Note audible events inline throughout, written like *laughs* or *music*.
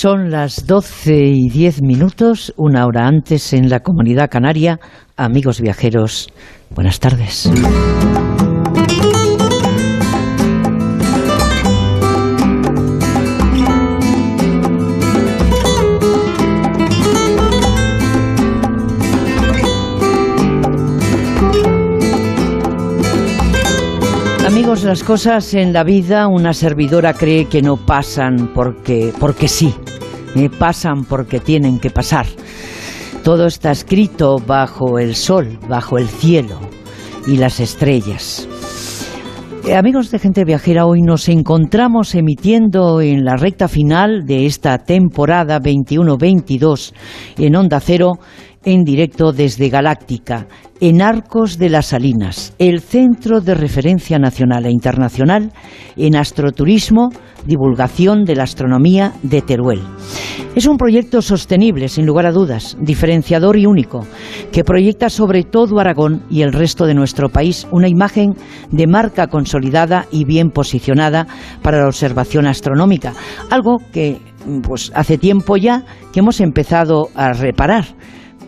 Son las 12 y 10 minutos, una hora antes en la comunidad canaria. Amigos viajeros, buenas tardes. Amigos, las cosas en la vida, una servidora cree que no pasan porque, porque sí, pasan porque tienen que pasar. Todo está escrito bajo el sol, bajo el cielo y las estrellas. Eh, amigos de gente viajera, hoy nos encontramos emitiendo en la recta final de esta temporada 21-22 en Onda Cero en directo desde Galáctica, en Arcos de las Salinas, el centro de referencia nacional e internacional en astroturismo, divulgación de la astronomía de Teruel. Es un proyecto sostenible, sin lugar a dudas, diferenciador y único, que proyecta sobre todo Aragón y el resto de nuestro país una imagen de marca consolidada y bien posicionada para la observación astronómica, algo que pues hace tiempo ya que hemos empezado a reparar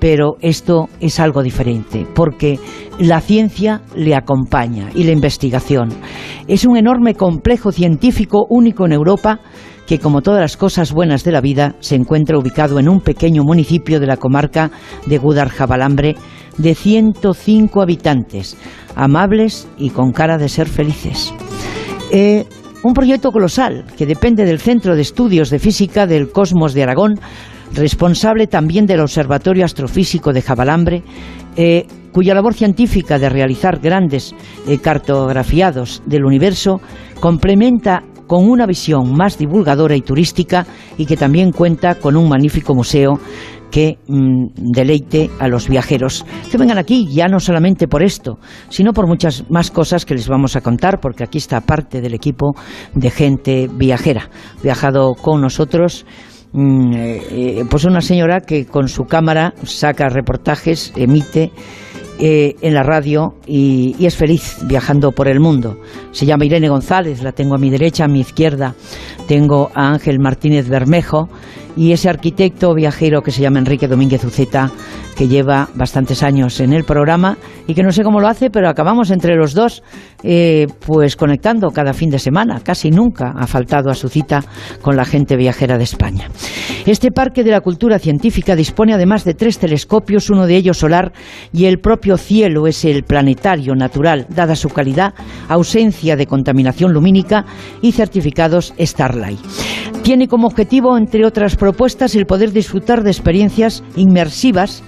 pero esto es algo diferente, porque la ciencia le acompaña y la investigación. Es un enorme complejo científico único en Europa que, como todas las cosas buenas de la vida, se encuentra ubicado en un pequeño municipio de la comarca de Gudar-Jabalambre de 105 habitantes, amables y con cara de ser felices. Eh, un proyecto colosal que depende del Centro de Estudios de Física del Cosmos de Aragón, responsable también del Observatorio Astrofísico de Jabalambre, eh, cuya labor científica de realizar grandes eh, cartografiados del universo complementa con una visión más divulgadora y turística y que también cuenta con un magnífico museo que mm, deleite a los viajeros que vengan aquí, ya no solamente por esto, sino por muchas más cosas que les vamos a contar, porque aquí está parte del equipo de gente viajera. Viajado con nosotros pues una señora que con su cámara saca reportajes, emite eh, en la radio y, y, es feliz viajando por el mundo. Se llama Irene González, la tengo a mi derecha, a mi izquierda. Tengo a Ángel Martínez Bermejo y ese arquitecto viajero que se llama Enrique Domínguez Uceta, que lleva bastantes años en el programa y que no sé cómo lo hace, pero acabamos entre los dos eh, pues conectando cada fin de semana. Casi nunca ha faltado a su cita con la gente viajera de España. Este Parque de la Cultura Científica dispone además de tres telescopios, uno de ellos solar y el propio cielo es el planetario natural, dada su calidad, ausencia de contaminación lumínica y certificados Starlight. Tiene como objetivo, entre otras propuestas, el poder disfrutar de experiencias inmersivas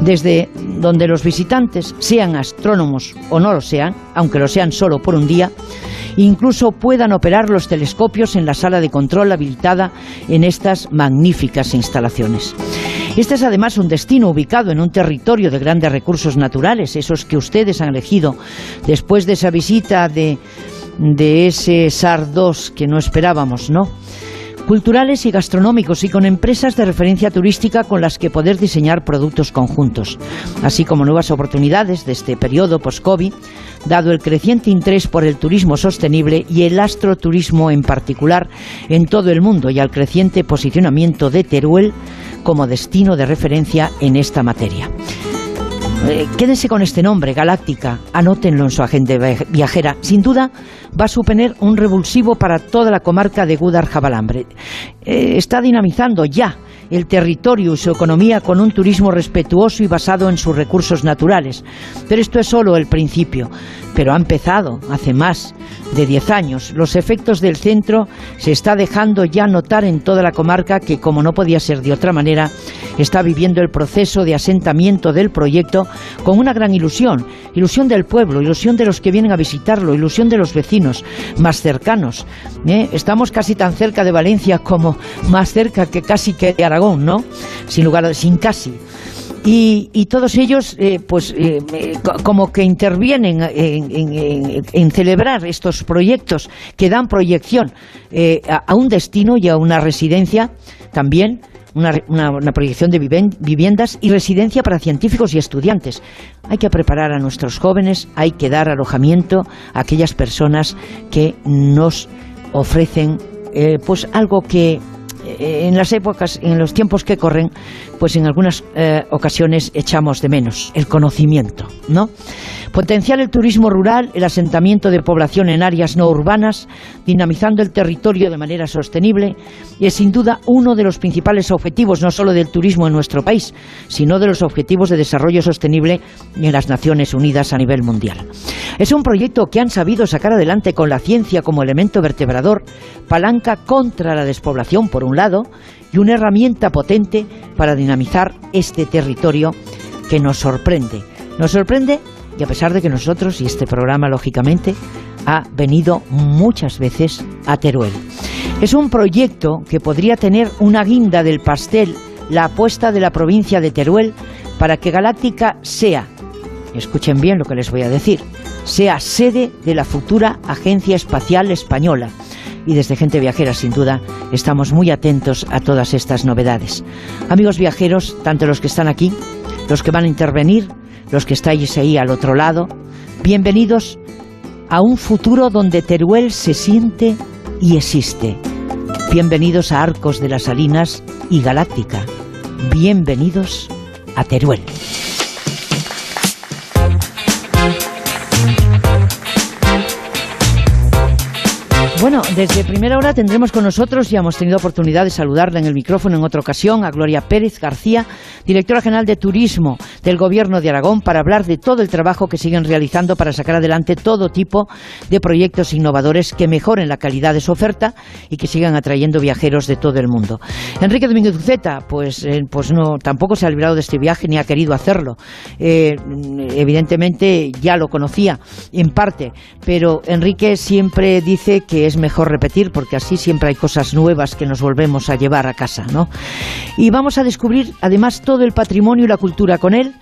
desde donde los visitantes, sean astrónomos o no lo sean, aunque lo sean solo por un día, incluso puedan operar los telescopios en la sala de control habilitada en estas magníficas instalaciones. Este es además un destino ubicado en un territorio de grandes recursos naturales, esos que ustedes han elegido después de esa visita de, ese SAR 2 que no esperábamos, ¿no? Culturales y gastronómicos y con empresas de referencia turística con las que poder diseñar productos conjuntos, así como nuevas oportunidades de este periodo post-COVID, dado el creciente interés por el turismo sostenible y el astroturismo en particular en todo el mundo y al creciente posicionamiento de Teruel como destino de referencia en esta materia. Eh, quédense con este nombre, Galáctica, anótenlo en su agenda viajera. Sin duda va a suponer un revulsivo para toda la comarca de Gudar-Jabalambre. Eh, está dinamizando ya el territorio y su economía con un turismo respetuoso y basado en sus recursos naturales. Pero esto es solo el principio. Pero ha empezado hace más de 10 años. Los efectos del centro se está dejando ya notar en toda la comarca que, como no podía ser de otra manera, está viviendo el proceso de asentamiento del proyecto con una gran ilusión. Ilusión del pueblo, ilusión de los que vienen a visitarlo, ilusión de los vecinos más cercanos. ¿eh? Estamos casi tan cerca de Valencia como más cerca que casi que de Aragón, ¿no? Sin lugar a, sin casi. Y, todos ellos, eh, pues, eh, como que intervienen en, celebrar estos proyectos que dan proyección a, un destino y a una residencia también. Una, una, proyección de viviendas y residencia para científicos y estudiantes. Hay que preparar a nuestros jóvenes, hay que dar alojamiento a aquellas personas que nos ofrecen pues algo que eh, en las épocas, en los tiempos que corren, pues en algunas eh, ocasiones echamos de menos el conocimiento, ¿no? Potenciar el turismo rural, el asentamiento de población en áreas no urbanas, dinamizando el territorio de manera sostenible, es sin duda uno de los principales objetivos, no solo del turismo en nuestro país, sino de los objetivos de desarrollo sostenible en las Naciones Unidas a nivel mundial. Es un proyecto que han sabido sacar adelante con la ciencia como elemento vertebrador, palanca contra la despoblación, por un lado, y una herramienta potente para dinamizar este territorio que nos sorprende. Nos sorprende y a pesar de que nosotros, y este programa lógicamente, ha venido muchas veces a Teruel. Es un proyecto que podría tener una guinda del pastel, la apuesta de la provincia de Teruel para que Galáctica sea, escuchen bien lo que les voy a decir, sea sede de la futura Agencia Espacial Española. Y desde Gente Viajera, sin duda, estamos muy atentos a todas estas novedades. Amigos viajeros, tanto los que están aquí, los que van a intervenir, los que estáis ahí al otro lado, bienvenidos a un futuro donde Teruel se siente y existe. Bienvenidos a Arcos de las Salinas y Galáctica. Bienvenidos a Teruel. Desde primera hora tendremos con nosotros, y hemos tenido oportunidad de saludarla en el micrófono en otra ocasión, a Gloria Pérez García, directora general de Turismo del Gobierno de Aragón, para hablar de todo el trabajo que siguen realizando para sacar adelante todo tipo de proyectos innovadores que mejoren la calidad de su oferta y que sigan atrayendo viajeros de todo el mundo. Enrique Domínguez Uceta, pues, eh, pues no, tampoco se ha librado de este viaje ni ha querido hacerlo. Eh, evidentemente ya lo conocía en parte, pero Enrique siempre dice que es mejor repetir porque así siempre hay cosas nuevas que nos volvemos a llevar a casa, ¿no? Y vamos a descubrir además todo el patrimonio y la cultura con él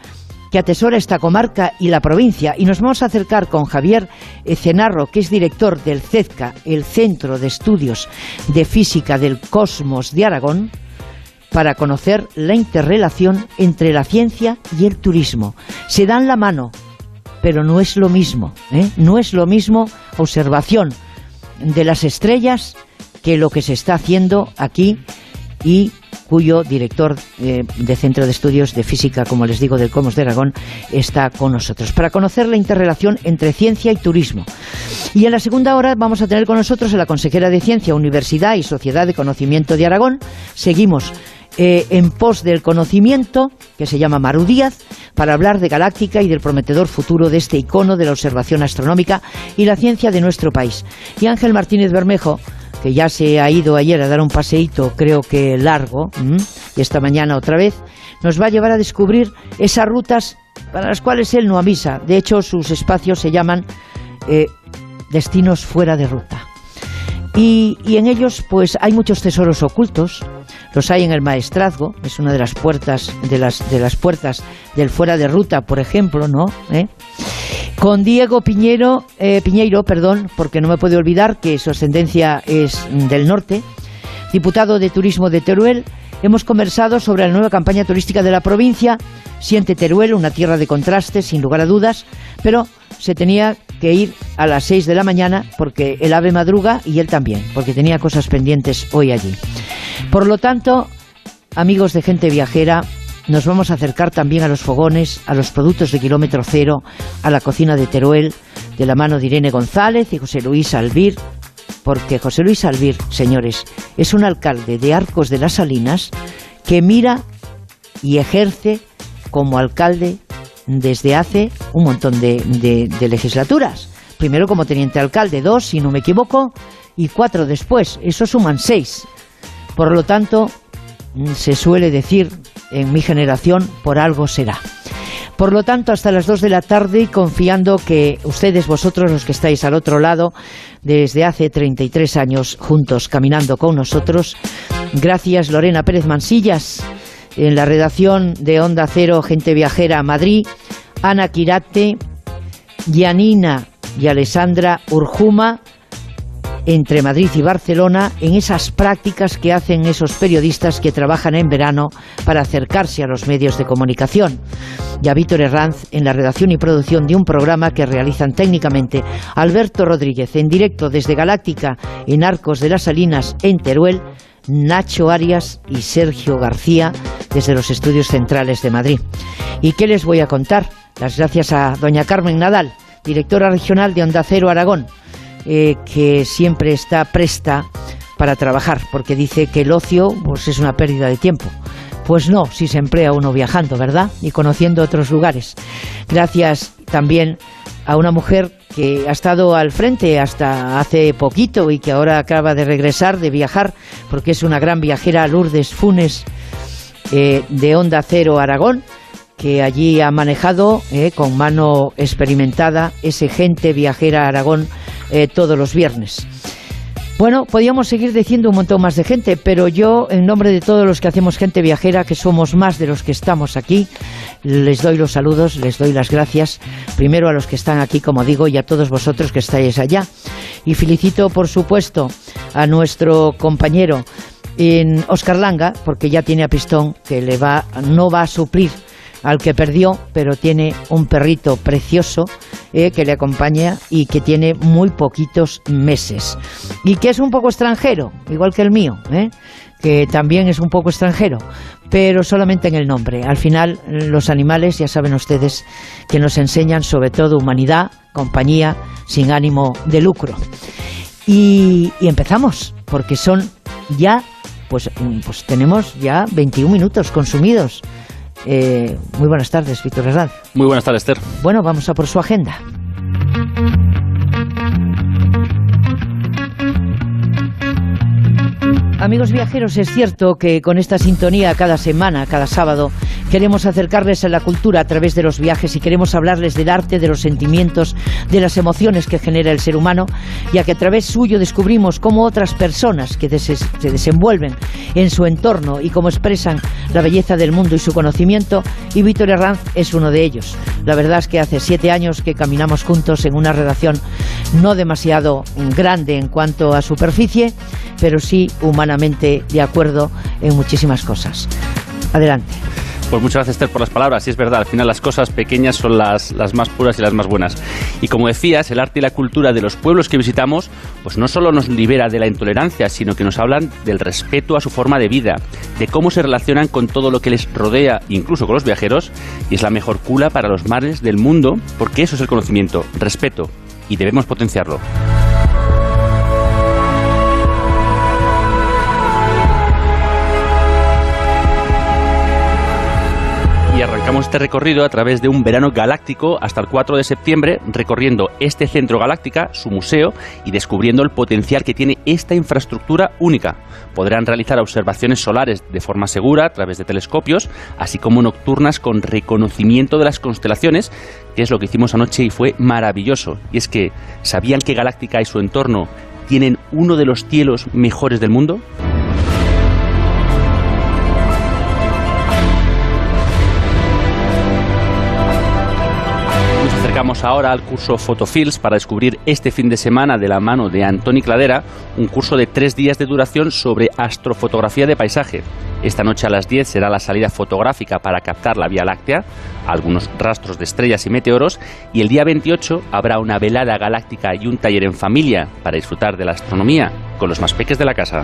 que atesora esta comarca y la provincia. Y nos vamos a acercar con Javier Cenarro, que es director del CEDCA, el Centro de Estudios de Física del Cosmos de Aragón, para conocer la interrelación entre la ciencia y el turismo. Se dan la mano, pero no es lo mismo. ¿eh? No es lo mismo observación de las estrellas que lo que se está haciendo aquí y cuyo director eh, de Centro de Estudios de Física, como les digo, del Comos de Aragón, está con nosotros, para conocer la interrelación entre ciencia y turismo. Y en la segunda hora vamos a tener con nosotros a la consejera de Ciencia, Universidad y Sociedad de Conocimiento de Aragón. Seguimos eh, en pos del conocimiento, que se llama Maru Díaz, para hablar de Galáctica y del prometedor futuro de este icono de la observación astronómica y la ciencia de nuestro país. Y Ángel Martínez Bermejo, que ya se ha ido ayer a dar un paseíto, creo que largo, y esta mañana otra vez, nos va a llevar a descubrir esas rutas para las cuales él no avisa. De hecho, sus espacios se llaman eh, destinos fuera de ruta. Y, y, en ellos pues hay muchos tesoros ocultos, los hay en el maestrazgo, es una de las puertas de las, de las puertas del fuera de ruta, por ejemplo, ¿no? ¿Eh? Con Diego Piñero, eh, Piñeiro, perdón, porque no me puedo olvidar que su ascendencia es del norte, diputado de Turismo de Teruel, hemos conversado sobre la nueva campaña turística de la provincia. Siente Teruel, una tierra de contrastes, sin lugar a dudas, pero se tenía que ir a las 6 de la mañana porque el ave madruga y él también, porque tenía cosas pendientes hoy allí. Por lo tanto, amigos de gente viajera, nos vamos a acercar también a los fogones, a los productos de kilómetro cero, a la cocina de Teruel, de la mano de Irene González y José Luis Albir, porque José Luis Albir, señores, es un alcalde de Arcos de las Salinas que mira y ejerce como alcalde desde hace un montón de, de legislaturas. Primero como teniente alcalde, dos, si no me equivoco, y cuatro después. Eso suman seis. Por lo tanto, se suele decir en mi generación, por algo será. Por lo tanto, hasta las 2 de la tarde, confiando que ustedes, vosotros, los que estáis al otro lado, desde hace 33 años juntos caminando con nosotros, gracias Lorena Pérez Mansillas, en la redacción de Onda Cero, Gente Viajera Madrid, Ana Quirate, Yanina y Alessandra Urjuma, entre Madrid y Barcelona en esas prácticas que hacen esos periodistas que trabajan en verano para acercarse a los medios de comunicación. Y a Víctor Herranz en la redacción y producción de un programa que realizan técnicamente Alberto Rodríguez en directo desde Galáctica en Arcos de las Salinas en Teruel Nacho Arias y Sergio García desde los estudios centrales de Madrid. ¿Y qué les voy a contar? Las gracias a doña Carmen Nadal, directora regional de Onda Cero Aragón, eh, que siempre está presta para trabajar, porque dice que el ocio pues, es una pérdida de tiempo. Pues no, si se emplea uno viajando, ¿verdad? Y conociendo otros lugares. Gracias también a una mujer que ha estado al frente hasta hace poquito y que ahora acaba de regresar, de viajar, porque es una gran viajera, Lourdes Funes, eh, de Onda Cero Aragón, que allí ha manejado eh, con mano experimentada ese gente viajera Aragón eh, todos los viernes. Bueno, podríamos seguir diciendo un montón más de gente, pero yo, en nombre de todos los que hacemos gente viajera, que somos más de los que estamos aquí, les doy los saludos, les doy las gracias, primero a los que están aquí, como digo, y a todos vosotros que estáis allá. Y felicito, por supuesto, a nuestro compañero en Oscar Langa, porque ya tiene a Pistón, que le va, no va a suplir al que perdió, pero tiene un perrito precioso eh, que le acompaña y que tiene muy poquitos meses. Y que es un poco extranjero, igual que el mío, eh, que también es un poco extranjero, pero solamente en el nombre. Al final, los animales, ya saben ustedes, que nos enseñan sobre todo humanidad, compañía, sin ánimo de lucro. Y, y empezamos, porque son ya, pues, pues tenemos ya 21 minutos consumidos. Eh, muy buenas tardes, Víctor Herranz. Muy buenas tardes, Esther. Bueno, vamos a por su agenda. Amigos viajeros, es cierto que con esta sintonía cada semana, cada sábado, queremos acercarles a la cultura a través de los viajes y queremos hablarles del arte, de los sentimientos, de las emociones que genera el ser humano, ya que a través suyo descubrimos cómo otras personas que se desenvuelven en su entorno y cómo expresan la belleza del mundo y su conocimiento, y Víctor Herranz es uno de ellos. La verdad es que hace siete años que caminamos juntos en una redacción no demasiado grande en cuanto a superficie, pero sí humanamente de acuerdo en muchísimas cosas. Adelante. Pues muchas gracias, Esther, por las palabras. Y es verdad, al final las cosas pequeñas son las, las, más puras y las más buenas. Y como decías, el arte y la cultura de los pueblos que visitamos, pues no solo nos libera de la intolerancia, sino que nos hablan del respeto a su forma de vida, de cómo se relacionan con todo lo que les rodea, incluso con los viajeros, y es la mejor cula para los mares del mundo, porque eso es el conocimiento, respeto, y debemos potenciarlo. Arrancamos este recorrido a través de un verano galáctico hasta el 4 de septiembre, recorriendo este centro galáctica, su museo y descubriendo el potencial que tiene esta infraestructura única. Podrán realizar observaciones solares de forma segura a través de telescopios, así como nocturnas con reconocimiento de las constelaciones, que es lo que hicimos anoche y fue maravilloso. Y es que, ¿sabían que Galáctica y su entorno tienen uno de los cielos mejores del mundo? Acercamos ahora al curso Photofills para descubrir este fin de semana de la mano de Antoni Cladera un curso de tres días de duración sobre astrofotografía de paisaje. Esta noche a las 10 será la salida fotográfica para captar la Vía Láctea, algunos rastros de estrellas y meteoros, y el día 28 habrá una velada galáctica y un taller en familia para disfrutar de la astronomía con los más peques de la casa.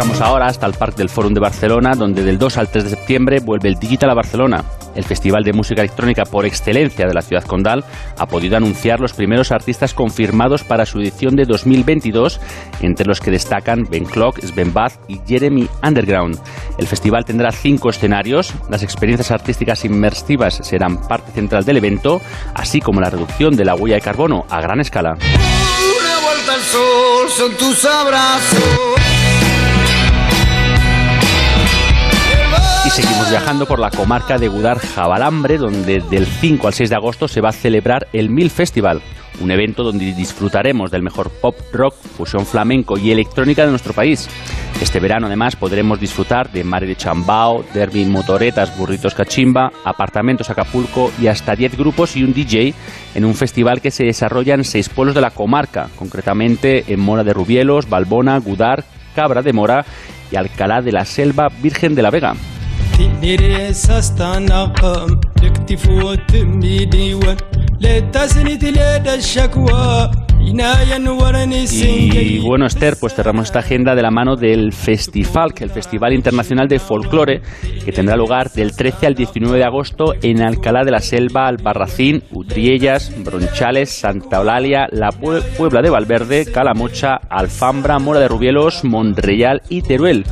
Viajamos ahora hasta el Parque del Fórum de Barcelona, donde del 2 al 3 de septiembre vuelve el Digital a Barcelona. El festival de música electrónica por excelencia de la ciudad condal ha podido anunciar los primeros artistas confirmados para su edición de 2022, entre los que destacan Ben Clock, Sven Bath y Jeremy Underground. El festival tendrá cinco escenarios, las experiencias artísticas inmersivas serán parte central del evento, así como la reducción de la huella de carbono a gran escala. Una vuelta al sol son tus abrazos. Y seguimos viajando por la comarca de Gudar-Jabalambre, donde del 5 al 6 de agosto se va a celebrar el Mil Festival, un evento donde disfrutaremos del mejor pop, rock, fusión flamenco y electrónica de nuestro país. Este verano además podremos disfrutar de Mare de Chambao, derby motoretas, burritos cachimba, apartamentos Acapulco y hasta 10 grupos y un DJ en un festival que se desarrolla en seis pueblos de la comarca, concretamente en Mora de Rubielos, Balbona, Gudar, Cabra de Mora y Alcalá de la Selva Virgen de la Vega. Thì y bueno, Esther, pues cerramos esta agenda de la mano del Festival, que es el Festival Internacional de Folclore, que tendrá lugar del 13 al 19 de agosto en Alcalá de la Selva, Albarracín, Utriellas, Bronchales, Santa Eulalia, La Puebla de Valverde, Calamocha, Alfambra, Mora de Rubielos, Monreal y Teruel.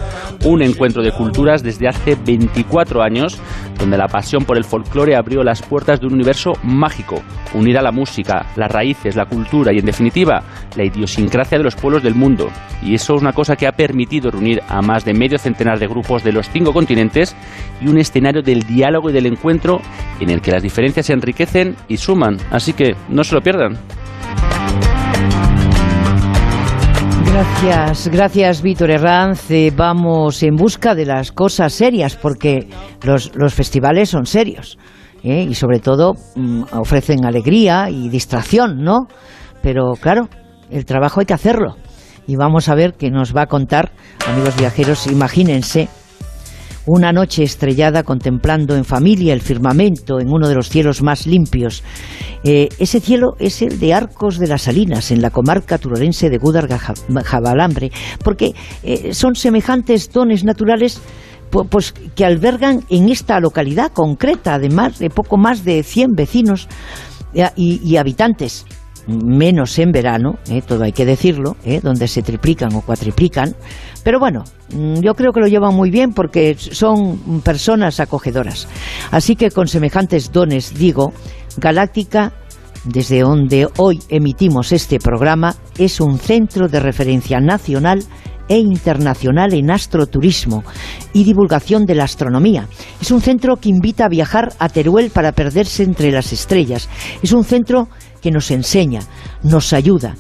Un encuentro de culturas desde hace 24 años, donde la pasión por el folclore abrió las puertas de un universo mágico, unir a la música, las raíces, la cultura y en definitiva la idiosincrasia de los pueblos del mundo. Y eso es una cosa que ha permitido reunir a más de medio centenar de grupos de los cinco continentes y un escenario del diálogo y del encuentro en el que las diferencias se enriquecen y suman. Así que no se lo pierdan. Gracias, gracias Víctor Herranz. Eh, vamos en busca de las cosas serias porque los, los festivales son serios. ¿eh? y sobre todo mm, ofrecen alegría y distracción, ¿no? Pero claro, el trabajo hay que hacerlo. Y vamos a ver qué nos va a contar, amigos viajeros, imagínense una noche estrellada contemplando en familia el firmamento en uno de los cielos más limpios. Eh, ese cielo es el de Arcos de las Salinas, en la comarca turorense de Gudar-Jabalambre, porque eh, son semejantes dones naturales pues que albergan en esta localidad concreta, además de poco más de 100 vecinos y, habitantes menos en verano, eh, todo hay que decirlo, eh, donde se triplican o cuatriplican, pero bueno, mm, yo creo que lo llevan muy bien porque son personas acogedoras. Así que con semejantes dones, digo, Galáctica, desde donde hoy emitimos este programa, es un centro de referencia nacional e internacional en astroturismo y divulgación de la astronomía. Es un centro que invita a viajar a Teruel para perderse entre las estrellas. Es un centro que nos enseña, nos ayuda.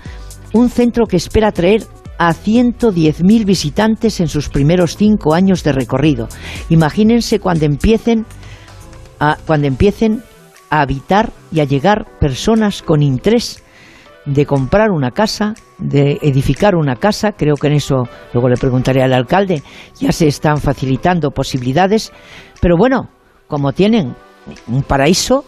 Un centro que espera traer a 110.000 visitantes en sus primeros cinco años de recorrido. Imagínense cuando empiecen a, cuando empiecen a habitar y a llegar personas con interés de comprar una casa, de edificar una casa, creo que en eso luego le preguntaré al alcalde, ya se están facilitando posibilidades, pero bueno, como tienen un paraíso,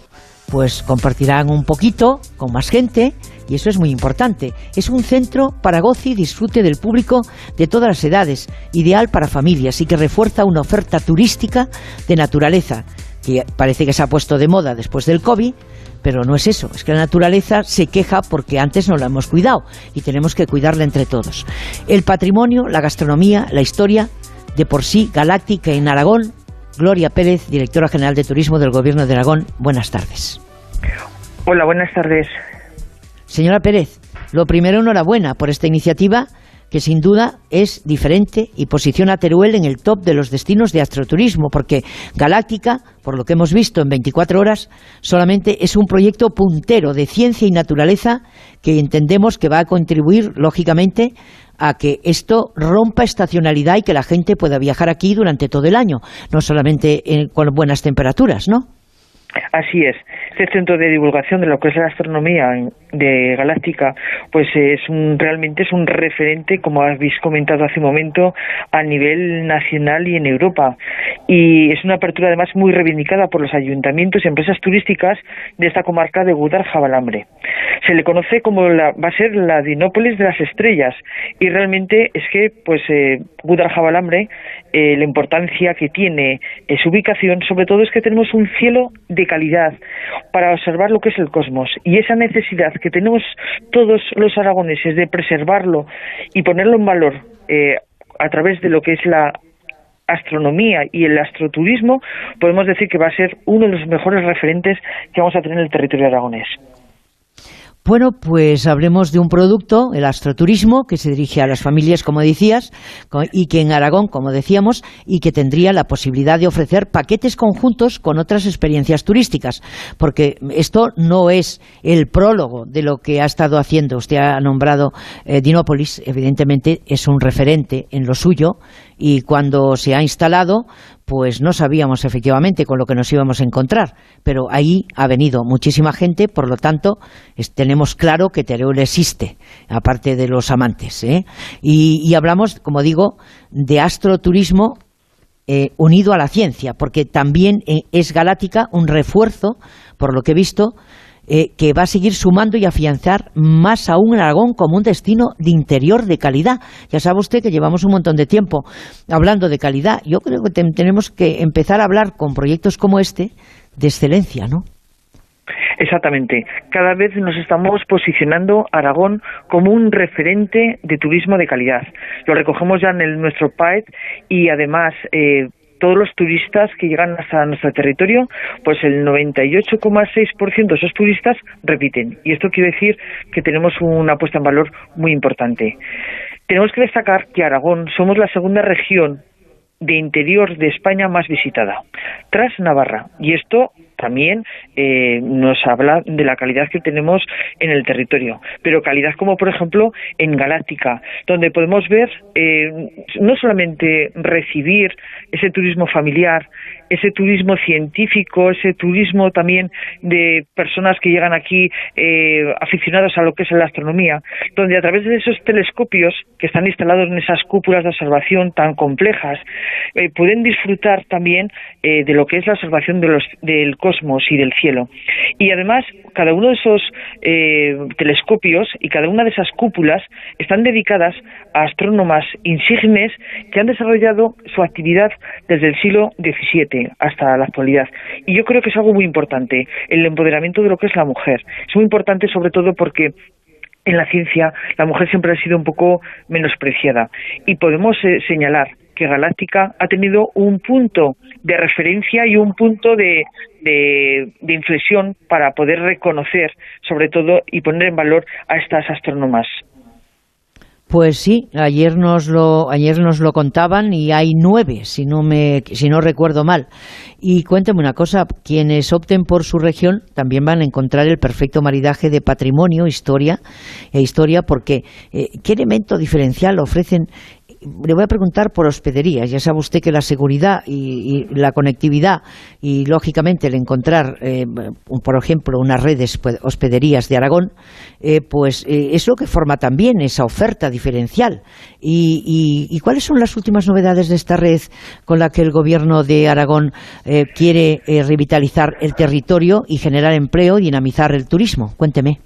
pues compartirán un poquito con más gente y eso es muy importante. Es un centro para goce y disfrute del público de todas las edades, ideal para familias y que refuerza una oferta turística de naturaleza que parece que se ha puesto de moda después del COVID, pero no es eso, es que la naturaleza se queja porque antes no la hemos cuidado y tenemos que cuidarla entre todos. El patrimonio, la gastronomía, la historia, de por sí galáctica en Aragón. Gloria Pérez, directora general de Turismo del Gobierno de Aragón, buenas tardes. Hola, buenas tardes. Señora Pérez, lo primero, enhorabuena por esta iniciativa que sin duda es diferente y posiciona a Teruel en el top de los destinos de astroturismo, porque Galáctica, por lo que hemos visto en 24 horas, solamente es un proyecto puntero de ciencia y naturaleza que entendemos que va a contribuir, lógicamente, a que esto rompa estacionalidad y que la gente pueda viajar aquí durante todo el año, no solamente con buenas temperaturas, ¿no? Así es. Este centro de divulgación de lo que es la astronomía de Galáctica, pues es un, realmente es un referente, como habéis comentado hace un momento, a nivel nacional y en Europa. Y es una apertura además muy reivindicada por los ayuntamientos y empresas turísticas de esta comarca de Gudar Jabalambre. Se le conoce como la, va a ser la Dinópolis de las estrellas y realmente es que pues eh, Gudar Jabalambre eh, la importancia que tiene su ubicación sobre todo es que tenemos un cielo de calidad para observar lo que es el cosmos y esa necesidad que tenemos todos los aragoneses de preservarlo y ponerlo en valor eh, a través de lo que es la astronomía y el astroturismo, podemos decir que va a ser uno de los mejores referentes que vamos a tener en el territorio aragonés. Bueno, pues hablemos de un producto, el astroturismo, que se dirige a las familias, como decías, y que en Aragón, como decíamos, y que tendría la posibilidad de ofrecer paquetes conjuntos con otras experiencias turísticas, porque esto no es el prólogo de lo que ha estado haciendo. Usted ha nombrado eh, Dinópolis, evidentemente es un referente en lo suyo, y cuando se ha instalado, pues no sabíamos efectivamente con lo que nos íbamos a encontrar, pero ahí ha venido muchísima gente, por lo tanto tenemos claro que Teruel existe, aparte de los amantes. ¿eh? Y, y hablamos, como digo, de astroturismo eh, unido a la ciencia, porque también eh, es Galáctica un refuerzo, por lo que he visto, eh, que va a seguir sumando y afianzar más aún Aragón como un destino de interior de calidad. Ya sabe usted que llevamos un montón de tiempo hablando de calidad. Yo creo que tenemos que empezar a hablar con proyectos como este de excelencia, ¿no? Exactamente. Cada vez nos estamos posicionando Aragón como un referente de turismo de calidad. Lo recogemos ya en nuestro PAET y además eh, todos los turistas que llegan hasta nuestro territorio, pues el 98,6% de esos turistas repiten. Y esto quiere decir que tenemos una puesta en valor muy importante. Tenemos que destacar que Aragón somos la segunda región de interior de España más visitada, tras Navarra. Y esto también eh, nos habla de la calidad que tenemos en el territorio, pero calidad como por ejemplo en Galáctica, donde podemos ver eh, no solamente recibir ese turismo familiar, ese turismo científico, ese turismo también de personas que llegan aquí eh, aficionadas a lo que es la astronomía, donde a través de esos telescopios que están instalados en esas cúpulas de observación tan complejas, pueden disfrutar también de lo que es la observación de los, del cosmos y del cielo. Y además, cada uno de esos eh, telescopios y cada una de esas cúpulas están dedicadas a astrónomas insignes que han desarrollado su actividad desde el siglo XVII hasta la actualidad. Y yo creo que es algo muy importante, el empoderamiento de lo que es la mujer. Es muy importante sobre todo porque en la ciencia la mujer siempre ha sido un poco menospreciada y podemos eh, señalar que Galáctica ha tenido un punto de referencia y un punto de, de, inflexión para poder reconocer, sobre todo, y poner en valor a estas astrónomas. Pues sí, ayer nos lo ayer nos lo contaban y hay nueve, si no me si no recuerdo mal. Y cuénteme una cosa, quienes opten por su región también van a encontrar el perfecto maridaje de patrimonio, historia e historia, porque eh, qué elemento diferencial ofrecen le voy a preguntar por hospederías. Ya sabe usted que la seguridad y, la conectividad y, lógicamente, el encontrar, eh, por ejemplo, unas redes hospederías de Aragón, eh, pues eh, es lo que forma también esa oferta diferencial. Y, cuáles son las últimas novedades de esta red con la que el Gobierno de Aragón quiere revitalizar el territorio y generar empleo y dinamizar el turismo? Cuénteme.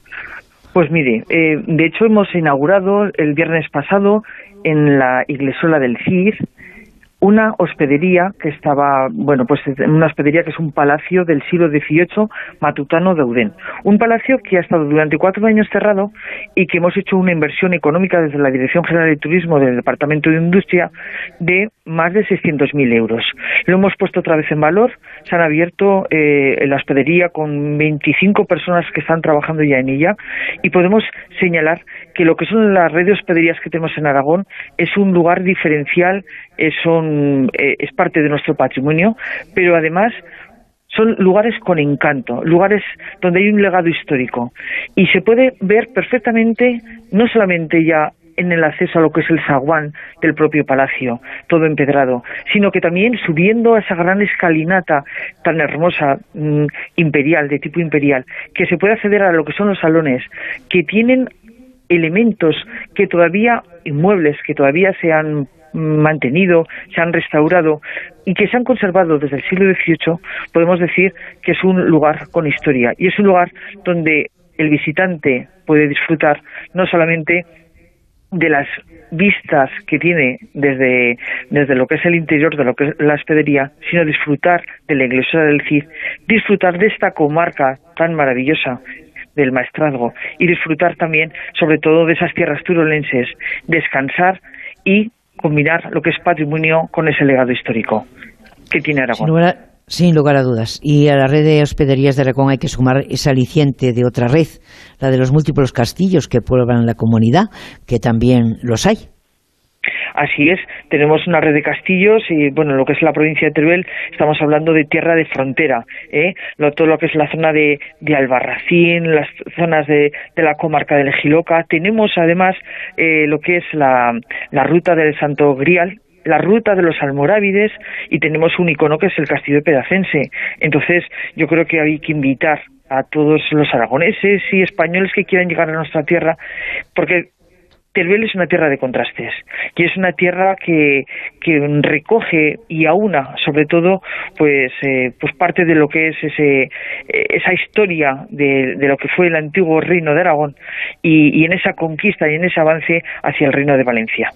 Pues mire, de hecho hemos inaugurado el viernes pasado en la iglesola del CIR una hospedería que estaba, bueno, pues una hospedería que es un palacio del siglo XVIII matutano de Udén. Un palacio que ha estado durante cuatro años cerrado y que hemos hecho una inversión económica desde la Dirección General de Turismo del Departamento de Industria de más de 600.000 euros. Lo hemos puesto otra vez en valor, se han abierto eh, la hospedería con 25 personas que están trabajando ya en ella y podemos señalar que lo que son las redes de hospederías que tenemos en Aragón es un lugar diferencial, es un eh, es parte de nuestro patrimonio, pero además son lugares con encanto, lugares donde hay un legado histórico. Y se puede ver perfectamente, no solamente ya en el acceso a lo que es el zaguán del propio palacio, todo empedrado, sino que también subiendo a esa gran escalinata tan hermosa, mm, imperial, de tipo imperial, que se puede acceder a lo que son los salones, que tienen elementos que todavía, inmuebles que todavía se han mantenido, se han restaurado y que se han conservado desde el siglo XVIII, podemos decir que es un lugar con historia. Y es un lugar donde el visitante puede disfrutar no solamente de las vistas que tiene desde, desde lo que es el interior de lo que es la hospedería, sino disfrutar de la iglesia del Cid, disfrutar de esta comarca tan maravillosa del maestrazgo y disfrutar también sobre todo de esas tierras turolenses, descansar y combinar lo que es patrimonio con ese legado histórico que tiene Aragón. Sin lugar, a dudas. Y a la red de hospederías de Aragón hay que sumar esa aliciente de otra red, la de los múltiples castillos que pueblan la comunidad, que también los hay. Así es, tenemos una red de castillos y, bueno, lo que es la provincia de Teruel, estamos hablando de tierra de frontera, ¿eh? todo lo que es la zona de, Albarracín, las zonas de, la comarca del Giloca. Tenemos además eh, lo que es la, ruta del Santo Grial, la ruta de los almorávides y tenemos un icono que es el castillo de Pedacense. Entonces, yo creo que hay que invitar a todos los aragoneses y españoles que quieran llegar a nuestra tierra, porque Teruel es una tierra de contrastes y es una tierra que, recoge y aúna sobre todo pues eh, pues parte de lo que es ese esa historia de, de, lo que fue el antiguo reino de Aragón y, y en esa conquista y en ese avance hacia el reino de Valencia.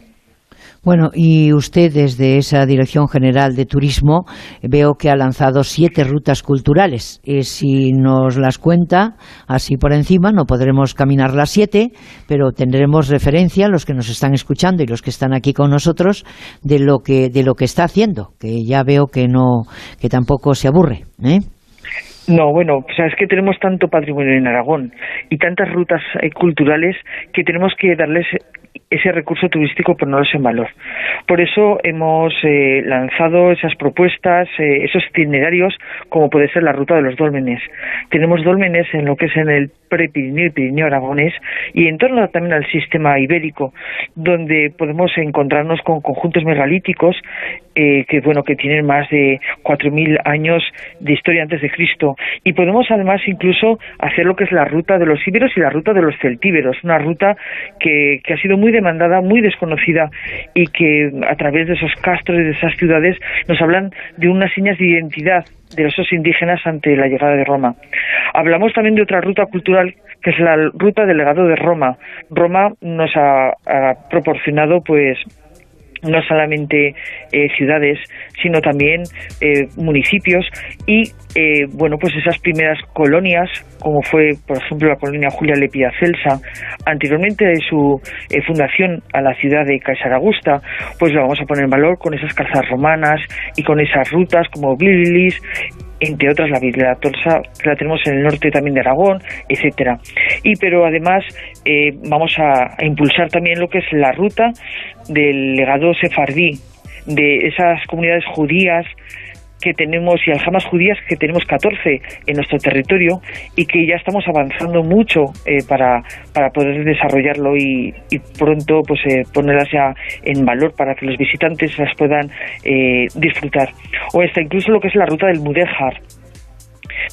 Bueno, y usted desde esa Dirección General de Turismo veo que ha lanzado siete rutas culturales. Eh, si nos las cuenta así por encima, no podremos caminar las siete, pero tendremos referencia, los que nos están escuchando y los que están aquí con nosotros, de lo que, de lo que está haciendo, que ya veo que, no, que tampoco se aburre. ¿eh? No, bueno, o es que tenemos tanto patrimonio en Aragón y tantas rutas eh, culturales que tenemos que darles ese recurso turístico ponerlos en valor. Por eso hemos eh, lanzado esas propuestas, eh, esos itinerarios, como puede ser la ruta de los dólmenes. Tenemos dólmenes en lo que es en el pre-Pirineo y Pirineo Aragonés y en torno también al sistema ibérico, donde podemos encontrarnos con conjuntos megalíticos eh, que bueno que tienen más de 4.000 años de historia antes de Cristo y podemos además incluso hacer lo que es la ruta de los íberos y la ruta de los celtíberos, una ruta que, que ha sido muy demandada, muy desconocida y que a través de esos castros y de esas ciudades nos hablan de unas señas de identidad de esos indígenas ante la llegada de Roma. Hablamos también de otra ruta cultural que es la ruta del legado de Roma. Roma nos ha, ha proporcionado pues no solamente eh, ciudades, sino también eh, municipios y, eh, bueno, pues esas primeras colonias, como fue, por ejemplo, la colonia Julia Lepia Celsa, anteriormente de su fundación a la ciudad de Caesaragusta, pues lo vamos a poner en valor con esas calzadas romanas y con esas rutas como Blilis, entre otras la Biblia Torsa, la tenemos en el norte también de Aragón, etcétera. Y pero además vamos a, a, impulsar también lo que es la ruta del legado sefardí, de esas comunidades judías que tenemos y aljamas judías que tenemos 14 en nuestro territorio y que ya estamos avanzando mucho eh, para, para poder desarrollarlo y, y pronto pues eh, ponerlas ya en valor para que los visitantes las puedan eh, disfrutar. O hasta incluso lo que es la ruta del Mudéjar,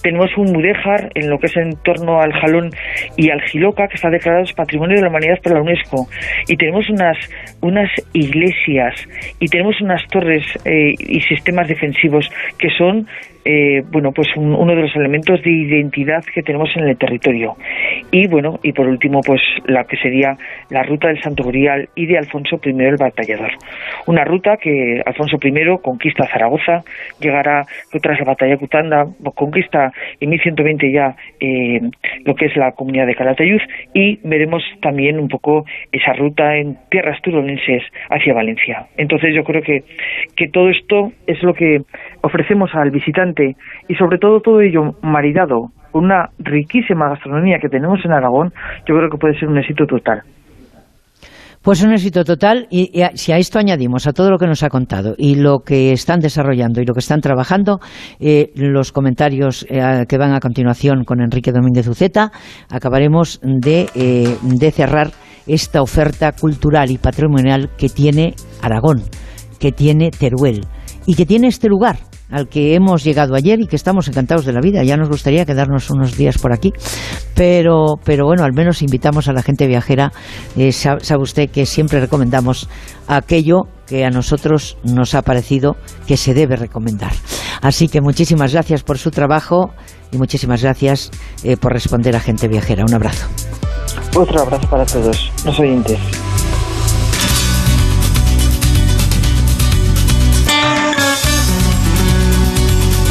tenemos un mudéjar en lo que es en torno al Jalón y al Giloca, que está declarado Patrimonio de la Humanidad por la UNESCO. Y tenemos unas, unas iglesias y tenemos unas torres eh, y sistemas defensivos que son eh, bueno, pues uno de los elementos de identidad que tenemos en el territorio. Y bueno, y por último, pues la que sería la ruta del Santo Grial y de Alfonso I el Batallador. Una ruta que Alfonso I conquista Zaragoza, llegará tras la batalla Cutanda, conquista en 1120 ya eh, lo que es la comunidad de Calatayud y veremos también un poco esa ruta en tierras turolenses hacia Valencia. Entonces yo creo que, que todo esto es lo que ofrecemos al visitante y sobre todo todo ello maridado con una riquísima gastronomía que tenemos en Aragón, yo creo que puede ser un éxito total. Pues un éxito total y, y, si a esto añadimos a todo lo que nos ha contado y lo que están desarrollando y lo que están trabajando, eh, los comentarios eh, que van a continuación con Enrique Domínguez Uceta, acabaremos eh, de cerrar esta oferta cultural y patrimonial que tiene Aragón, que tiene Teruel y que tiene este lugar, al que hemos llegado ayer y que estamos encantados de la vida. Ya nos gustaría quedarnos unos días por aquí, pero, pero bueno, al menos invitamos a la gente viajera. Eh, sabe, usted que siempre recomendamos aquello que a nosotros nos ha parecido que se debe recomendar. Así que muchísimas gracias por su trabajo y muchísimas gracias eh, por responder a gente viajera. Un abrazo. Otro abrazo para todos los oyentes.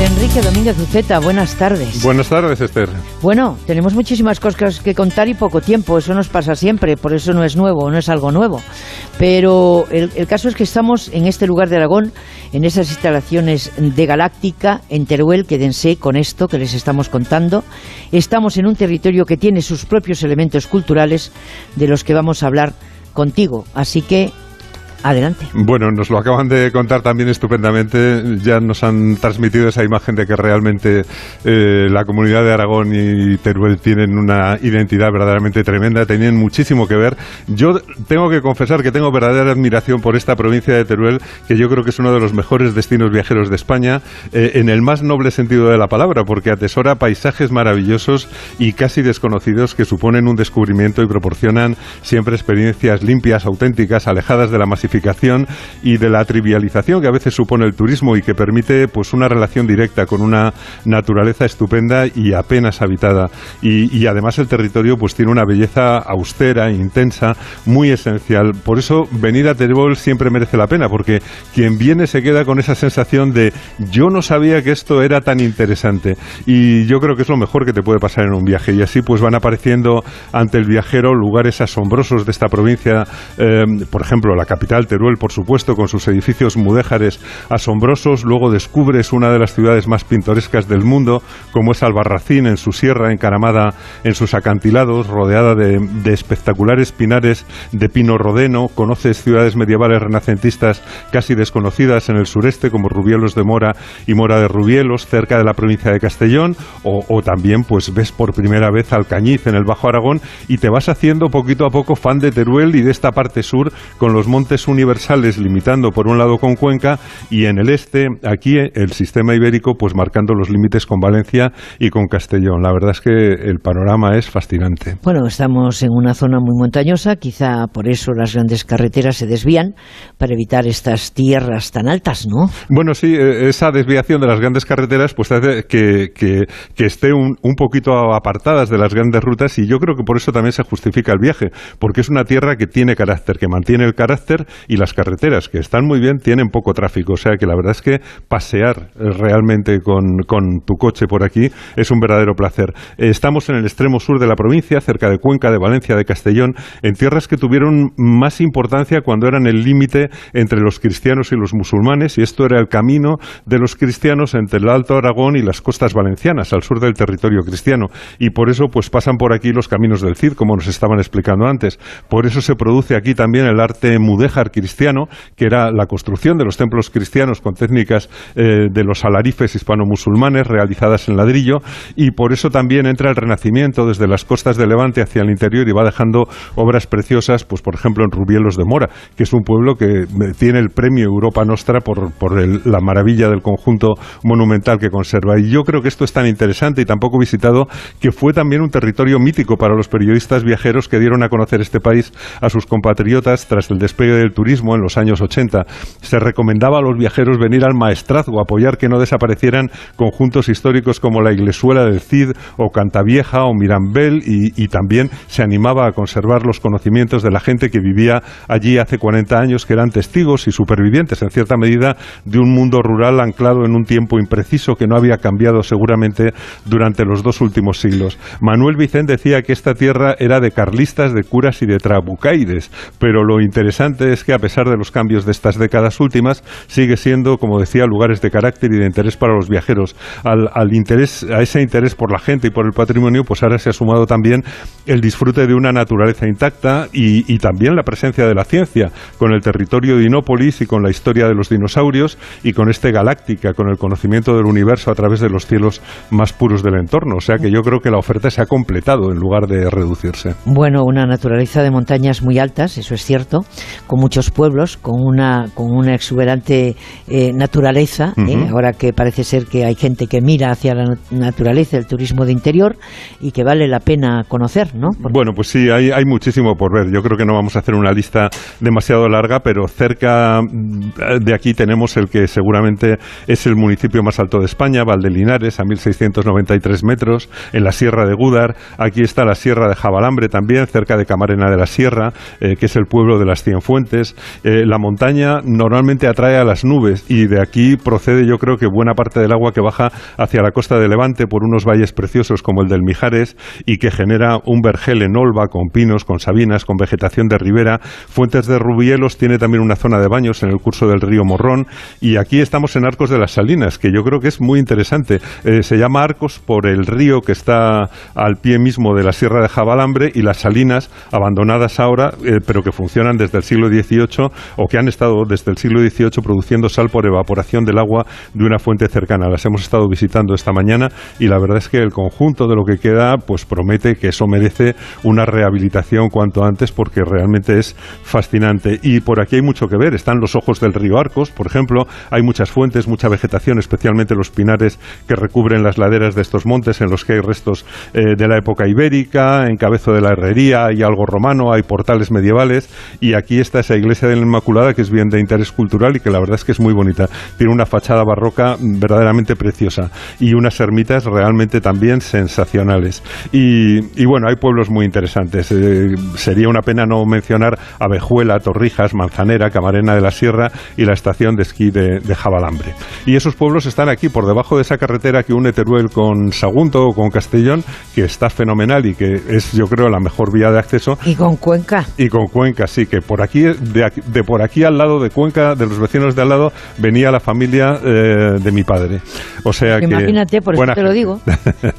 Enrique Domínguez Uceta, buenas tardes. Buenas tardes, Esther. Bueno, tenemos muchísimas cosas que contar y poco tiempo, eso nos pasa siempre, por eso no es nuevo, no es algo nuevo. Pero el, el caso es que estamos en este lugar de Aragón, en esas instalaciones de Galáctica, en Teruel, quédense con esto que les estamos contando. Estamos en un territorio que tiene sus propios elementos culturales de los que vamos a hablar contigo, así que Adelante. Bueno, nos lo acaban de contar también estupendamente. Ya nos han transmitido esa imagen de que realmente eh, la comunidad de Aragón y Teruel tienen una identidad verdaderamente tremenda, tenían muchísimo que ver. Yo tengo que confesar que tengo verdadera admiración por esta provincia de Teruel, que yo creo que es uno de los mejores destinos viajeros de España, eh, en el más noble sentido de la palabra, porque atesora paisajes maravillosos y casi desconocidos que suponen un descubrimiento y proporcionan siempre experiencias limpias, auténticas, alejadas de la masificación y de la trivialización que a veces supone el turismo y que permite pues una relación directa con una naturaleza estupenda y apenas habitada. Y, además el territorio pues tiene una belleza austera, intensa, muy esencial. Por eso venir a Teruel siempre merece la pena, porque quien viene se queda con esa sensación de yo no sabía que esto era tan interesante. Y yo creo que es lo mejor que te puede pasar en un viaje. Y así pues van apareciendo ante el viajero lugares asombrosos de esta provincia, eh, por ejemplo la capital Teruel, por supuesto, con sus edificios mudéjares asombrosos. Luego descubres una de las ciudades más pintorescas del mundo, como es Albarracín en su sierra, encaramada en sus acantilados, rodeada de, espectaculares pinares de pino rodeno. Conoces ciudades medievales renacentistas casi desconocidas en el sureste, como Rubielos de Mora y Mora de Rubielos, cerca de la provincia de Castellón, o, también pues ves por primera vez Alcañiz en el Bajo Aragón y te vas haciendo poquito a poco fan de Teruel y de esta parte sur con los montes universales limitando por un lado con Cuenca y en el este aquí el sistema ibérico pues marcando los límites con Valencia y con Castellón. La verdad es que el panorama es fascinante. Bueno, estamos en una zona muy montañosa, quizá por eso las grandes carreteras se desvían para evitar estas tierras tan altas, ¿no? Bueno, sí, e, esa desviación de las grandes carreteras pues hace que, que, esté un, un, poquito apartadas de las grandes rutas y yo creo que por eso también se justifica el viaje, porque es una tierra que tiene carácter, que mantiene el carácter y las carreteras, que están muy bien, tienen poco tráfico. O sea que la verdad es que pasear eh, realmente con, con tu coche por aquí es un verdadero placer. Estamos en el extremo sur de la provincia, cerca de Cuenca, de Valencia, de Castellón, en tierras que tuvieron más importancia cuando eran el límite entre los cristianos y los musulmanes, y esto era el camino de los cristianos entre el Alto Aragón y las costas valencianas, al sur del territorio cristiano. Y por eso pues pasan por aquí los caminos del Cid, como nos estaban explicando antes. Por eso se produce aquí también el arte mudéjar cristiano, que era la construcción de los templos cristianos con técnicas eh, de los alarifes hispano-musulmanes realizadas en ladrillo. Y por eso también entra el Renacimiento desde las costas de Levante hacia el interior y va dejando obras preciosas, pues por ejemplo en Rubielos de Mora, que es un pueblo que eh, tiene el premio Europa Nostra por, por el, la maravilla del conjunto monumental que conserva. Y yo creo que esto es tan interesante y tan poco visitado que fue también un territorio mítico para los periodistas viajeros que dieron a conocer este país a sus compatriotas tras el despegue del turismo en los años 80. Se recomendaba a los viajeros venir al maestrazgo, apoyar que no desaparecieran conjuntos históricos como la Iglesuela del Cid o Cantavieja o Mirambel y, también se animaba a conservar los conocimientos de la gente que vivía allí hace 40 años, que eran testigos y supervivientes en cierta medida de un mundo rural anclado en un tiempo impreciso que no había cambiado seguramente durante los dos últimos siglos. Manuel Vicente decía que esta tierra era de carlistas, de curas y de trabucaides, pero lo interesante es que a pesar de los cambios de estas décadas últimas, sigue siendo, como decía, lugares de carácter y de interés para los viajeros. Al, interés, a ese interés por la gente y por el patrimonio, pues ahora se ha sumado también el disfrute de una naturaleza intacta y, también la presencia de la ciencia, con el territorio de Inópolis y con la historia de los dinosaurios y con este Galáctica, con el conocimiento del universo a través de los cielos más puros del entorno. O sea que yo creo que la oferta se ha completado en lugar de reducirse. Bueno, una naturaleza de montañas muy altas, eso es cierto, con muchos pueblos, con una, con una exuberante eh, naturaleza, ¿eh? ahora que parece ser que hay gente que mira hacia la naturaleza, el turismo de interior, y que vale la pena conocer, ¿no? Bueno, pues sí, hay, hay muchísimo por ver. Yo creo que no vamos a hacer una lista demasiado larga, pero cerca mm, de aquí tenemos el que seguramente es el municipio más alto de España, Valdelinares, a 1.693 metros, en la Sierra de Gúdar. Aquí está la Sierra de Jabalambre también, cerca de Camarena de la Sierra, eh, que es el pueblo de las Cienfuentes. Eh, la montaña normalmente atrae a las nubes y de aquí procede yo creo que buena parte del agua que baja hacia la costa de Levante por unos valles preciosos como el del Mijares y que genera un vergel en Olva con pinos, con sabinas, con vegetación de ribera. Fuentes de Rubielos tiene también una zona de baños en el curso del río Morrón y aquí estamos en Arcos de las Salinas, que yo creo que es muy interesante. Eh, se llama Arcos por el río que está al pie mismo de la Sierra de Jabalambre y las salinas abandonadas ahora, eh, pero que funcionan desde el siglo XVIII O que han estado desde el siglo XVIII produciendo sal por evaporación del agua de una fuente cercana. Las hemos estado visitando esta mañana y la verdad es que el conjunto de lo que queda pues promete que eso merece una rehabilitación cuanto antes porque realmente es fascinante. Y por aquí hay mucho que ver. Están los ojos del río Arcos, por ejemplo. Hay muchas fuentes, mucha vegetación, especialmente los pinares que recubren las laderas de estos montes en los que hay restos eh, de la época ibérica, en Cabezo de la Herrería hay algo romano, hay portales medievales y aquí está esa iglesia de la Inmaculada que es bien de interés cultural y que la verdad es que es muy bonita. Tiene una fachada barroca verdaderamente preciosa y unas ermitas realmente también sensacionales. Y, bueno, hay pueblos muy interesantes. Eh, sería una pena no mencionar Abejuela, Torrijas, Manzanera, Camarena de la Sierra y la estación de esquí de, de Jabalambre. Y esos pueblos están aquí por debajo de esa carretera que une Teruel con Sagunto o con Castellón, que está fenomenal y que es, yo creo, la mejor vía de acceso. Y con Cuenca. Y con Cuenca, sí, que por aquí, de, por aquí al lado de Cuenca, de los vecinos de al lado, venía la familia eh, de mi padre. O sea que. Imagínate, por eso te lo digo. *laughs*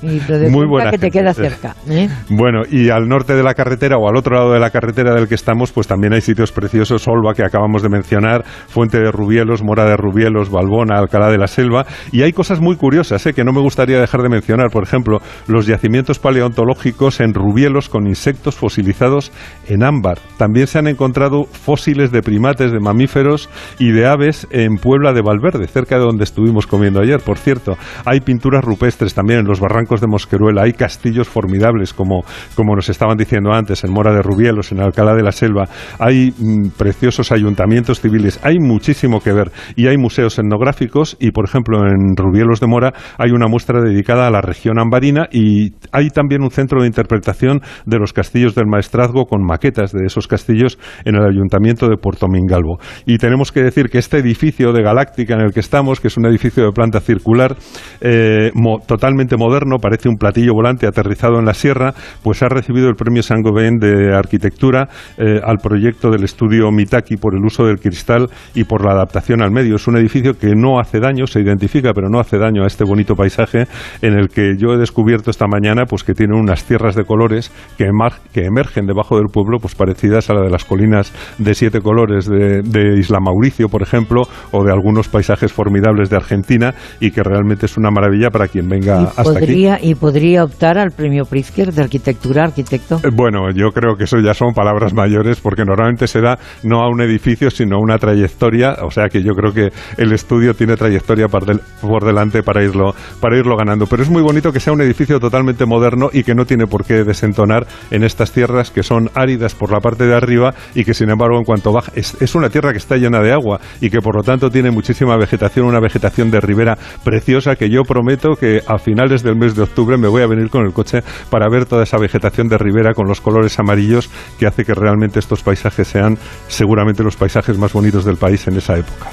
Y de Muy buena que te queda cerca. ¿eh? Bueno, y al norte de la carretera o al otro lado de la carretera del que estamos, pues también hay sitios preciosos, Olva, que acabamos de mencionar, Fuente de Rubielos, Mora de Rubielos, Balbona, Alcalá de la Selva, y hay cosas muy curiosas ¿eh? que no me gustaría dejar de mencionar. Por ejemplo, los yacimientos paleontológicos en Rubielos con insectos fosilizados en ámbar. También se han encontrado fósiles de primates, de mamíferos y de aves en Puebla de Valverde, cerca de donde estuvimos comiendo ayer, por cierto. Hay pinturas rupestres también en los barrancos de Mosqueruela, hay castillos formidables, como, como nos estaban diciendo antes, en Mora de Rubielos, en Alcalá de la Selva. Hay mm, preciosos ayuntamientos civiles, hay muchísimo que ver y hay museos etnográficos y, por ejemplo, en Rubielos de Mora hay una muestra dedicada a la región ambarina y hay también un centro de interpretación de los castillos del maestrazgo con maquetas de esos castillos en el ayuntamiento de Puerto Mingalvo. Y tenemos que decir que este edificio de Galáctica en el que estamos, que es un edificio de planta circular, eh, totalmente moderno, parece un platillo volante aterrizado en la sierra, pues ha recibido el premio Saint-Gobain de arquitectura eh, al proyecto del estudio Mitaki por el uso del cristal y por la adaptación al medio. Es un edificio que no hace daño, se identifica, pero no hace daño a este bonito paisaje en el que yo he descubierto esta mañana pues que tiene unas tierras de colores que, que emergen debajo del pueblo, pues parecidas a la de las colinas de siete colores de, Isla Mauricio, por ejemplo, o de algunos paisajes formidables de Argentina y que realmente es una maravilla para quien venga hasta aquí. ¿Y podría optar al premio Pritzker de arquitectura, arquitecto? Eh, bueno, yo creo que eso ya son palabras mayores porque normalmente se da no a un edificio sino a una trayectoria, o sea que yo creo que el estudio tiene trayectoria por delante para irlo, para irlo ganando. Pero es muy bonito que sea un edificio totalmente moderno y que no tiene por qué desentonar en estas tierras que son áridas por la parte de arriba y que sin embargo cuanto baja es, una tierra que está llena de agua y que por lo tanto tiene muchísima vegetación, una vegetación de ribera preciosa que yo prometo que a finales del mes de octubre me voy a venir con el coche para ver toda esa vegetación de ribera con los colores amarillos que hace que realmente estos paisajes sean seguramente los paisajes más bonitos del país en esa época.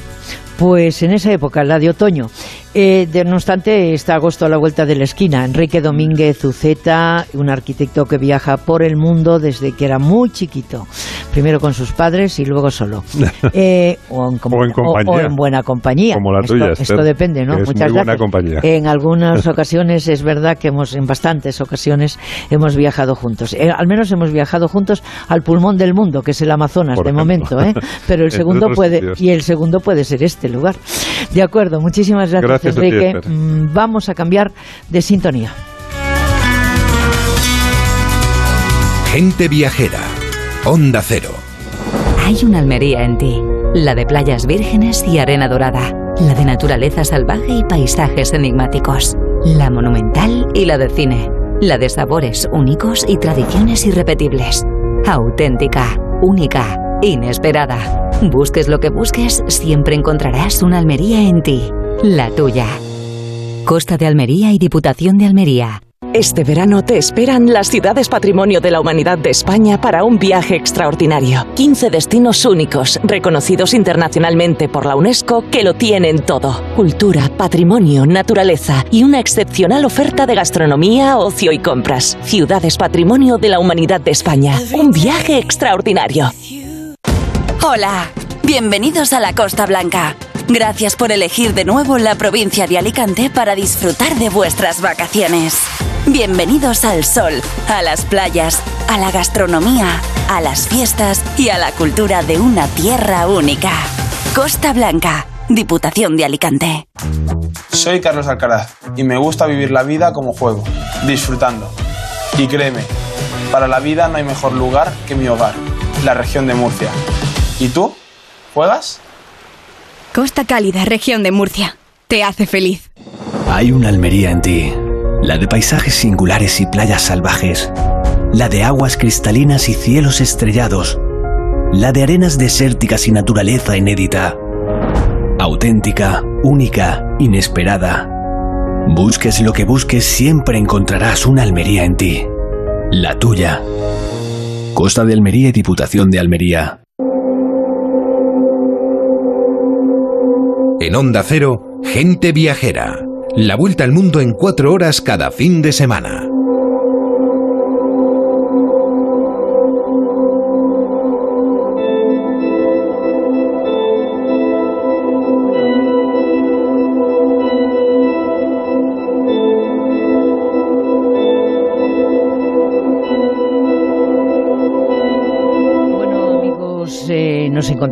Pues en esa época, la de otoño. Eh, no obstante, está agosto a la vuelta de la esquina. Enrique Domínguez Uceta, un arquitecto que viaja por el mundo desde que era muy chiquito. Primero con sus padres y luego solo. *laughs* Eh, o, en compañía. O, en buena compañía. Como la tuya, esto, depende, ¿no? Muchas buena compañía. En algunas *laughs* ocasiones es verdad que hemos, en bastantes ocasiones, hemos viajado juntos. Eh, al menos hemos viajado juntos al pulmón del mundo, que es el Amazonas de momento, ¿eh? *laughs* Pero el segundo puede, y el segundo puede ser este lugar. De acuerdo, muchísimas gracias, Enrique. Mm, vamos a cambiar de sintonía. Gente viajera. Onda Cero. Hay una Almería en ti, la de playas vírgenes y arena dorada, la de naturaleza salvaje y paisajes enigmáticos, la monumental y la de cine, la de sabores únicos y tradiciones irrepetibles, auténtica, única, inesperada. Busques lo que busques, siempre encontrarás una Almería en ti, la tuya. Costa de Almería y Diputación de Almería. Este verano te esperan las ciudades patrimonio de la humanidad de España para un viaje extraordinario. 15 destinos únicos, reconocidos internacionalmente por la UNESCO, que lo tienen todo. Cultura, patrimonio, naturaleza y una excepcional oferta de gastronomía, ocio y compras. Ciudades patrimonio de la humanidad de España. Un viaje extraordinario. Hola, bienvenidos a la Costa Blanca. Gracias por elegir de nuevo la provincia de Alicante para disfrutar de vuestras vacaciones. Bienvenidos al sol, a las playas, a la gastronomía, a las fiestas y a la cultura de una tierra única. Costa Blanca, Diputación de Alicante. Soy Carlos Alcaraz y me gusta vivir la vida como juego, disfrutando. Y créeme, para la vida no hay mejor lugar que mi hogar, la región de Murcia. ¿Y tú? ¿Juegas? Costa Cálida, región de Murcia. Te hace feliz. Hay una Almería en ti, la de paisajes singulares y playas salvajes, la de aguas cristalinas y cielos estrellados, la de arenas desérticas y naturaleza inédita. Auténtica, única, inesperada. Busques lo que busques, siempre encontrarás una Almería en ti. La tuya. Costa de Almería y Diputación de Almería. En Onda Cero, gente viajera. La vuelta al mundo en cuatro horas cada fin de semana.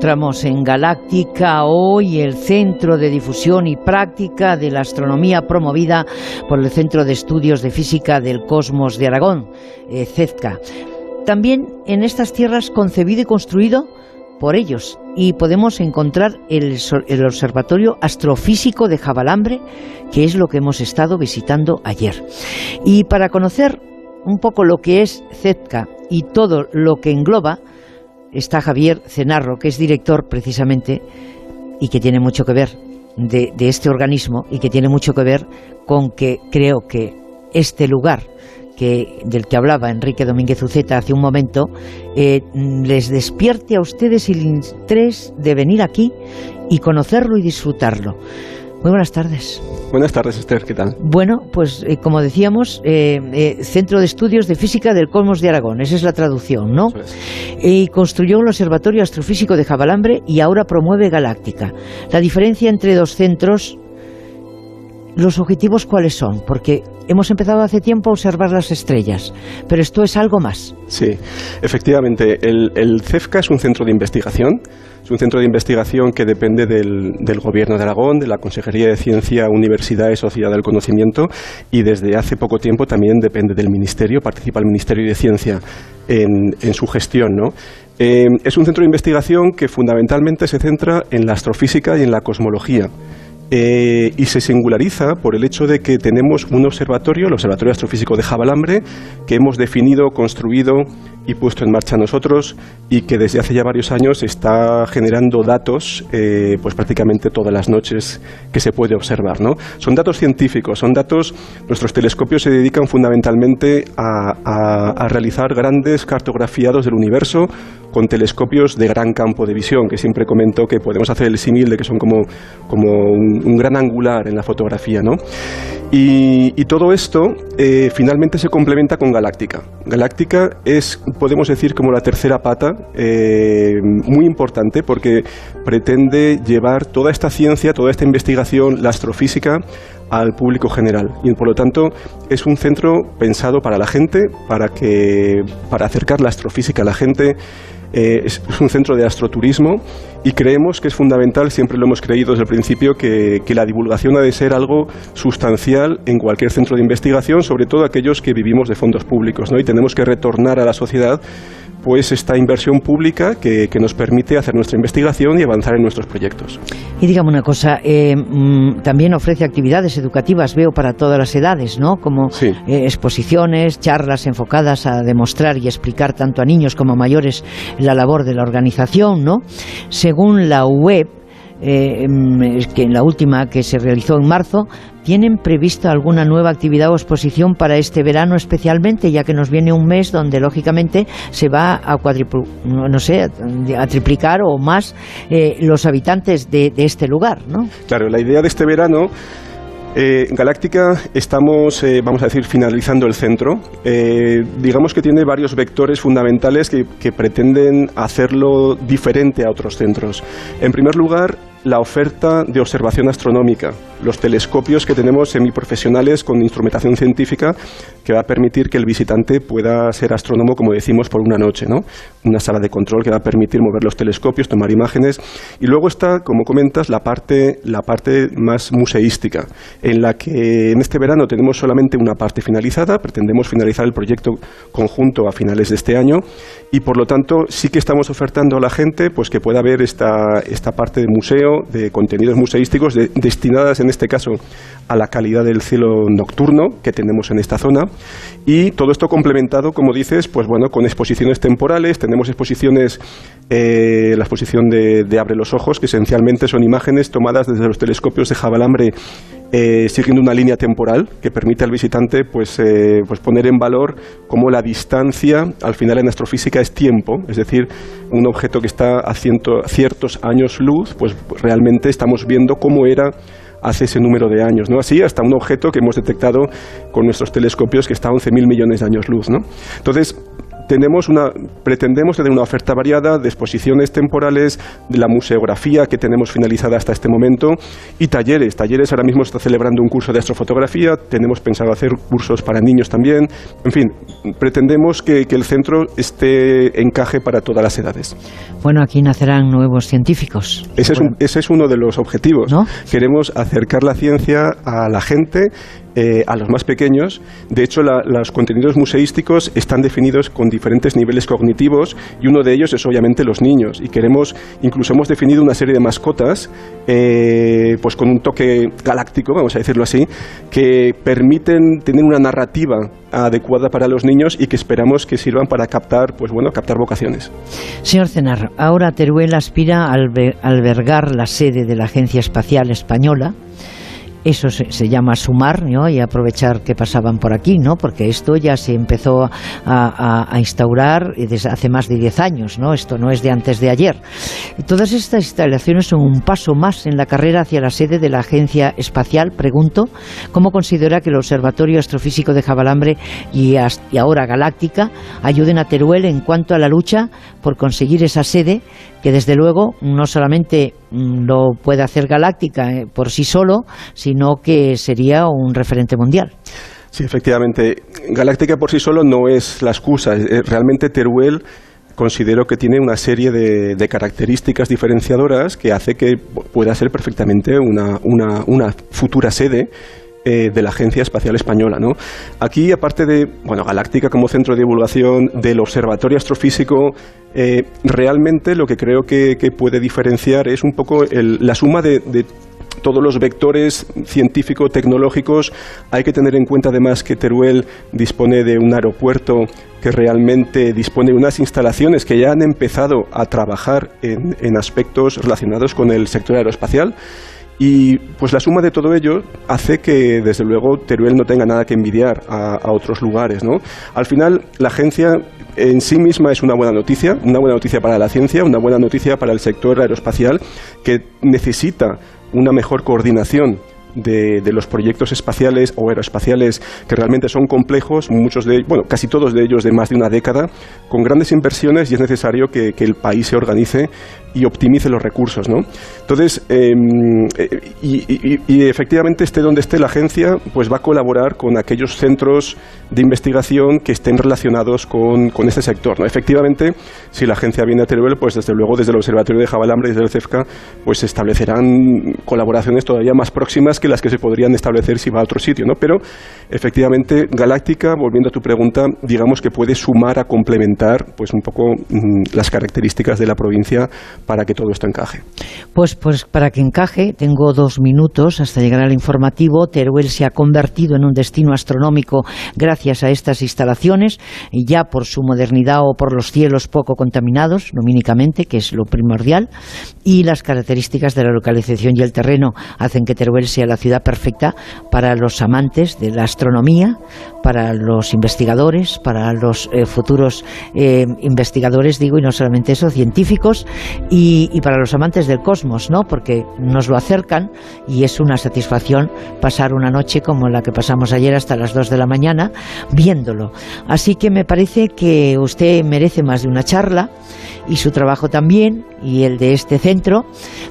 Encontramos en Galáctica, hoy el Centro de Difusión y Práctica de la Astronomía promovida por el Centro de Estudios de Física del Cosmos de Aragón, eh. También en estas tierras concebido y construido por ellos y podemos encontrar el, el, Observatorio Astrofísico de Jabalambre, que es lo que hemos estado visitando ayer. Y para conocer un poco lo que es CEZCA y todo lo que engloba, está Javier Cenarro, que es director precisamente y que tiene mucho que ver de, este organismo y que tiene mucho que ver con que creo que este lugar que, del que hablaba Enrique Domínguez Uceta hace un momento, eh, les despierte a ustedes el interés de venir aquí y conocerlo y disfrutarlo. Muy buenas tardes. Buenas tardes, Esther, ¿qué tal? Bueno, pues eh, como decíamos, eh, eh, Centro de Estudios de Física del Cosmos de Aragón, esa es la traducción, ¿no? Y construyó un observatorio astrofísico de Jabalambre y ahora promueve Galáctica. La diferencia entre dos centros ¿Los objetivos cuáles son? Porque hemos empezado hace tiempo a observar las estrellas, pero esto es algo más. Sí, efectivamente. El, CEFCA es un centro de investigación. Es un centro de investigación que depende del, Gobierno de Aragón, de la Consejería de Ciencia, Universidad y Sociedad del Conocimiento, y desde hace poco tiempo también depende del Ministerio, participa el Ministerio de Ciencia en, en su gestión. ¿no? Eh, es un centro de investigación que fundamentalmente se centra en la astrofísica y en la cosmología. Eh, y se singulariza por el hecho de que tenemos un observatorio, el Observatorio Astrofísico de Jabalambre, que hemos definido, construido y puesto en marcha nosotros y que desde hace ya varios años está generando datos eh, pues prácticamente todas las noches que se puede observar. ¿no? Son datos científicos, son datos, nuestros telescopios se dedican fundamentalmente a, a, realizar grandes cartografiados del universo con telescopios de gran campo de visión, que siempre comento que podemos hacer el símil de que son como, como un, gran angular en la fotografía. ¿no? Y, y todo esto eh, finalmente se complementa con Galáctica. Galáctica es podemos decir, como la tercera pata, eh, muy importante porque pretende llevar toda esta ciencia, toda esta investigación, la astrofísica, al público general y por lo tanto es un centro pensado para la gente, para que para acercar la astrofísica a la gente. Eh, es, un centro de astroturismo y creemos que es fundamental, siempre lo hemos creído desde el principio, que, que, la divulgación ha de ser algo sustancial en cualquier centro de investigación, sobre todo aquellos que vivimos de fondos públicos, ¿no? y tenemos que retornar a la sociedad pues esta inversión pública que, que, nos permite hacer nuestra investigación y avanzar en nuestros proyectos. Y dígame una cosa, eh, mm, también ofrece actividades educativas, veo, para todas las edades, ¿no? Como sí. eh, exposiciones, charlas enfocadas a demostrar y explicar tanto a niños como a mayores la labor de la organización, ¿no? Según la web, eh, que en la última que se realizó en marzo, ¿tienen previsto alguna nueva actividad o exposición para este verano especialmente, ya que nos viene un mes donde lógicamente se va a no sé, a triplicar o más eh, los habitantes de, este lugar, ¿no? Claro, la idea de este verano eh, Galáctica estamos, vamos a decir, finalizando el centro. Digamos que tiene varios vectores fundamentales que, pretenden hacerlo diferente a otros centros. En primer lugar, la oferta de observación astronómica, los telescopios que tenemos semiprofesionales con instrumentación científica que va a permitir que el visitante pueda ser astrónomo, como decimos, por una noche, ¿no? Una sala de control que va a permitir mover los telescopios, tomar imágenes. Y luego está, como comentas, la parte, la parte más museística, en la que en este verano tenemos solamente una parte finalizada, pretendemos finalizar el proyecto conjunto a finales de este año y por lo tanto sí que estamos ofertando a la gente pues que pueda ver esta, esta parte de museo, de contenidos museísticos destinadas en este caso a la calidad del cielo nocturno que tenemos en esta zona. Y todo esto complementado, como dices, pues bueno, con exposiciones temporales, tenemos exposiciones, eh, la exposición de, de Abre los Ojos, que esencialmente son imágenes tomadas desde los telescopios de Jabalambre eh, siguiendo una línea temporal que permite al visitante pues, eh, pues poner en valor cómo la distancia al final en astrofísica es tiempo, es decir, un objeto que está a ciertos años luz, pues realmente estamos viendo cómo era hace ese número de años, ¿no? Así hasta un objeto que hemos detectado con nuestros telescopios que está a 11.000 millones de años luz, ¿no? Entonces, tenemos una, pretendemos tener una oferta variada de exposiciones temporales, de la museografía que tenemos finalizada hasta este momento y talleres. Talleres ahora mismo está celebrando un curso de astrofotografía, tenemos pensado hacer cursos para niños también. En fin, pretendemos que, el centro esté encaje para todas las edades. Bueno, aquí nacerán nuevos científicos. Ese, es, ese es uno de los objetivos. Queremos acercar la ciencia a la gente eh, a los más pequeños. De hecho, los contenidos museísticos están definidos con diferentes niveles cognitivos y uno de ellos es obviamente los niños. Y queremos, incluso hemos definido una serie de mascotas, eh, pues con un toque galáctico, vamos a decirlo así, que permiten tener una narrativa adecuada para los niños y que esperamos que sirvan para captar, pues bueno, captar vocaciones. Señor Cenar, ahora Teruel aspira a albergar la sede de la Agencia Espacial Española eso se, llama sumar ¿no? y aprovechar que pasaban por aquí, ¿no? porque esto ya se empezó a, instaurar desde hace más de 10 años, ¿no? esto no es de antes de ayer. Todas estas instalaciones son un paso más en la carrera hacia la sede de la Agencia Espacial. Pregunto, ¿cómo considera que el Observatorio Astrofísico de Jabalambre y, ahora Galáctica ayuden a Teruel en cuanto a la lucha por conseguir esa sede que desde luego no solamente mm, lo puede hacer Galáctica eh, por sí solo, sino que sería un referente mundial. Sí, efectivamente. Galáctica por sí solo no es la excusa. Eh, realmente Teruel considero que tiene una serie de, características diferenciadoras que hace que pueda ser perfectamente una, una futura sede eh, de la Agencia Espacial Española. ¿no? Aquí, aparte de bueno, Galáctica como centro de divulgación del Observatorio Astrofísico, eh, realmente lo que creo que, puede diferenciar es un poco la suma de, todos los vectores científico-tecnológicos. Hay que tener en cuenta además que Teruel dispone de un aeropuerto que realmente dispone de unas instalaciones que ya han empezado a trabajar en aspectos relacionados con el sector aeroespacial. Y pues la suma de todo ello hace que, desde luego, Teruel no tenga nada que envidiar a, otros lugares. ¿no? Al final, la agencia en sí misma es una buena noticia, una buena noticia para la ciencia, una buena noticia para el sector aeroespacial, que necesita una mejor coordinación de, los proyectos espaciales o aeroespaciales que realmente son complejos, muchos de, bueno, casi todos de ellos de más de una década, con grandes inversiones y es necesario que, el país se organice y optimice los recursos, ¿no? Entonces, em, eh, y, efectivamente esté donde esté la agencia, pues va a colaborar con aquellos centros de investigación que estén relacionados con, este sector, ¿no? Efectivamente, si la agencia viene a Teruel, pues desde luego desde el Observatorio de Jabalambre y desde el CEFCA, pues se establecerán colaboraciones todavía más próximas que las que se podrían establecer si va a otro sitio, ¿no? Pero efectivamente Galáctica, volviendo a tu pregunta, digamos que puede sumar a complementar, pues un poco mm, las características de la provincia para que todo esto encaje. Pues, pues para que encaje, tengo dos minutos hasta llegar al informativo. Teruel se ha convertido en un destino astronómico gracias a estas instalaciones, ya por su modernidad o por los cielos poco contaminados, lumínicamente, que es lo primordial, y las características de la localización y el terreno hacen que Teruel sea la ciudad perfecta para los amantes de la astronomía, para los investigadores, para los eh, futuros eh, investigadores, digo, y no solamente eso, científicos, y para los amantes del cosmos, ¿no? Porque nos lo acercan y es una satisfacción pasar una noche como la que pasamos ayer hasta las 2 de la mañana viéndolo. Así que me parece que usted merece más de una charla y su trabajo también y el de este centro,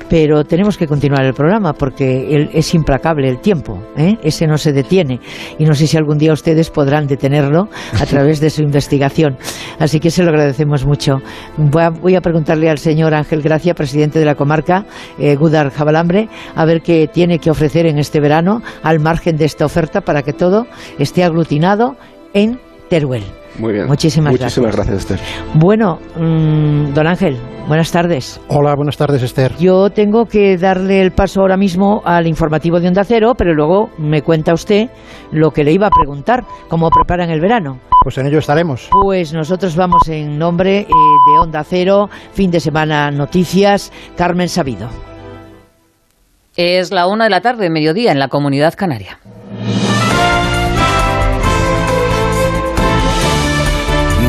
pero tenemos que continuar el programa porque es implacable el tiempo, ¿eh? ese no se detiene y no sé si algún día ustedes podrán detenerlo a *laughs* través de su investigación. Así que se lo agradecemos mucho. Voy a, voy a preguntarle al señor Ángel Gracia, presidente de la comarca eh, Gudar Jabalambre, a ver qué tiene que ofrecer en este verano al margen de esta oferta para que todo esté aglutinado en Teruel. Muy bien. Muchísimas, Muchísimas gracias. Esther. Bueno, mm, don Ángel, buenas tardes. Hola, buenas tardes, Esther. Yo tengo que darle el paso ahora mismo al informativo de Onda Cero, pero luego me cuenta usted lo que le iba a preguntar, cómo preparan el verano. Pues en ello estaremos. Pues nosotros vamos en nombre eh, de Onda Cero, fin de semana noticias, Carmen Sabido. Es la una de la tarde, mediodía, en la comunidad canaria.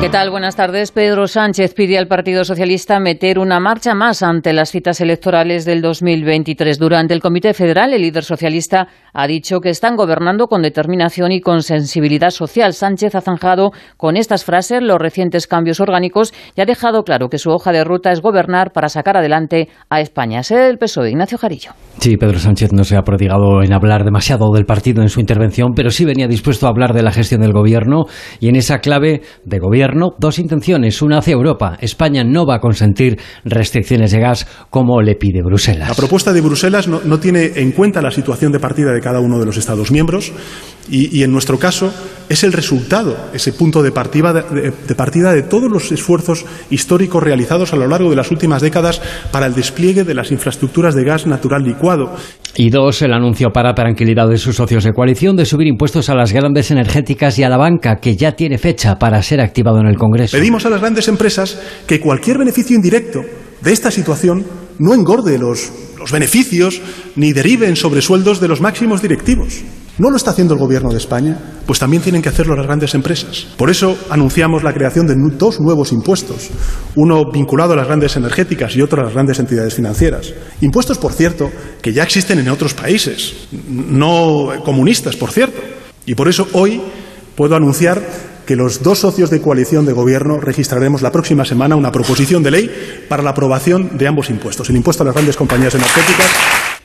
¿Qué tal? Buenas tardes. Pedro Sánchez pide al Partido Socialista meter una marcha más ante las citas electorales del 2023. Durante el Comité Federal, el líder socialista ha dicho que están gobernando con determinación y con sensibilidad social. Sánchez ha zanjado con estas frases los recientes cambios orgánicos y ha dejado claro que su hoja de ruta es gobernar para sacar adelante a España. Sede del PSOE, Ignacio Jarillo. Sí, Pedro Sánchez no se ha prodigado en hablar demasiado del partido en su intervención, pero sí venía dispuesto a hablar de la gestión del gobierno y en esa clave de gobierno dos intenciones, una hacia Europa. España no va a consentir restricciones de gas como le pide Bruselas. La propuesta de Bruselas no, tiene en cuenta la situación de partida de cada uno de los Estados miembros y, y en nuestro caso es el resultado, ese punto de partida de, de partida de todos los esfuerzos históricos realizados a lo largo de las últimas décadas para el despliegue de las infraestructuras de gas natural licuado. Y dos, el anuncio para tranquilidad de sus socios de coalición de subir impuestos a las grandes energéticas y a la banca, que ya tiene fecha para ser activado en el Congreso. Pedimos a las grandes empresas que cualquier beneficio indirecto de esta situación no engorde los, los beneficios ni derive en sobresueldos de los máximos directivos. ¿No lo está haciendo el Gobierno de España? Pues también tienen que hacerlo las grandes empresas. Por eso anunciamos la creación de dos nuevos impuestos, uno vinculado a las grandes energéticas y otro a las grandes entidades financieras. Impuestos, por cierto, que ya existen en otros países, no comunistas, por cierto. Y por eso hoy puedo anunciar que los dos socios de coalición de gobierno registraremos la próxima semana una proposición de ley para la aprobación de ambos impuestos, el impuesto a las grandes compañías energéticas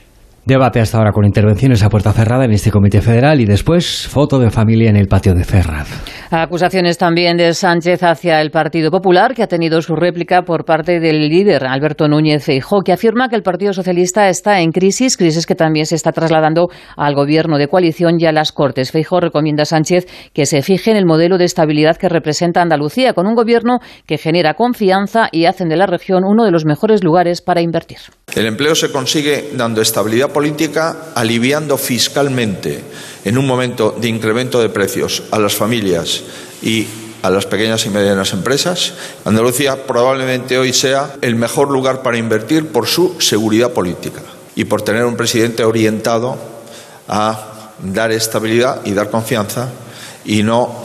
Debate hasta ahora con intervenciones a puerta cerrada en este Comité Federal y después foto de familia en el patio de Ferraz. Acusaciones también de Sánchez hacia el Partido Popular, que ha tenido su réplica por parte del líder Alberto Núñez Feijóo, que afirma que el Partido Socialista está en crisis, crisis que también se está trasladando al gobierno de coalición y a las Cortes. Feijóo recomienda a Sánchez que se fije en el modelo de estabilidad que representa Andalucía, con un gobierno que genera confianza y hacen de la región uno de los mejores lugares para invertir. El empleo se consigue dando estabilidad política, aliviando fiscalmente en un momento de incremento de precios a las familias y a las pequeñas y medianas empresas. Andalucía probablemente hoy sea el mejor lugar para invertir por su seguridad política y por tener un presidente orientado a dar estabilidad y dar confianza y no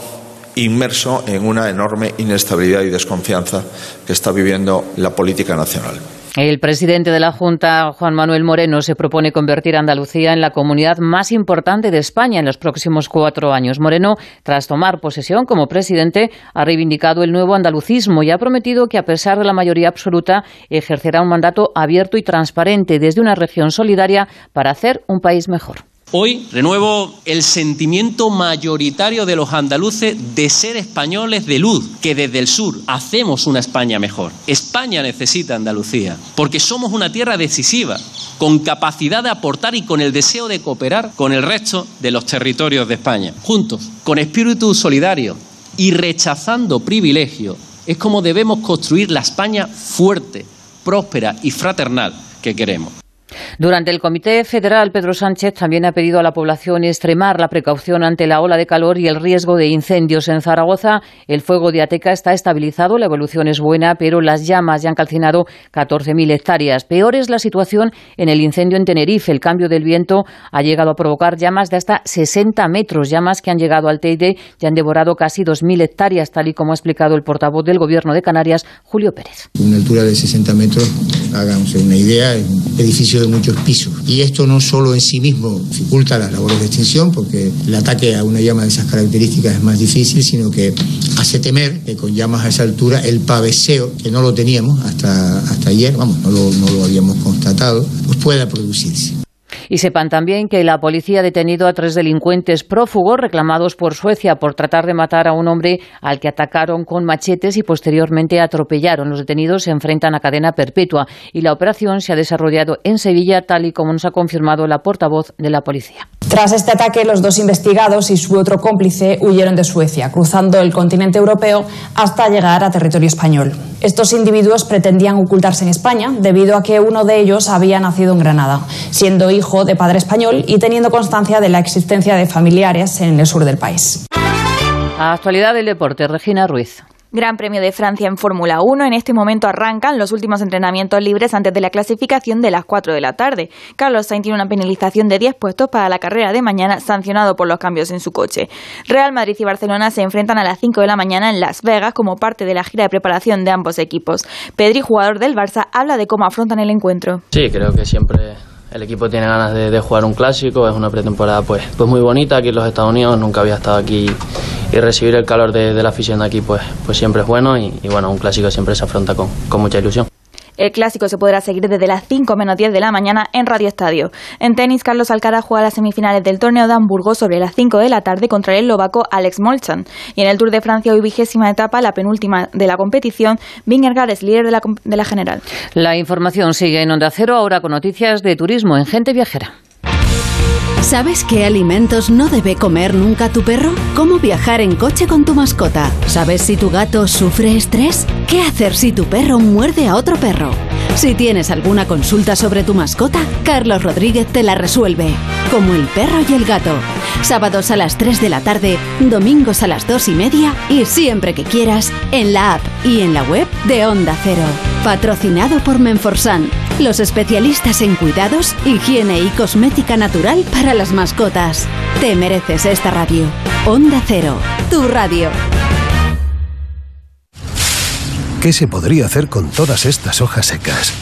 inmerso en una enorme inestabilidad y desconfianza que está viviendo la política nacional. El presidente de la Junta, Juan Manuel Moreno, se propone convertir a Andalucía en la comunidad más importante de España en los próximos cuatro años. Moreno, tras tomar posesión como presidente, ha reivindicado el nuevo andalucismo y ha prometido que, a pesar de la mayoría absoluta, ejercerá un mandato abierto y transparente desde una región solidaria para hacer un país mejor. Hoy renuevo el sentimiento mayoritario de los andaluces de ser españoles de luz, que desde el sur hacemos una España mejor. España necesita Andalucía, porque somos una tierra decisiva, con capacidad de aportar y con el deseo de cooperar con el resto de los territorios de España. Juntos, con espíritu solidario y rechazando privilegios, es como debemos construir la España fuerte, próspera y fraternal que queremos. Durante el Comité Federal, Pedro Sánchez también ha pedido a la población extremar la precaución ante la ola de calor y el riesgo de incendios. En Zaragoza, el fuego de Ateca está estabilizado, la evolución es buena, pero las llamas ya han calcinado 14.000 hectáreas. Peor es la situación en el incendio en Tenerife. El cambio del viento ha llegado a provocar llamas de hasta 60 metros, llamas que han llegado al Teide y han devorado casi 2.000 hectáreas, tal y como ha explicado el portavoz del Gobierno de Canarias, Julio Pérez. Una altura de 60 metros, háganse una idea, un edificio de muchos pisos. Y esto no solo en sí mismo dificulta las labores de extinción, porque el ataque a una llama de esas características es más difícil, sino que hace temer que con llamas a esa altura el paveseo, que no lo teníamos hasta, hasta ayer, vamos, no lo, no lo habíamos constatado, pues pueda producirse. Y sepan también que la policía ha detenido a tres delincuentes prófugos reclamados por Suecia por tratar de matar a un hombre al que atacaron con machetes y posteriormente atropellaron. Los detenidos se enfrentan a cadena perpetua y la operación se ha desarrollado en Sevilla, tal y como nos ha confirmado la portavoz de la policía. Tras este ataque, los dos investigados y su otro cómplice huyeron de Suecia, cruzando el continente europeo hasta llegar a territorio español. Estos individuos pretendían ocultarse en España debido a que uno de ellos había nacido en Granada, siendo hijo de padre español y teniendo constancia de la existencia de familiares en el sur del país. Actualidad del deporte, Regina Ruiz. Gran Premio de Francia en Fórmula 1. En este momento arrancan los últimos entrenamientos libres antes de la clasificación de las 4 de la tarde. Carlos Sainz tiene una penalización de 10 puestos para la carrera de mañana, sancionado por los cambios en su coche. Real Madrid y Barcelona se enfrentan a las 5 de la mañana en Las Vegas como parte de la gira de preparación de ambos equipos. Pedri, jugador del Barça, habla de cómo afrontan el encuentro. Sí, creo que siempre el equipo tiene ganas de, jugar un clásico, es una pretemporada pues, pues muy bonita aquí en los Estados Unidos, nunca había estado aquí y recibir el calor de, de la afición de aquí pues, pues siempre es bueno y, y, bueno, un clásico siempre se afronta con, con mucha ilusión. El clásico se podrá seguir desde las 5 menos 10 de la mañana en Radio Estadio. En tenis, Carlos Alcaraz juega las semifinales del torneo de Hamburgo sobre las 5 de la tarde contra el eslovaco Alex Molchan. Y en el Tour de Francia, hoy vigésima etapa, la penúltima de la competición, Vingegaard es líder de la, de la general. La información sigue en Onda Cero, ahora con noticias de turismo en Gente Viajera. ¿Sabes qué alimentos no debe comer nunca tu perro? ¿Cómo viajar en coche con tu mascota? ¿Sabes si tu gato sufre estrés? ¿Qué hacer si tu perro muerde a otro perro? Si tienes alguna consulta sobre tu mascota, Carlos Rodríguez te la resuelve. Como el perro y el gato. Sábados a las 3 de la tarde, domingos a las 2 y media y siempre que quieras en la app y en la web de Onda Cero. Patrocinado por Menforsan, los especialistas en cuidados, higiene y cosmética natural para las mascotas. Te mereces esta radio. Onda Cero, tu radio. ¿Qué se podría hacer con todas estas hojas secas?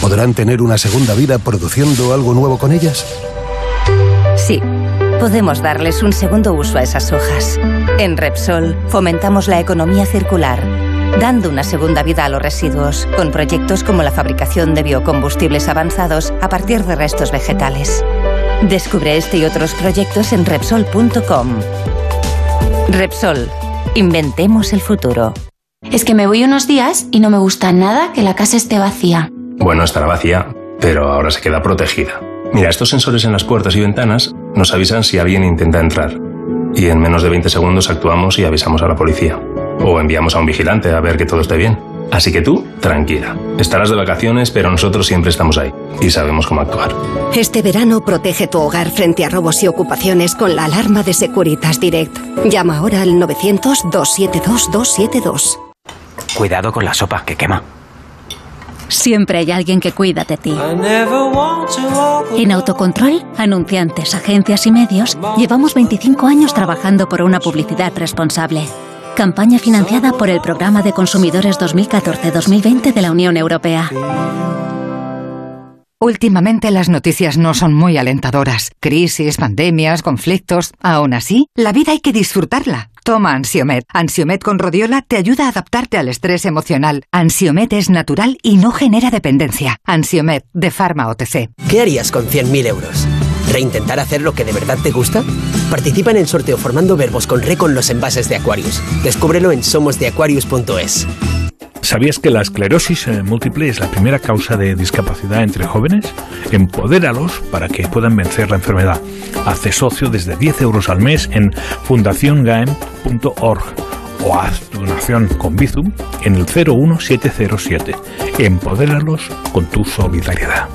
¿Podrán tener una segunda vida produciendo algo nuevo con ellas? Sí, podemos darles un segundo uso a esas hojas. En Repsol fomentamos la economía circular, dando una segunda vida a los residuos, con proyectos como la fabricación de biocombustibles avanzados a partir de restos vegetales. Descubre este y otros proyectos en Repsol.com. Repsol, inventemos el futuro. Es que me voy unos días y no me gusta nada que la casa esté vacía. Bueno, estará vacía, pero ahora se queda protegida. Mira, estos sensores en las puertas y ventanas nos avisan si alguien intenta entrar. Y en menos de 20 segundos actuamos y avisamos a la policía. O enviamos a un vigilante a ver que todo esté bien. Así que tú, tranquila. Estarás de vacaciones, pero nosotros siempre estamos ahí y sabemos cómo actuar. Este verano protege tu hogar frente a robos y ocupaciones con la alarma de Securitas Direct. Llama ahora al 900-272-272. Cuidado con la sopa, que quema. Siempre hay alguien que cuida de ti. En Autocontrol, anunciantes, agencias y medios, llevamos 25 años trabajando por una publicidad responsable. Campaña financiada por el Programa de Consumidores 2014-2020 de la Unión Europea. Últimamente las noticias no son muy alentadoras. Crisis, pandemias, conflictos. Aún así, la vida hay que disfrutarla. Toma Ansiomet. Ansiomet con rodiola te ayuda a adaptarte al estrés emocional. Ansiomet es natural y no genera dependencia. Ansiomet de Pharma OTC. ¿Qué harías con 100.000 euros? ¿Reintentar hacer lo que de verdad te gusta? Participa en el sorteo formando verbos con re con los envases de Aquarius. Descúbrelo en somosdeaquarius.es. ¿Sabías que la esclerosis múltiple es la primera causa de discapacidad entre jóvenes? Empodéralos para que puedan vencer la enfermedad. Hace socio desde 10 euros al mes en fundaciongaem.org o haz tu donación con Bizum en el 01707. Empodéralos con tu solidaridad.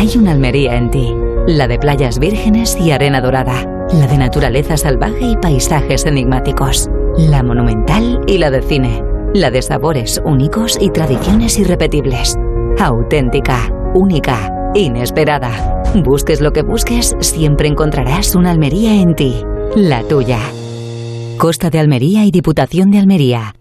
Hay una Almería en ti, la de playas vírgenes y arena dorada, la de naturaleza salvaje y paisajes enigmáticos, la monumental y la de cine, la de sabores únicos y tradiciones irrepetibles, auténtica, única, inesperada. Busques lo que busques, siempre encontrarás una Almería en ti, la tuya. Costa de Almería y Diputación de Almería.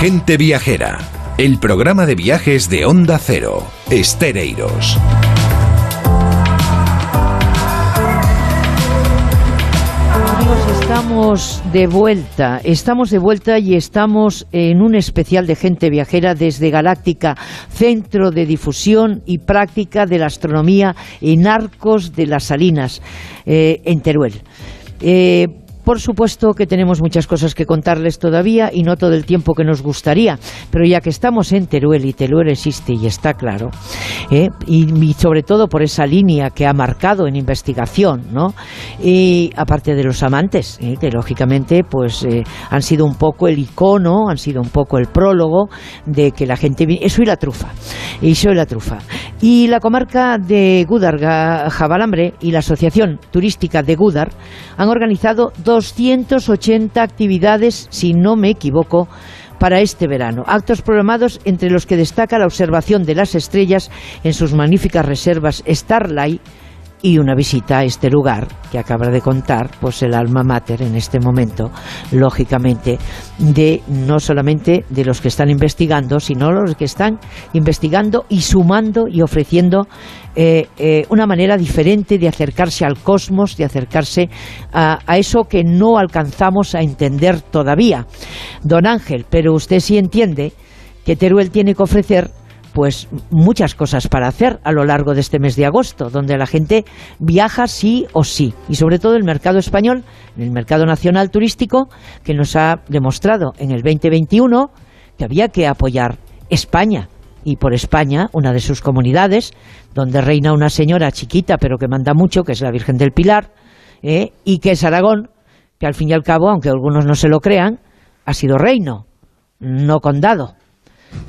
Gente Viajera, el programa de viajes de Onda Cero, Estereiros. Estamos de vuelta, estamos de vuelta y estamos en un especial de gente viajera desde Galáctica, Centro de Difusión y Práctica de la Astronomía en Arcos de las Salinas, eh, en Teruel. Eh, por supuesto que tenemos muchas cosas que contarles todavía y no todo el tiempo que nos gustaría, pero ya que estamos en Teruel y Teruel existe y está claro, ¿eh? y, sobre todo por esa línea que ha marcado en investigación, ¿no? Y aparte de los amantes, ¿eh? que lógicamente pues eh, han sido un poco el icono, han sido un poco el prólogo de que la gente eso y la trufa, eso y la trufa. Y la comarca de Gudar, Jabalambre y la Asociación Turística de Gudar han organizado dos 280 actividades, si no me equivoco, para este verano. Actos programados entre los que destaca la observación de las estrellas en sus magníficas reservas Starlight y una visita a este lugar que acaba de contar pues el alma mater en este momento lógicamente de no solamente de los que están investigando sino los que están investigando y sumando y ofreciendo eh, eh, una manera diferente de acercarse al cosmos de acercarse a, a eso que no alcanzamos a entender todavía. Don Ángel pero usted sí entiende que Teruel tiene que ofrecer pues muchas cosas para hacer a lo largo de este mes de agosto, donde la gente viaja sí o sí, y sobre todo el mercado español, el mercado nacional turístico, que nos ha demostrado en el 2021 que había que apoyar España, y por España, una de sus comunidades, donde reina una señora chiquita pero que manda mucho, que es la Virgen del Pilar, ¿eh? y que es Aragón, que al fin y al cabo, aunque algunos no se lo crean, ha sido reino, no condado.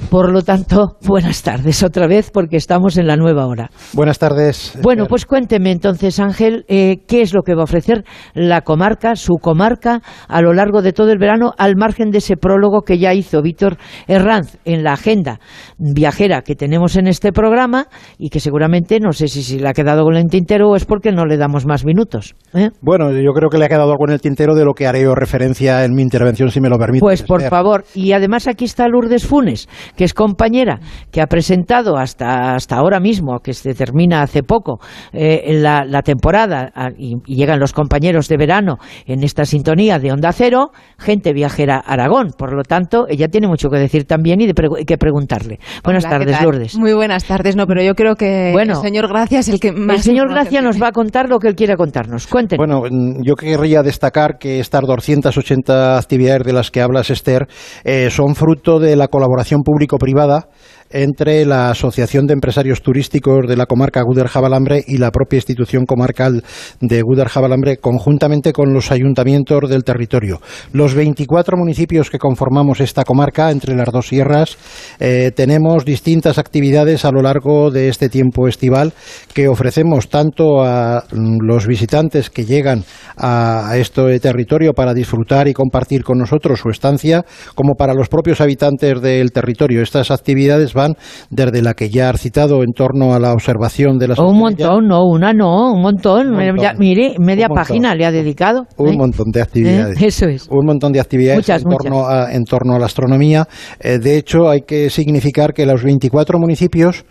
Por lo tanto, *laughs* buenas tardes otra vez porque estamos en la nueva hora. Buenas tardes. Bueno, pues cuénteme entonces, Ángel, eh, qué es lo que va a ofrecer la comarca, su comarca, a lo largo de todo el verano, al margen de ese prólogo que ya hizo Víctor Herranz en la agenda viajera que tenemos en este programa y que seguramente, no sé si, si le ha quedado con el tintero o es porque no le damos más minutos. ¿eh? Bueno, yo creo que le ha quedado algo en el tintero de lo que haré yo referencia en mi intervención, si me lo permite. Pues por favor, y además aquí está Lourdes Funes que es compañera, que ha presentado hasta, hasta ahora mismo, que se termina hace poco, eh, la, la, temporada, y, y, llegan los compañeros de verano en esta sintonía de Onda Cero, gente viajera Aragón. Por lo tanto, ella tiene mucho que decir también y de que preguntarle. Buenas Hola, tardes, Lourdes. Muy buenas tardes, no, pero yo creo que bueno, el señor Gracia es el que más... El señor Gracia nos va a contar lo que él quiera contarnos. Cuéntenos. Bueno, yo querría destacar que estas 280 actividades de las que hablas, Esther, eh, son fruto de la colaboración público-privada entre la Asociación de Empresarios Turísticos de la comarca Guder-Jabalambre y la propia institución comarcal de Guder-Jabalambre, conjuntamente con los ayuntamientos del territorio. Los 24 municipios que conformamos esta comarca, entre las dos sierras, eh, tenemos distintas actividades a lo largo de este tiempo estival que ofrecemos tanto a los visitantes que llegan a, a este territorio para disfrutar y compartir con nosotros su estancia, como para los propios habitantes del territorio. Estas actividades van desde la que ya has citado en torno a la observación de las Un montón, no, una no, un montón. Un montón. Ya, mire, media página le ha dedicado. Un ¿eh? montón de actividades. ¿Eh? Eso es. Un montón de actividades muchas, en, torno. A, en torno a la astronomía. Eh, de hecho, hay que significar que los 24 municipios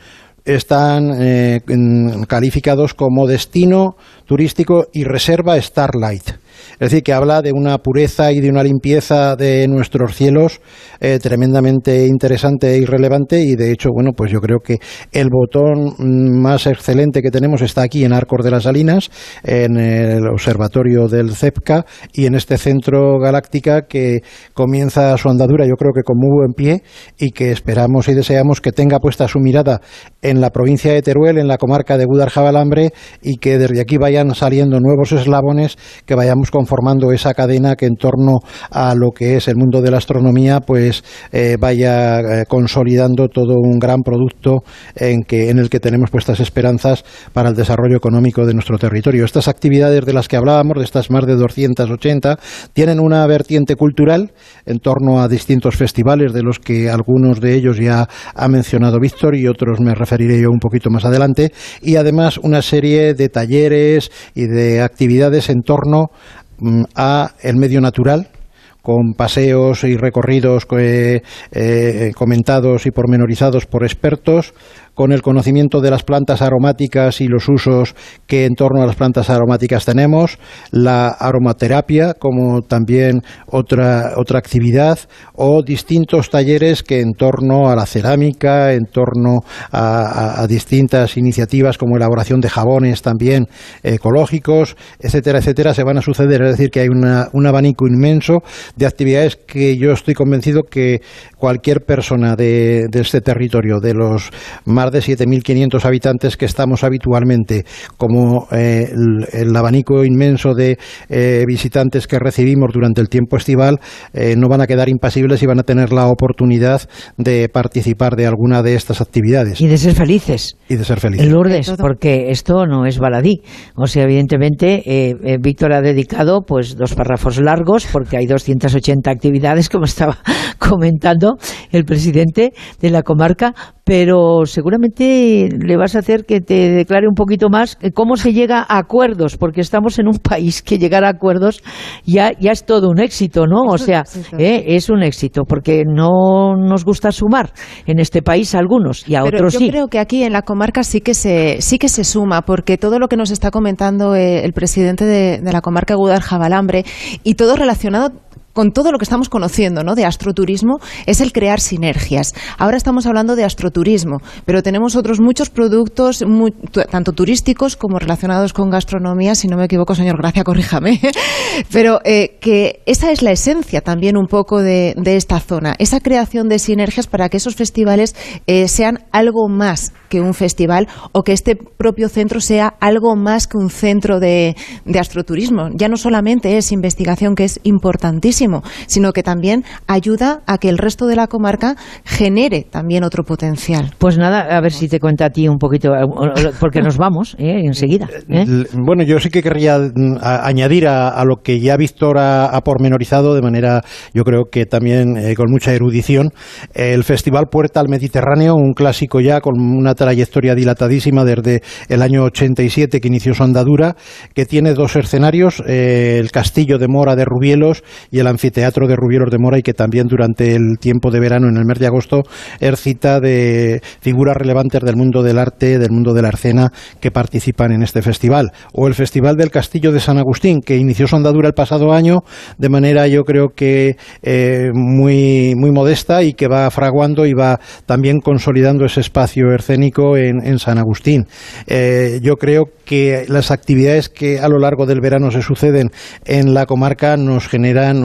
están calificados como destino turístico y reserva Starlight. Es decir, que habla de una pureza y de una limpieza de nuestros cielos eh, tremendamente interesante e irrelevante y de hecho, bueno, pues yo creo que el botón más excelente que tenemos está aquí en Arcos de las Salinas, en el observatorio del CEPCA y en este centro galáctica que comienza su andadura, yo creo que con muy buen pie y que esperamos y deseamos que tenga puesta su mirada en la provincia de Teruel, en la comarca de Gudar-Jabalambre y que desde aquí vayan saliendo nuevos eslabones, que vayamos conformando esa cadena que en torno a lo que es el mundo de la astronomía, pues eh, vaya eh, consolidando todo un gran producto en, que, en el que tenemos puestas esperanzas para el desarrollo económico de nuestro territorio. Estas actividades de las que hablábamos, de estas más de 280, tienen una vertiente cultural en torno a distintos festivales, de los que algunos de ellos ya ha mencionado Víctor y otros me referiré yo un poquito más adelante, y además una serie de talleres y de actividades en torno a el medio natural, con paseos y recorridos eh, eh, comentados y pormenorizados por expertos, con el conocimiento de las plantas aromáticas y los usos que en torno a las plantas aromáticas tenemos, la aromaterapia como también otra, otra actividad o distintos talleres que en torno a la cerámica, en torno a, distintas iniciativas como elaboración de jabones también ecológicos, etcétera, etcétera, se van a suceder. Es decir, que hay un abanico inmenso de actividades que yo estoy convencido que cualquier persona de, de este territorio, de los más de 7.500 habitantes que estamos habitualmente, como eh, el, abanico inmenso de eh, visitantes que recibimos durante el tiempo estival, eh, no van a quedar impasibles y van a tener la oportunidad de participar de alguna de estas actividades. Y de ser felices. Y de ser felices. En Lourdes, porque esto no es baladí. O sea, evidentemente, Víctor ha dedicado pues dos párrafos largos, porque hay 280 actividades, como estaba *laughs* comentando el presidente de la comarca, pero seguramente le vas a hacer que te declare un poquito más cómo se llega a acuerdos, porque estamos en un *laughs* país que llegar a acuerdos ya, ya es todo un éxito, ¿no? O sea, eh, es un éxito, porque no nos gusta sumar en este país a algunos y a otros yo sí. Yo creo que aquí en la comarca sí que se, sí que se suma, porque todo lo que nos está comentando eh, el presidente de, de la comarca Gudar Jabalambre y todo relacionado con todo lo que estamos conociendo ¿no? de astroturismo es el crear sinergias. Ahora estamos hablando de astroturismo, pero tenemos otros muchos productos, tanto turísticos como relacionados con gastronomía, si no me equivoco, señor Gracia, *laughs* corríjame, pero eh, que esa es la esencia también un poco de, esta zona, esa creación de sinergias para que esos festivales eh, sean algo más que un festival o que este propio centro sea algo más que un centro de, de astroturismo. Ya no solamente es investigación, que es importantísimo, sino que también ayuda a que el resto de la comarca genere también otro potencial. Pues nada, a ver si te cuenta a ti un poquito, eh, porque nos vamos ¿eh? enseguida. *laughs* ¿eh? Bueno, yo sí que querría mm, añadir a, lo que ya Víctor ha, pormenorizado de manera, yo creo que también con mucha erudición, el Festival Puerta al Mediterráneo, un clásico ya con una trayectoria dilatadísima desde el año 87 que inició su andadura, que tiene dos escenarios, el Castillo de Mora de Rubielos y el anfiteatro de Rubieros de Mora y que también durante el tiempo de verano, en el mes de agosto, es cita de figuras relevantes del mundo del arte, del mundo de la arcena, que participan en este festival. O el Festival del Castillo de San Agustín, que inició su andadura el pasado año de manera, yo creo que eh, muy, muy modesta y que va fraguando y va también consolidando ese espacio escénico en, San Agustín. Eh, yo creo que las actividades que a lo largo del verano se suceden en la comarca nos generan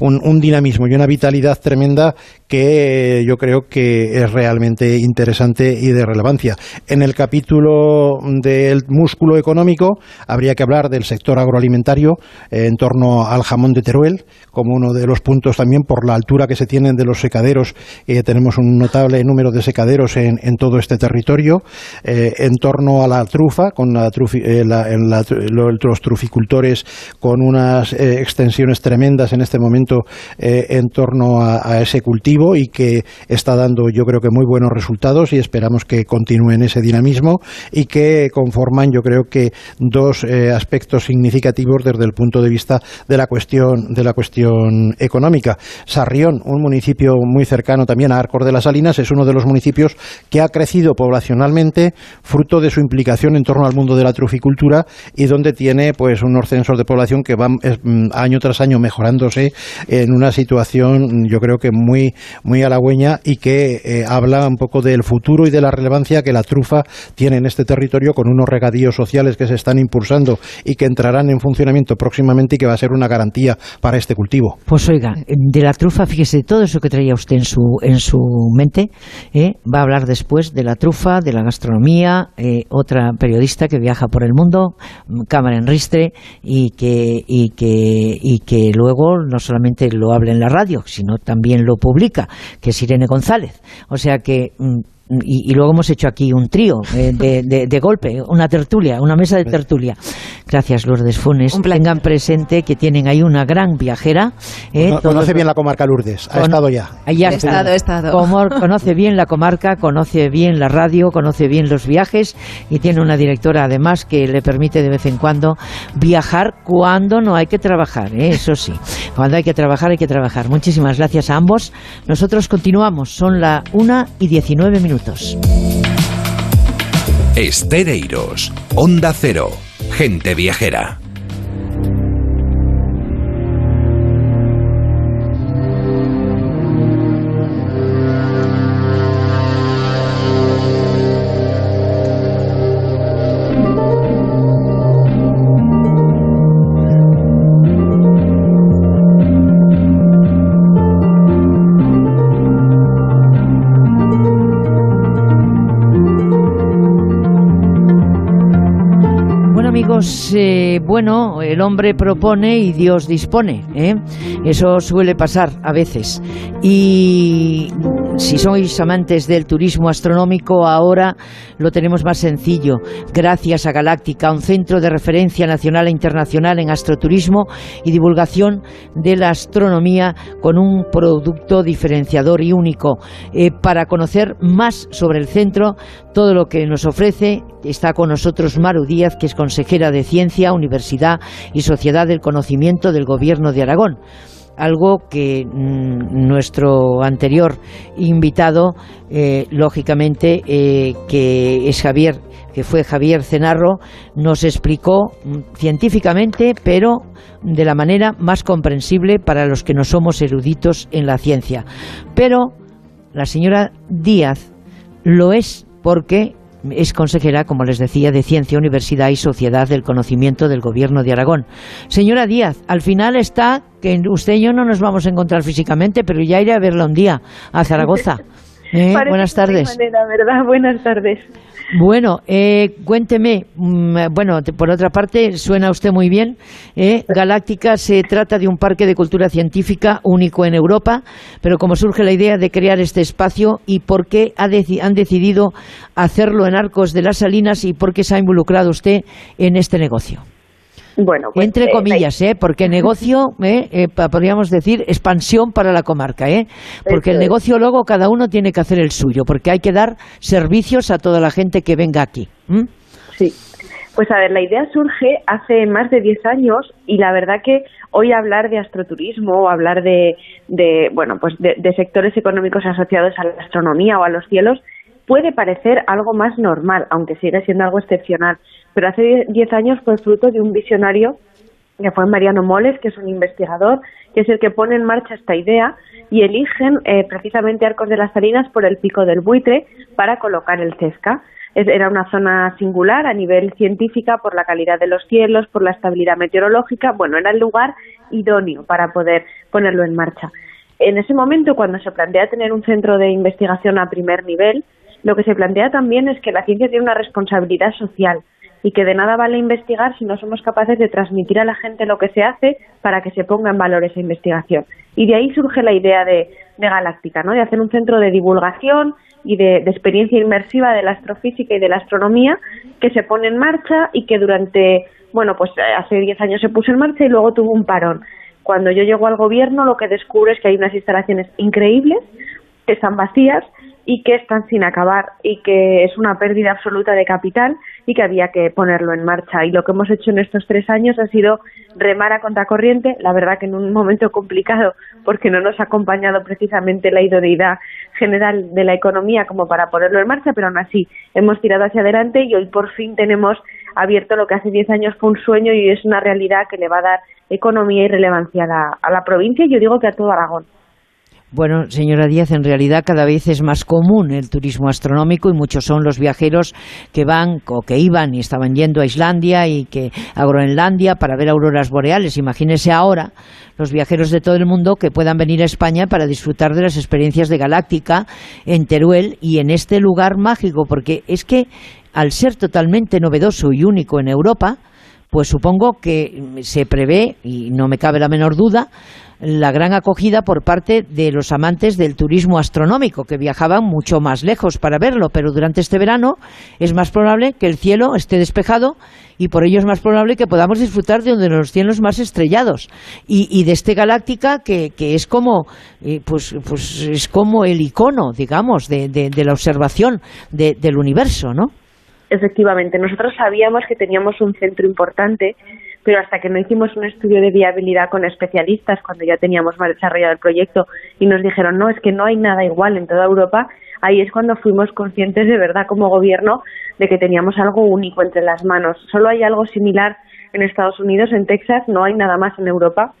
un, dinamismo y una vitalidad tremenda que yo creo que es realmente interesante y de relevancia. En el capítulo del músculo económico habría que hablar del sector agroalimentario eh, en torno al jamón de Teruel como uno de los puntos también por la altura que se tienen de los secaderos. Eh, tenemos un notable número de secaderos en, todo este territorio. Eh, en torno a la trufa, con la los truficultores con unas extensiones tremendas en este momento eh, en torno a, ese cultivo y que está dando yo creo que muy buenos resultados y esperamos que continúen ese dinamismo y que conforman yo creo que dos eh, aspectos significativos desde el punto de vista de la cuestión de la cuestión económica. Sarrión, un municipio muy cercano también a Arcos de las Salinas, es uno de los municipios que ha crecido poblacionalmente fruto de su implicación en torno al mundo de la truficultura y donde tiene pues unos censos de población que van mm, año tras año en una situación yo creo que muy muy halagüeña y que eh, habla un poco del futuro y de la relevancia que la trufa tiene en este territorio con unos regadíos sociales que se están impulsando y que entrarán en funcionamiento próximamente y que va a ser una garantía para este cultivo. Pues oiga, de la trufa, fíjese, todo eso que traía usted en su, en su mente, eh, va a hablar después de la trufa, de la gastronomía, eh, otra periodista que viaja por el mundo, Cámara en Ristre, y que, y, que, y que luego no solamente lo habla en la radio, sino también lo publica, que es Irene González. O sea que y, luego hemos hecho aquí un trío eh, *laughs* de, golpe, una tertulia, una mesa de tertulia. Gracias, Lourdes Funes. Tengan presente que tienen ahí una gran viajera. Eh, conoce bien la comarca Lourdes, ha estado ya. ha estado, estado. *laughs* conoce bien la comarca, conoce bien la radio, conoce bien los viajes y tiene una directora además que le permite de vez en cuando viajar cuando no hay que trabajar, eh, eso sí. Cuando hay que trabajar, hay que trabajar. Muchísimas gracias a ambos. Nosotros continuamos, son la una y 19 minutos. Estereiros, Onda Cero, gente viajera. Eh, bueno, el hombre propone y Dios dispone. ¿eh? Eso suele pasar a veces. Y si sois amantes del turismo astronómico, ahora lo tenemos más sencillo. Gracias a Galáctica, un centro de referencia nacional e internacional en astroturismo y divulgación de la astronomía con un producto diferenciador y único. Eh, para conocer más sobre el centro, todo lo que nos ofrece, está con nosotros Maru Díaz, que es consejera de Ciencia, Universidad y Sociedad del Conocimiento del Gobierno de Aragón algo que mm, nuestro anterior invitado, eh, lógicamente, eh, que es Javier, que fue Javier Cenarro, nos explicó mm, científicamente, pero de la manera más comprensible para los que no somos eruditos en la ciencia. Pero la señora Díaz lo es porque es consejera, como les decía, de Ciencia, Universidad y Sociedad del Conocimiento del Gobierno de Aragón. Señora Díaz, al final está que usted y yo no nos vamos a encontrar físicamente, pero ya iré a verla un día a Zaragoza. *laughs* ¿Eh? Buenas tardes. ¿verdad? *laughs* Buenas tardes. Bueno, eh, cuénteme, mm, bueno, por otra parte, suena usted muy bien. ¿eh? Galáctica se trata de un parque de cultura científica único en Europa, pero como surge la idea de crear este espacio y por qué han decidido hacerlo en Arcos de las Salinas y por qué se ha involucrado usted en este negocio. Bueno, pues, entre eh, comillas, ¿eh? porque negocio, *laughs* ¿eh? ¿eh? podríamos decir, expansión para la comarca, ¿eh? porque el negocio luego cada uno tiene que hacer el suyo, porque hay que dar servicios a toda la gente que venga aquí. Sí, pues a ver, la idea surge hace más de 10 años y la verdad que hoy hablar de astroturismo o hablar de, de bueno, pues de, de sectores económicos asociados a la astronomía o a los cielos puede parecer algo más normal, aunque sigue siendo algo excepcional. Pero hace 10 años fue fruto de un visionario que fue Mariano Moles, que es un investigador, que es el que pone en marcha esta idea y eligen eh, precisamente Arcos de las Salinas por el pico del buitre para colocar el CESCA. era una zona singular a nivel científica por la calidad de los cielos, por la estabilidad meteorológica. Bueno, era el lugar idóneo para poder ponerlo en marcha. En ese momento, cuando se plantea tener un centro de investigación a primer nivel, lo que se plantea también es que la ciencia tiene una responsabilidad social y que de nada vale investigar si no somos capaces de transmitir a la gente lo que se hace para que se ponga en valor esa investigación. Y de ahí surge la idea de, Galáctica, ¿no? de hacer un centro de divulgación y de, experiencia inmersiva de la astrofísica y de la astronomía que se pone en marcha y que durante, bueno, pues hace 10 años se puso en marcha y luego tuvo un parón. Cuando yo llego al gobierno lo que descubro es que hay unas instalaciones increíbles que están vacías y que están sin acabar y que es una pérdida absoluta de capital y que había que ponerlo en marcha. Y lo que hemos hecho en estos tres años ha sido remar a contracorriente, la verdad que en un momento complicado porque no nos ha acompañado precisamente la idoneidad general de la economía como para ponerlo en marcha, pero aún así hemos tirado hacia adelante y hoy por fin tenemos abierto lo que hace diez años fue un sueño y es una realidad que le va a dar economía y relevancia a la, a la provincia y yo digo que a todo Aragón. Bueno, señora Díaz, en realidad cada vez es más común el turismo astronómico y muchos son los viajeros que van o que iban y estaban yendo a Islandia y que a Groenlandia para ver auroras boreales. Imagínese ahora los viajeros de todo el mundo que puedan venir a España para disfrutar de las experiencias de Galáctica en Teruel y en este lugar mágico, porque es que al ser totalmente novedoso y único en Europa, pues supongo que se prevé, y no me cabe la menor duda, la gran acogida por parte de los amantes del turismo astronómico, que viajaban mucho más lejos para verlo, pero durante este verano es más probable que el cielo esté despejado y por ello es más probable que podamos disfrutar de uno de los cielos más estrellados y, de este galáctica que, es como eh, pues, pues es como el icono digamos de, de, la observación del universo ¿no? Efectivamente, nosotros sabíamos que teníamos un centro importante pero hasta que no hicimos un estudio de viabilidad con especialistas, cuando ya teníamos más desarrollado el proyecto y nos dijeron, no, es que no hay nada igual en toda Europa, ahí es cuando fuimos conscientes de verdad como gobierno de que teníamos algo único entre las manos. Solo hay algo similar en Estados Unidos, en Texas, no hay nada más en Europa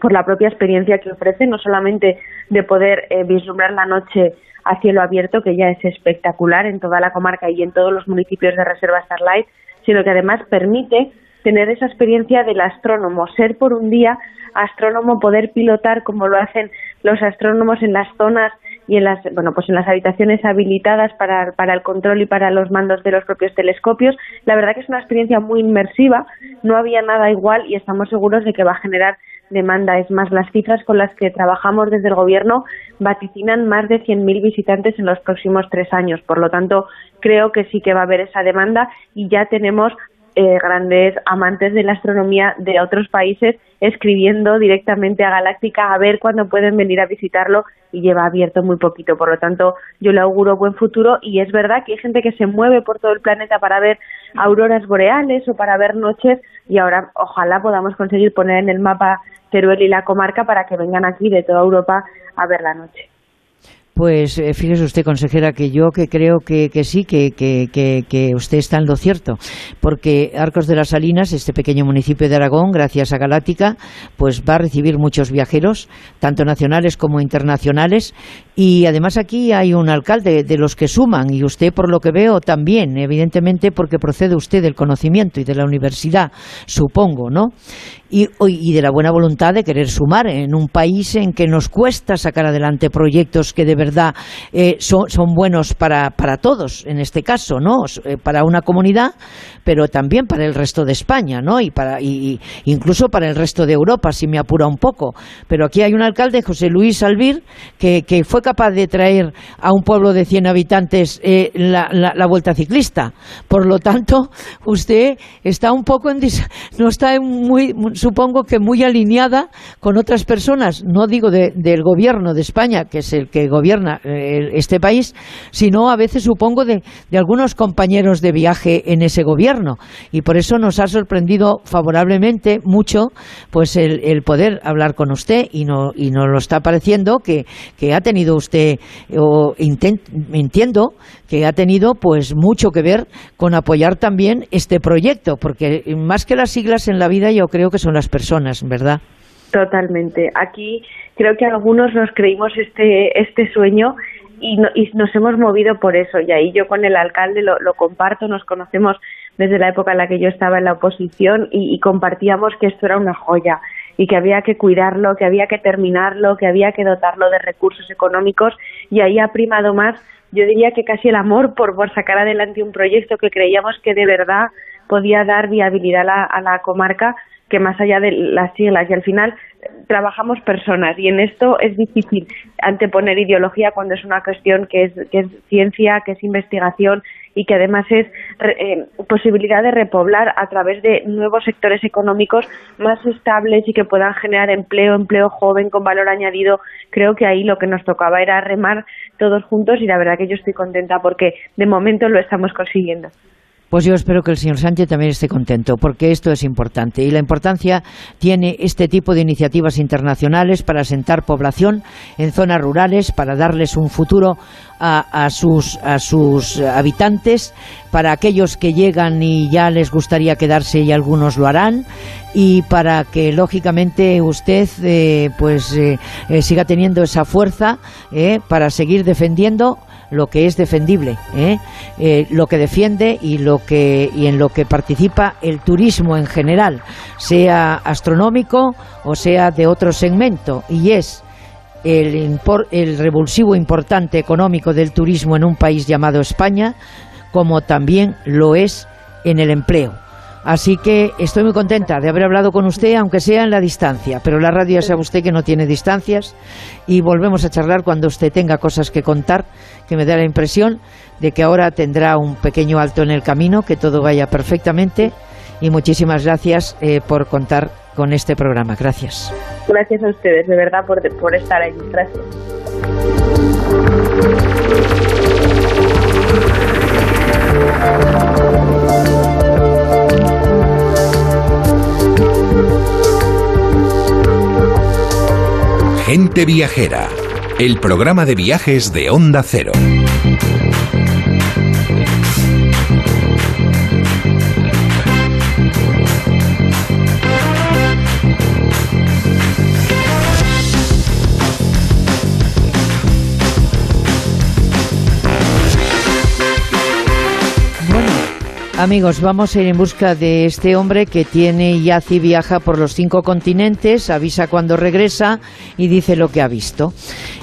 por la propia experiencia que ofrece, no solamente de poder eh, vislumbrar la noche a cielo abierto, que ya es espectacular en toda la comarca y en todos los municipios de Reserva Starlight, sino que además permite tener esa experiencia del astrónomo, ser por un día astrónomo, poder pilotar como lo hacen los astrónomos en las zonas y en las bueno pues en las habitaciones habilitadas para, para el control y para los mandos de los propios telescopios. La verdad que es una experiencia muy inmersiva, no había nada igual y estamos seguros de que va a generar demanda. Es más, las cifras con las que trabajamos desde el Gobierno vaticinan más de 100.000 visitantes en los próximos tres años. Por lo tanto, creo que sí que va a haber esa demanda y ya tenemos eh, grandes amantes de la astronomía de otros países escribiendo directamente a Galáctica a ver cuándo pueden venir a visitarlo y lleva abierto muy poquito. Por lo tanto, yo le auguro buen futuro y es verdad que hay gente que se mueve por todo el planeta para ver auroras boreales o para ver noches y ahora ojalá podamos conseguir poner en el mapa Teruel y la comarca para que vengan aquí de toda Europa a ver la noche. Pues eh, fíjese usted, consejera, que yo que creo que, sí, que, que, usted está en lo cierto, porque Arcos de las Salinas, este pequeño municipio de Aragón, gracias a Galáctica, pues va a recibir muchos viajeros, tanto nacionales como internacionales, y además aquí hay un alcalde de los que suman, y usted por lo que veo también, evidentemente porque procede usted del conocimiento y de la universidad, supongo, ¿no? Y, de la buena voluntad de querer sumar en un país en que nos cuesta sacar adelante proyectos que de verdad eh, son, buenos para, para, todos, en este caso, ¿no? Eh, para una comunidad, pero también para el resto de España, ¿no? Y para y, incluso para el resto de Europa, si me apura un poco. Pero aquí hay un alcalde, José Luis Albir, que, que fue capaz de traer a un pueblo de 100 habitantes eh, la, la, vuelta ciclista. Por lo tanto, *laughs* usted está un poco en no está muy, supongo que muy alineada con otras personas, no digo del gobierno de España, que es el que gobierna eh, este país, sino a veces supongo de, algunos compañeros de viaje en ese gobierno. Y por eso nos ha sorprendido favorablemente mucho pues el, poder hablar con usted y, no, y nos lo está pareciendo que, ha tenido usted, o entiendo que ha tenido pues mucho que ver con apoyar también este proyecto, porque más que las siglas en la vida yo creo que son las personas, ¿verdad? Totalmente. Aquí creo que algunos nos creímos este, este sueño y, nos hemos movido por eso. Y ahí yo con el alcalde lo, comparto, nos conocemos desde la época en la que yo estaba en la oposición y, compartíamos que esto era una joya y que había que cuidarlo, que había que terminarlo, que había que dotarlo de recursos económicos. Y ahí ha primado más, yo diría que casi el amor por, por sacar adelante un proyecto que creíamos que de verdad podía dar viabilidad a la comarca que más allá de las siglas y al final trabajamos personas. Y en esto es difícil anteponer ideología cuando es una cuestión que es, que es ciencia, que es investigación y que además es eh, posibilidad de repoblar a través de nuevos sectores económicos más estables y que puedan generar empleo, empleo joven con valor añadido. Creo que ahí lo que nos tocaba era remar todos juntos y la verdad que yo estoy contenta porque de momento lo estamos consiguiendo. Pues yo espero que el señor Sánchez también esté contento, porque esto es importante. Y la importancia tiene este tipo de iniciativas internacionales para asentar población en zonas rurales, para darles un futuro a, sus, a sus habitantes, para aquellos que llegan y ya les gustaría quedarse y algunos lo harán, y para que lógicamente usted eh, pues eh, eh, siga teniendo esa fuerza para seguir defendiendo lo que es defendible, ¿eh? Eh, lo que defiende y, lo que, y en lo que participa el turismo en general, sea astronómico o sea de otro segmento, y es el, el revulsivo importante económico del turismo en un país llamado España, como también lo es en el empleo. Así que estoy muy contenta de haber hablado con usted, aunque sea en la distancia, pero la radio sabe usted que no tiene distancias y volvemos a charlar cuando usted tenga cosas que contar, que me da la impresión de que ahora tendrá un pequeño alto en el camino, que todo vaya perfectamente y muchísimas gracias eh, por contar con este programa. Gracias. Gracias a ustedes, de verdad, por, por estar ahí. Gracias. Gente Viajera, el programa de viajes de Onda Cero. Amigos, vamos a ir en busca de este hombre que tiene y hace y viaja por los cinco continentes, avisa cuando regresa y dice lo que ha visto.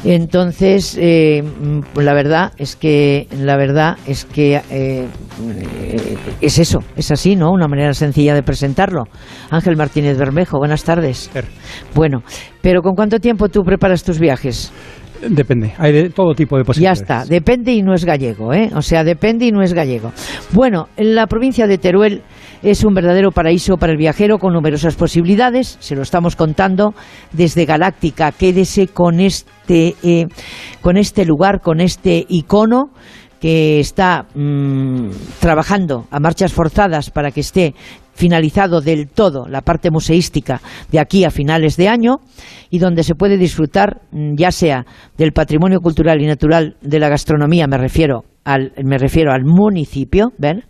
Entonces, eh, la verdad es que la verdad es que eh, es eso, es así, ¿no? Una manera sencilla de presentarlo. Ángel Martínez Bermejo, buenas tardes. Bueno, pero ¿con cuánto tiempo tú preparas tus viajes? Depende, hay de todo tipo de posibilidades. Ya está, depende y no es gallego, ¿eh? O sea, depende y no es gallego. Bueno, la provincia de Teruel es un verdadero paraíso para el viajero con numerosas posibilidades, se lo estamos contando desde Galáctica. Quédese con este, eh, con este lugar, con este icono que está mm, trabajando a marchas forzadas para que esté finalizado del todo la parte museística de aquí a finales de año y donde se puede disfrutar mm, ya sea del patrimonio cultural y natural de la gastronomía, me refiero al, me refiero al municipio, ¿ven?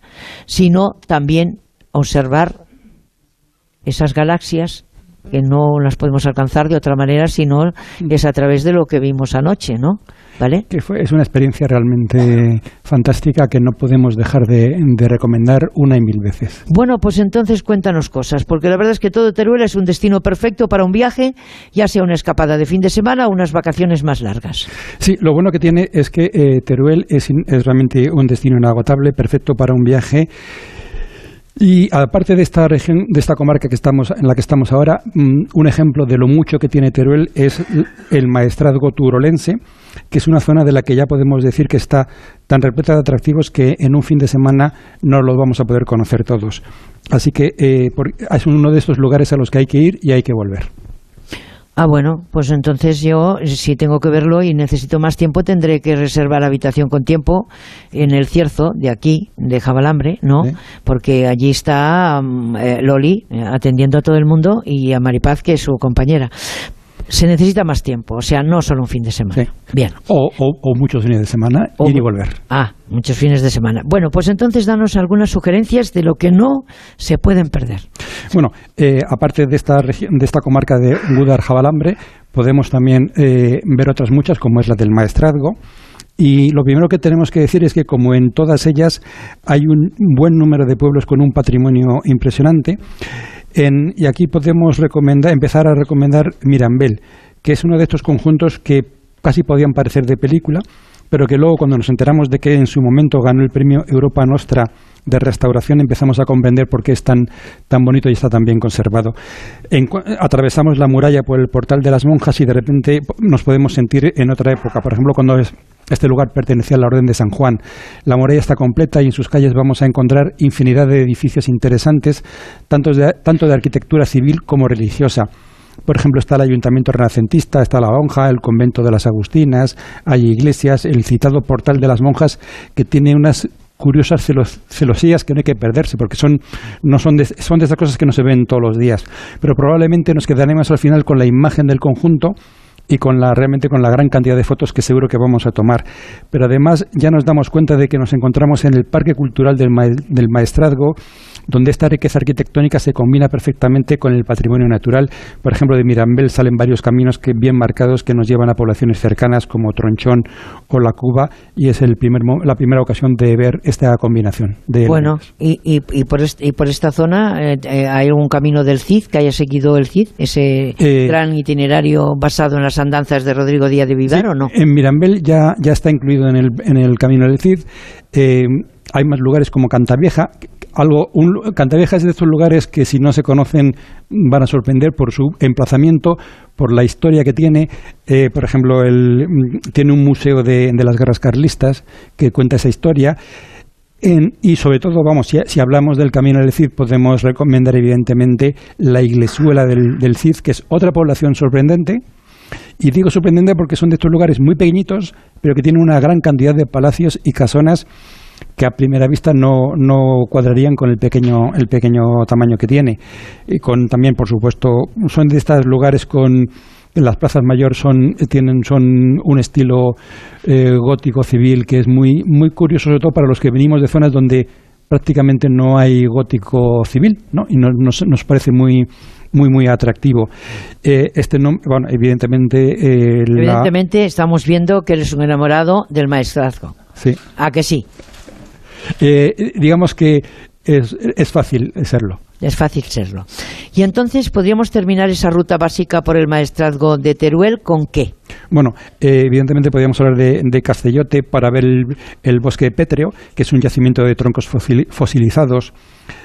sino también observar esas galaxias que no las podemos alcanzar de otra manera sino es a través de lo que vimos anoche, ¿no? ¿Vale? Que fue, es una experiencia realmente fantástica que no podemos dejar de, recomendar una y mil veces. Bueno, pues entonces cuéntanos cosas, porque la verdad es que todo Teruel es un destino perfecto para un viaje, ya sea una escapada de fin de semana o unas vacaciones más largas. Sí, lo bueno que tiene es que eh, Teruel es, es realmente un destino inagotable, perfecto para un viaje y aparte de esta región, de esta comarca que estamos, en la que estamos ahora, mm, un ejemplo de lo mucho que tiene Teruel es el maestrazgo turolense, que es una zona de la que ya podemos decir que está tan repleta de atractivos que en un fin de semana no los vamos a poder conocer todos. Así que eh, es uno de estos lugares a los que hay que ir y hay que volver. Ah, bueno, pues entonces yo, si tengo que verlo y necesito más tiempo, tendré que reservar habitación con tiempo en el Cierzo de aquí, de Jabalambre, ¿no? Porque allí está mm, eh, Loli eh, atendiendo a todo el mundo y a Maripaz, que es su compañera se necesita más tiempo, o sea, no solo un fin de semana. Bien. O, muchos fines de semana, ir y volver. Ah, muchos fines de semana. Bueno, pues entonces danos algunas sugerencias de lo que no se pueden perder. Bueno, eh, aparte de esta, región, de esta comarca de Gudar Jabalambre, podemos también eh, ver otras muchas, como es la del Maestrazgo. Y lo primero que tenemos que decir es que, como en todas ellas, hay un buen número de pueblos con un patrimonio impresionante y aquí podemos recomendar, empezar a recomendar Mirambel, que es uno de estos conjuntos que casi podían parecer de película, pero que luego cuando nos enteramos de que en su momento ganó el premio Europa Nostra de restauración empezamos a comprender por qué es tan, tan bonito y está tan bien conservado. atravesamos la muralla por el portal de las monjas y de repente nos podemos sentir en otra época. Por ejemplo, cuando este lugar pertenecía a la Orden de San Juan. La muralla está completa y en sus calles vamos a encontrar infinidad de edificios interesantes, tanto de arquitectura civil como religiosa. Por ejemplo, está el Ayuntamiento Renacentista, está la Monja, el Convento de las Agustinas, hay iglesias, el citado Portal de las Monjas, que tiene unas curiosas celosías que no hay que perderse, porque son, no son, de, son de esas cosas que no se ven todos los días. Pero probablemente nos quedaremos al final con la imagen del conjunto y con la realmente con la gran cantidad de fotos que seguro que vamos a tomar. Pero además ya nos damos cuenta de que nos encontramos en el Parque Cultural del, del Maestrazgo donde esta riqueza arquitectónica se combina perfectamente con el patrimonio natural. Por ejemplo, de Mirambel salen varios caminos que, bien marcados que nos llevan a poblaciones cercanas como Tronchón o La Cuba y es el primer, la primera ocasión de ver esta combinación. De bueno, y, y, por y, por esta zona eh, eh, hay algún camino del CID que haya seguido el CID, ese eh, gran itinerario basado en las andanzas de Rodrigo Díaz de Vivar o no? En Mirambel ya, ya está incluido en el, en el camino del CID. hay más lugares como Cantavieja, algo, un, Cantavieja es de estos lugares que si no se conocen van a sorprender por su emplazamiento, por la historia que tiene. Eh, por ejemplo, el, mm, tiene un museo de, las guerras carlistas que cuenta esa historia. y sobre todo, vamos, si, hablamos del Camino del Cid, podemos recomendar evidentemente la Iglesuela del, del Cid, que es otra población sorprendente. Y digo sorprendente porque son de estos lugares muy pequeñitos, pero que tienen una gran cantidad de palacios y casonas que a primera vista no, no cuadrarían con el pequeño, el pequeño tamaño que tiene. Y con también, por supuesto, son de estos lugares con las plazas mayores son tienen son un estilo eh, gótico civil que es muy muy curioso sobre todo para los que venimos de zonas donde prácticamente no hay gótico civil ¿no? y nos, nos parece muy muy muy atractivo eh, este nombre bueno evidentemente eh, evidentemente estamos viendo que eres un enamorado del maestrazgo sí a que sí eh, digamos que es, es fácil serlo. Es fácil serlo. Y entonces podríamos terminar esa ruta básica por el maestrazgo de Teruel con qué? Bueno, eh, evidentemente podríamos hablar de, Castellote para ver el, bosque pétreo, que es un yacimiento de troncos fosilizados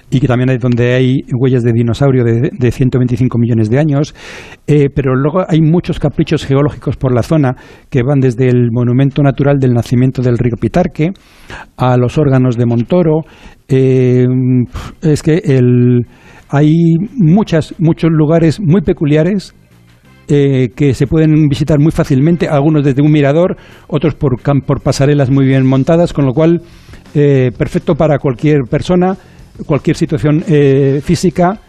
y que también hay donde hay huellas de dinosaurio de, de 125 millones de años, eh, pero luego hay muchos caprichos geológicos por la zona que van desde el monumento natural del nacimiento del río Pitarque a los órganos de Montoro. Eh, es que hay muchas, muchos lugares muy peculiares eh, que se pueden visitar muy fácilmente, algunos desde un mirador, otros por, por pasarelas muy bien montadas, con lo cual perfecto para cualquier persona cualquier situación eh, física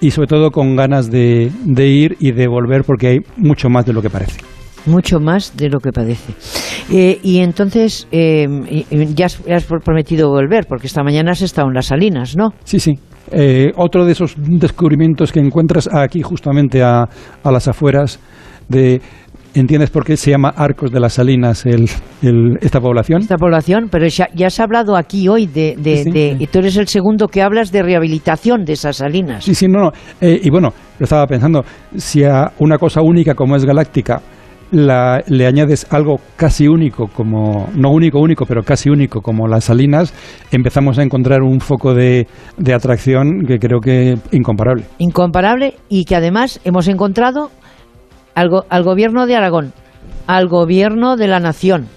y sobre todo con ganas de, ir y de volver porque hay mucho más de lo que parece. Mucho más de lo que parece. Eh, y entonces, eh, ya, has, prometido volver, porque esta mañana has estado en las Salinas, ¿no? Sí, sí. otro de esos descubrimientos que encuentras aquí, justamente a, a las afueras de, ¿Entiendes por qué se llama Arcos de las Salinas esta población? Esta población, pero ya, has hablado aquí hoy de, de, y tú eres el segundo que hablas de rehabilitación de esas salinas. Sí, sí, no, no. Eh, y bueno, yo estaba pensando, si a una cosa única como es galáctica le añades algo casi único, como no único, único, pero casi único, como las salinas, empezamos a encontrar un foco de, de atracción que creo que incomparable. Incomparable y que además hemos encontrado al, gobierno de Aragón, al gobierno de la nación,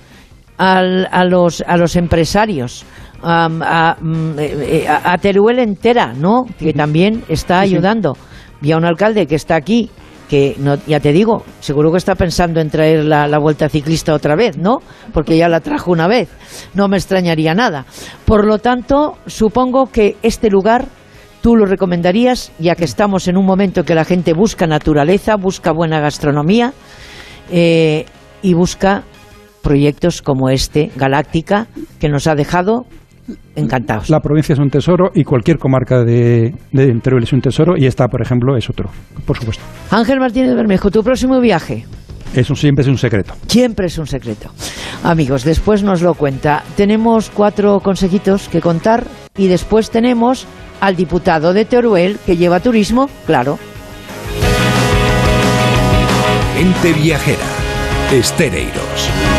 a, los, a los empresarios, mm, eh, a, Teruel entera, ¿no? Que también está ayudando. Y a un alcalde que está aquí, que no, ya te digo, seguro que está pensando en traer la, la, vuelta ciclista otra vez, ¿no? Porque ya la trajo una vez. No me extrañaría nada. Por lo tanto, supongo que este lugar ¿Tú lo recomendarías, ya que estamos en un momento que la gente busca naturaleza, busca buena gastronomía eh, y busca proyectos como este, Galáctica, que nos ha dejado encantados. La provincia es un tesoro y cualquier comarca de, de Teruel es un tesoro y esta, por ejemplo, es otro, por supuesto. Ángel Martínez Bermejo, tu próximo viaje. Eso siempre es un secreto. Siempre es un secreto. Amigos, después nos lo cuenta. Tenemos cuatro consejitos que contar y después tenemos al diputado de Teruel que lleva turismo, claro. Ente viajera. Estereiros.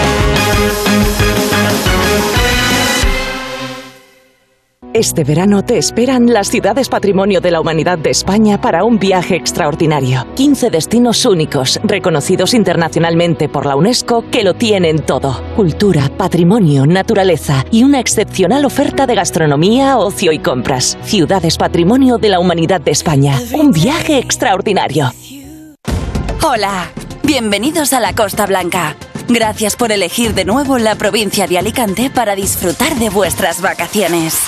Este verano te esperan las ciudades patrimonio de la humanidad de España para un viaje extraordinario. 15 destinos únicos, reconocidos internacionalmente por la UNESCO, que lo tienen todo. Cultura, patrimonio, naturaleza y una excepcional oferta de gastronomía, ocio y compras. Ciudades patrimonio de la humanidad de España. Un viaje extraordinario. Hola, bienvenidos a la Costa Blanca. Gracias por elegir de nuevo la provincia de Alicante para disfrutar de vuestras vacaciones.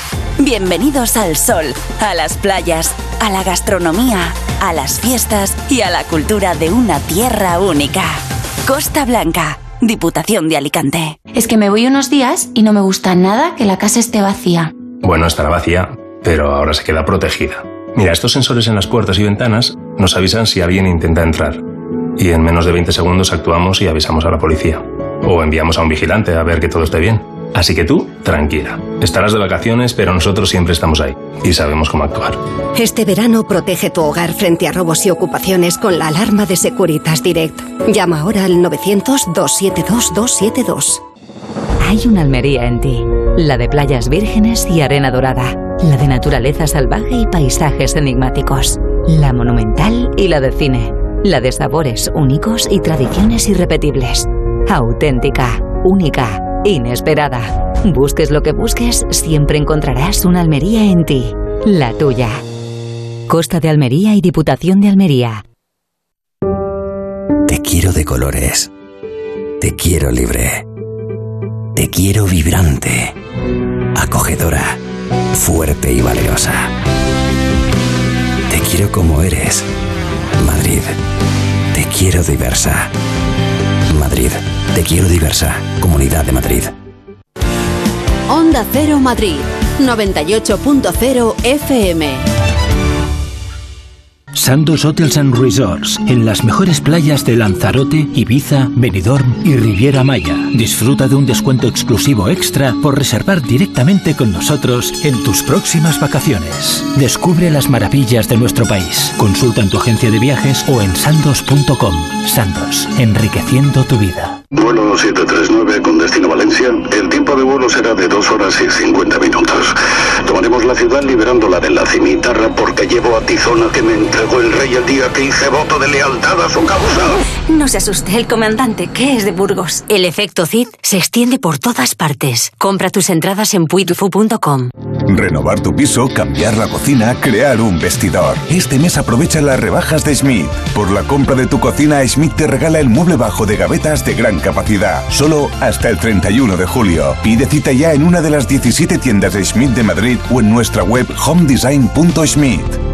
Bienvenidos al sol, a las playas, a la gastronomía, a las fiestas y a la cultura de una tierra única. Costa Blanca, Diputación de Alicante. Es que me voy unos días y no me gusta nada que la casa esté vacía. Bueno, estará vacía, pero ahora se queda protegida. Mira, estos sensores en las puertas y ventanas nos avisan si alguien intenta entrar. Y en menos de 20 segundos actuamos y avisamos a la policía. O enviamos a un vigilante a ver que todo esté bien. Así que tú, tranquila. Estarás de vacaciones, pero nosotros siempre estamos ahí y sabemos cómo actuar. Este verano protege tu hogar frente a robos y ocupaciones con la alarma de Securitas Direct. Llama ahora al 900-272-272. Hay una Almería en ti, la de playas vírgenes y arena dorada, la de naturaleza salvaje y paisajes enigmáticos, la monumental y la de cine, la de sabores únicos y tradiciones irrepetibles, auténtica, única inesperada. Busques lo que busques, siempre encontrarás una Almería en ti, la tuya. Costa de Almería y Diputación de Almería. Te quiero de colores. Te quiero libre. Te quiero vibrante. Acogedora. Fuerte y valerosa. Te quiero como eres. Madrid. Te quiero diversa. Te quiero diversa. Comunidad de Madrid. Onda Cero Madrid. 98.0 FM. Sandos Hotels and Resorts, en las mejores playas de Lanzarote, Ibiza, Benidorm y Riviera Maya. Disfruta de un descuento exclusivo extra por reservar directamente con nosotros en tus próximas vacaciones. Descubre las maravillas de nuestro país. Consulta en tu agencia de viajes o en sandos.com. Sandos, enriqueciendo tu vida. Vuelo 739 con destino Valencia. El tiempo de vuelo será de 2 horas y 50 minutos. Tomaremos la ciudad liberándola de la cimitarra porque llevo a Tizona que me entregó el rey el día que hice voto de lealtad a su causa. No se asuste, el comandante, que es de Burgos. El efecto Cid se extiende por todas partes. Compra tus entradas en puitufu.com. Renovar tu piso, cambiar la cocina, crear un vestidor. Este mes aprovecha las rebajas de Schmidt. Por la compra de tu cocina, Schmidt te regala el mueble bajo de gavetas de gran capacidad. Solo hasta el 31 de julio. Pide cita ya en una de las 17 tiendas de Schmidt de Madrid o en nuestra web homedesign.schmidt.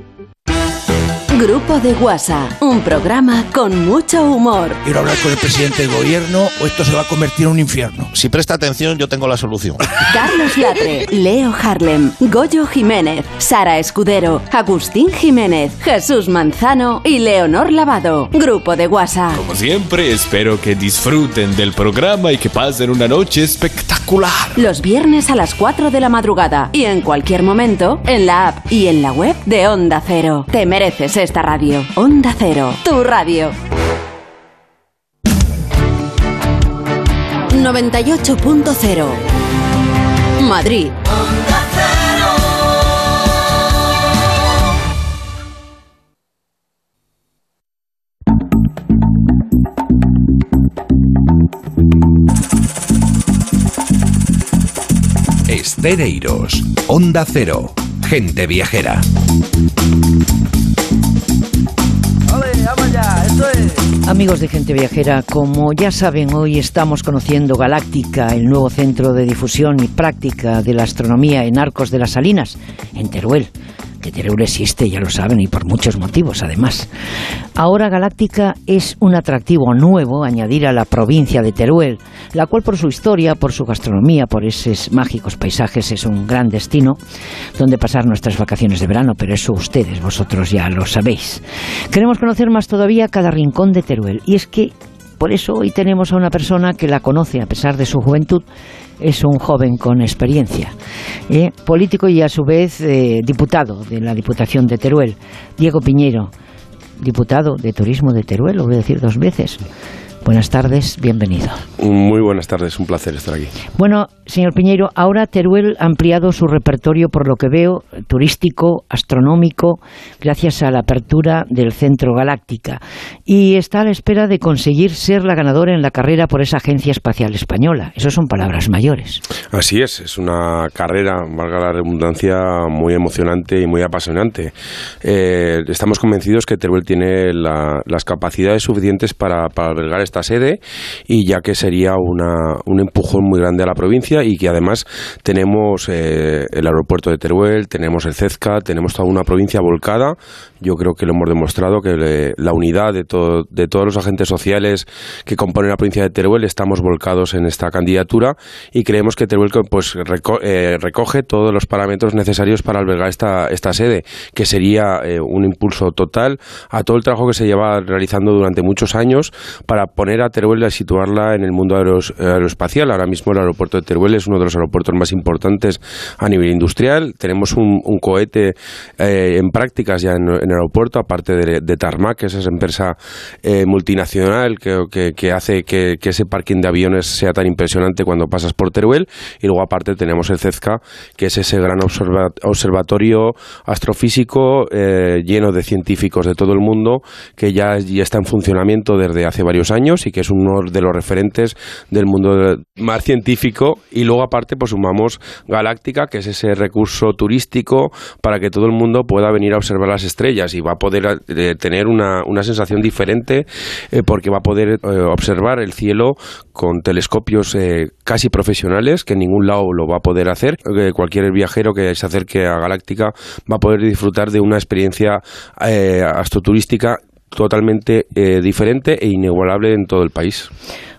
Grupo de Guasa, un programa con mucho humor. Quiero hablar con el presidente del gobierno o esto se va a convertir en un infierno. Si presta atención, yo tengo la solución. Carlos Latre, Leo Harlem, Goyo Jiménez, Sara Escudero, Agustín Jiménez, Jesús Manzano y Leonor Lavado. Grupo de Guasa. Como siempre, espero que disfruten del programa y que pasen una noche espectacular. Los viernes a las 4 de la madrugada y en cualquier momento en la app y en la web de Onda Cero. Te mereces esta radio. Onda Cero, tu radio. 98.0 Madrid. Estereiros, Onda Cero, gente viajera. ¡Vamos allá! Amigos de Gente Viajera, como ya saben, hoy estamos conociendo Galáctica, el nuevo centro de difusión y práctica de la astronomía en Arcos de las Salinas, en Teruel que Teruel existe, ya lo saben, y por muchos motivos, además. Ahora Galáctica es un atractivo nuevo añadir a la provincia de Teruel, la cual por su historia, por su gastronomía, por esos mágicos paisajes es un gran destino donde pasar nuestras vacaciones de verano, pero eso ustedes, vosotros ya lo sabéis. Queremos conocer más todavía cada rincón de Teruel, y es que por eso hoy tenemos a una persona que la conoce a pesar de su juventud es un joven con experiencia, eh, político y a su vez eh, diputado de la Diputación de Teruel, Diego Piñero, diputado de Turismo de Teruel, lo voy a decir dos veces. Buenas tardes, bienvenido. Muy buenas tardes, un placer estar aquí. Bueno, señor Piñeiro, ahora Teruel ha ampliado su repertorio, por lo que veo, turístico, astronómico, gracias a la apertura del Centro Galáctica, y está a la espera de conseguir ser la ganadora en la carrera por esa Agencia Espacial Española. Eso son palabras mayores. Así es, es una carrera, valga la redundancia, muy emocionante y muy apasionante. Eh, estamos convencidos que Teruel tiene las capacidades suficientes para, para albergar esta sede y ya que sería una, un empujón muy grande a la provincia y que además tenemos eh, el aeropuerto de Teruel, tenemos el CEZCA, tenemos toda una provincia volcada. Yo creo que lo hemos demostrado que la unidad de, todo, de todos los agentes sociales que componen la provincia de Teruel estamos volcados en esta candidatura y creemos que Teruel pues eh, recoge todos los parámetros necesarios para albergar esta, esta sede, que sería eh, un impulso total a todo el trabajo que se lleva realizando durante muchos años para poner a Teruel y situarla en el mundo aeroespacial. Ahora mismo el aeropuerto de Teruel es uno de los aeropuertos más importantes a nivel industrial. Tenemos un, cohete eh, en prácticas ya en, el aeropuerto, aparte de, Tarmac, que es esa empresa eh, multinacional que, hace que, ese parking de aviones sea tan impresionante cuando pasas por Teruel. Y luego aparte tenemos el CEZCA, que es ese gran observatorio astrofísico eh, lleno de científicos de todo el mundo que ya está en funcionamiento desde hace varios años y que es uno de los referentes del mundo más científico. Y luego aparte pues sumamos Galáctica, que es ese recurso turístico para que todo el mundo pueda venir a observar las estrellas y va a poder eh, tener una, una, sensación diferente eh, porque va a poder eh, observar el cielo con telescopios casi profesionales que en ningún lado lo va a poder hacer. cualquier viajero que se acerque a Galáctica va a poder disfrutar de una experiencia astroturística totalmente eh, diferente e inigualable en todo el país.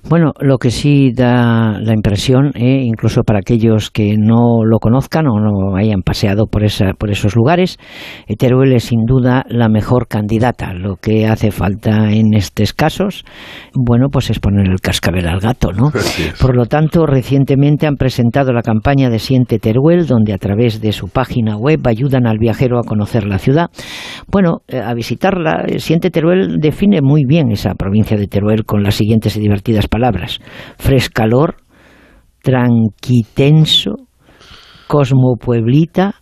Bueno, lo que sí da la impresión, eh, incluso para aquellos que no lo conozcan o no hayan paseado por, esa, por esos lugares, eh, Teruel es sin duda la mejor candidata. Lo que hace falta en estos casos, bueno, pues es poner el cascabel al gato, ¿no? *laughs* Por lo tanto, recientemente han presentado la campaña de Siente Teruel, donde a través de su página web ayudan al viajero a conocer la ciudad. Bueno, eh, a visitarla. Siente Teruel define muy bien esa provincia de Teruel con las siguientes y divertidas palabras. Frescalor, tranquitenso, cosmopueblita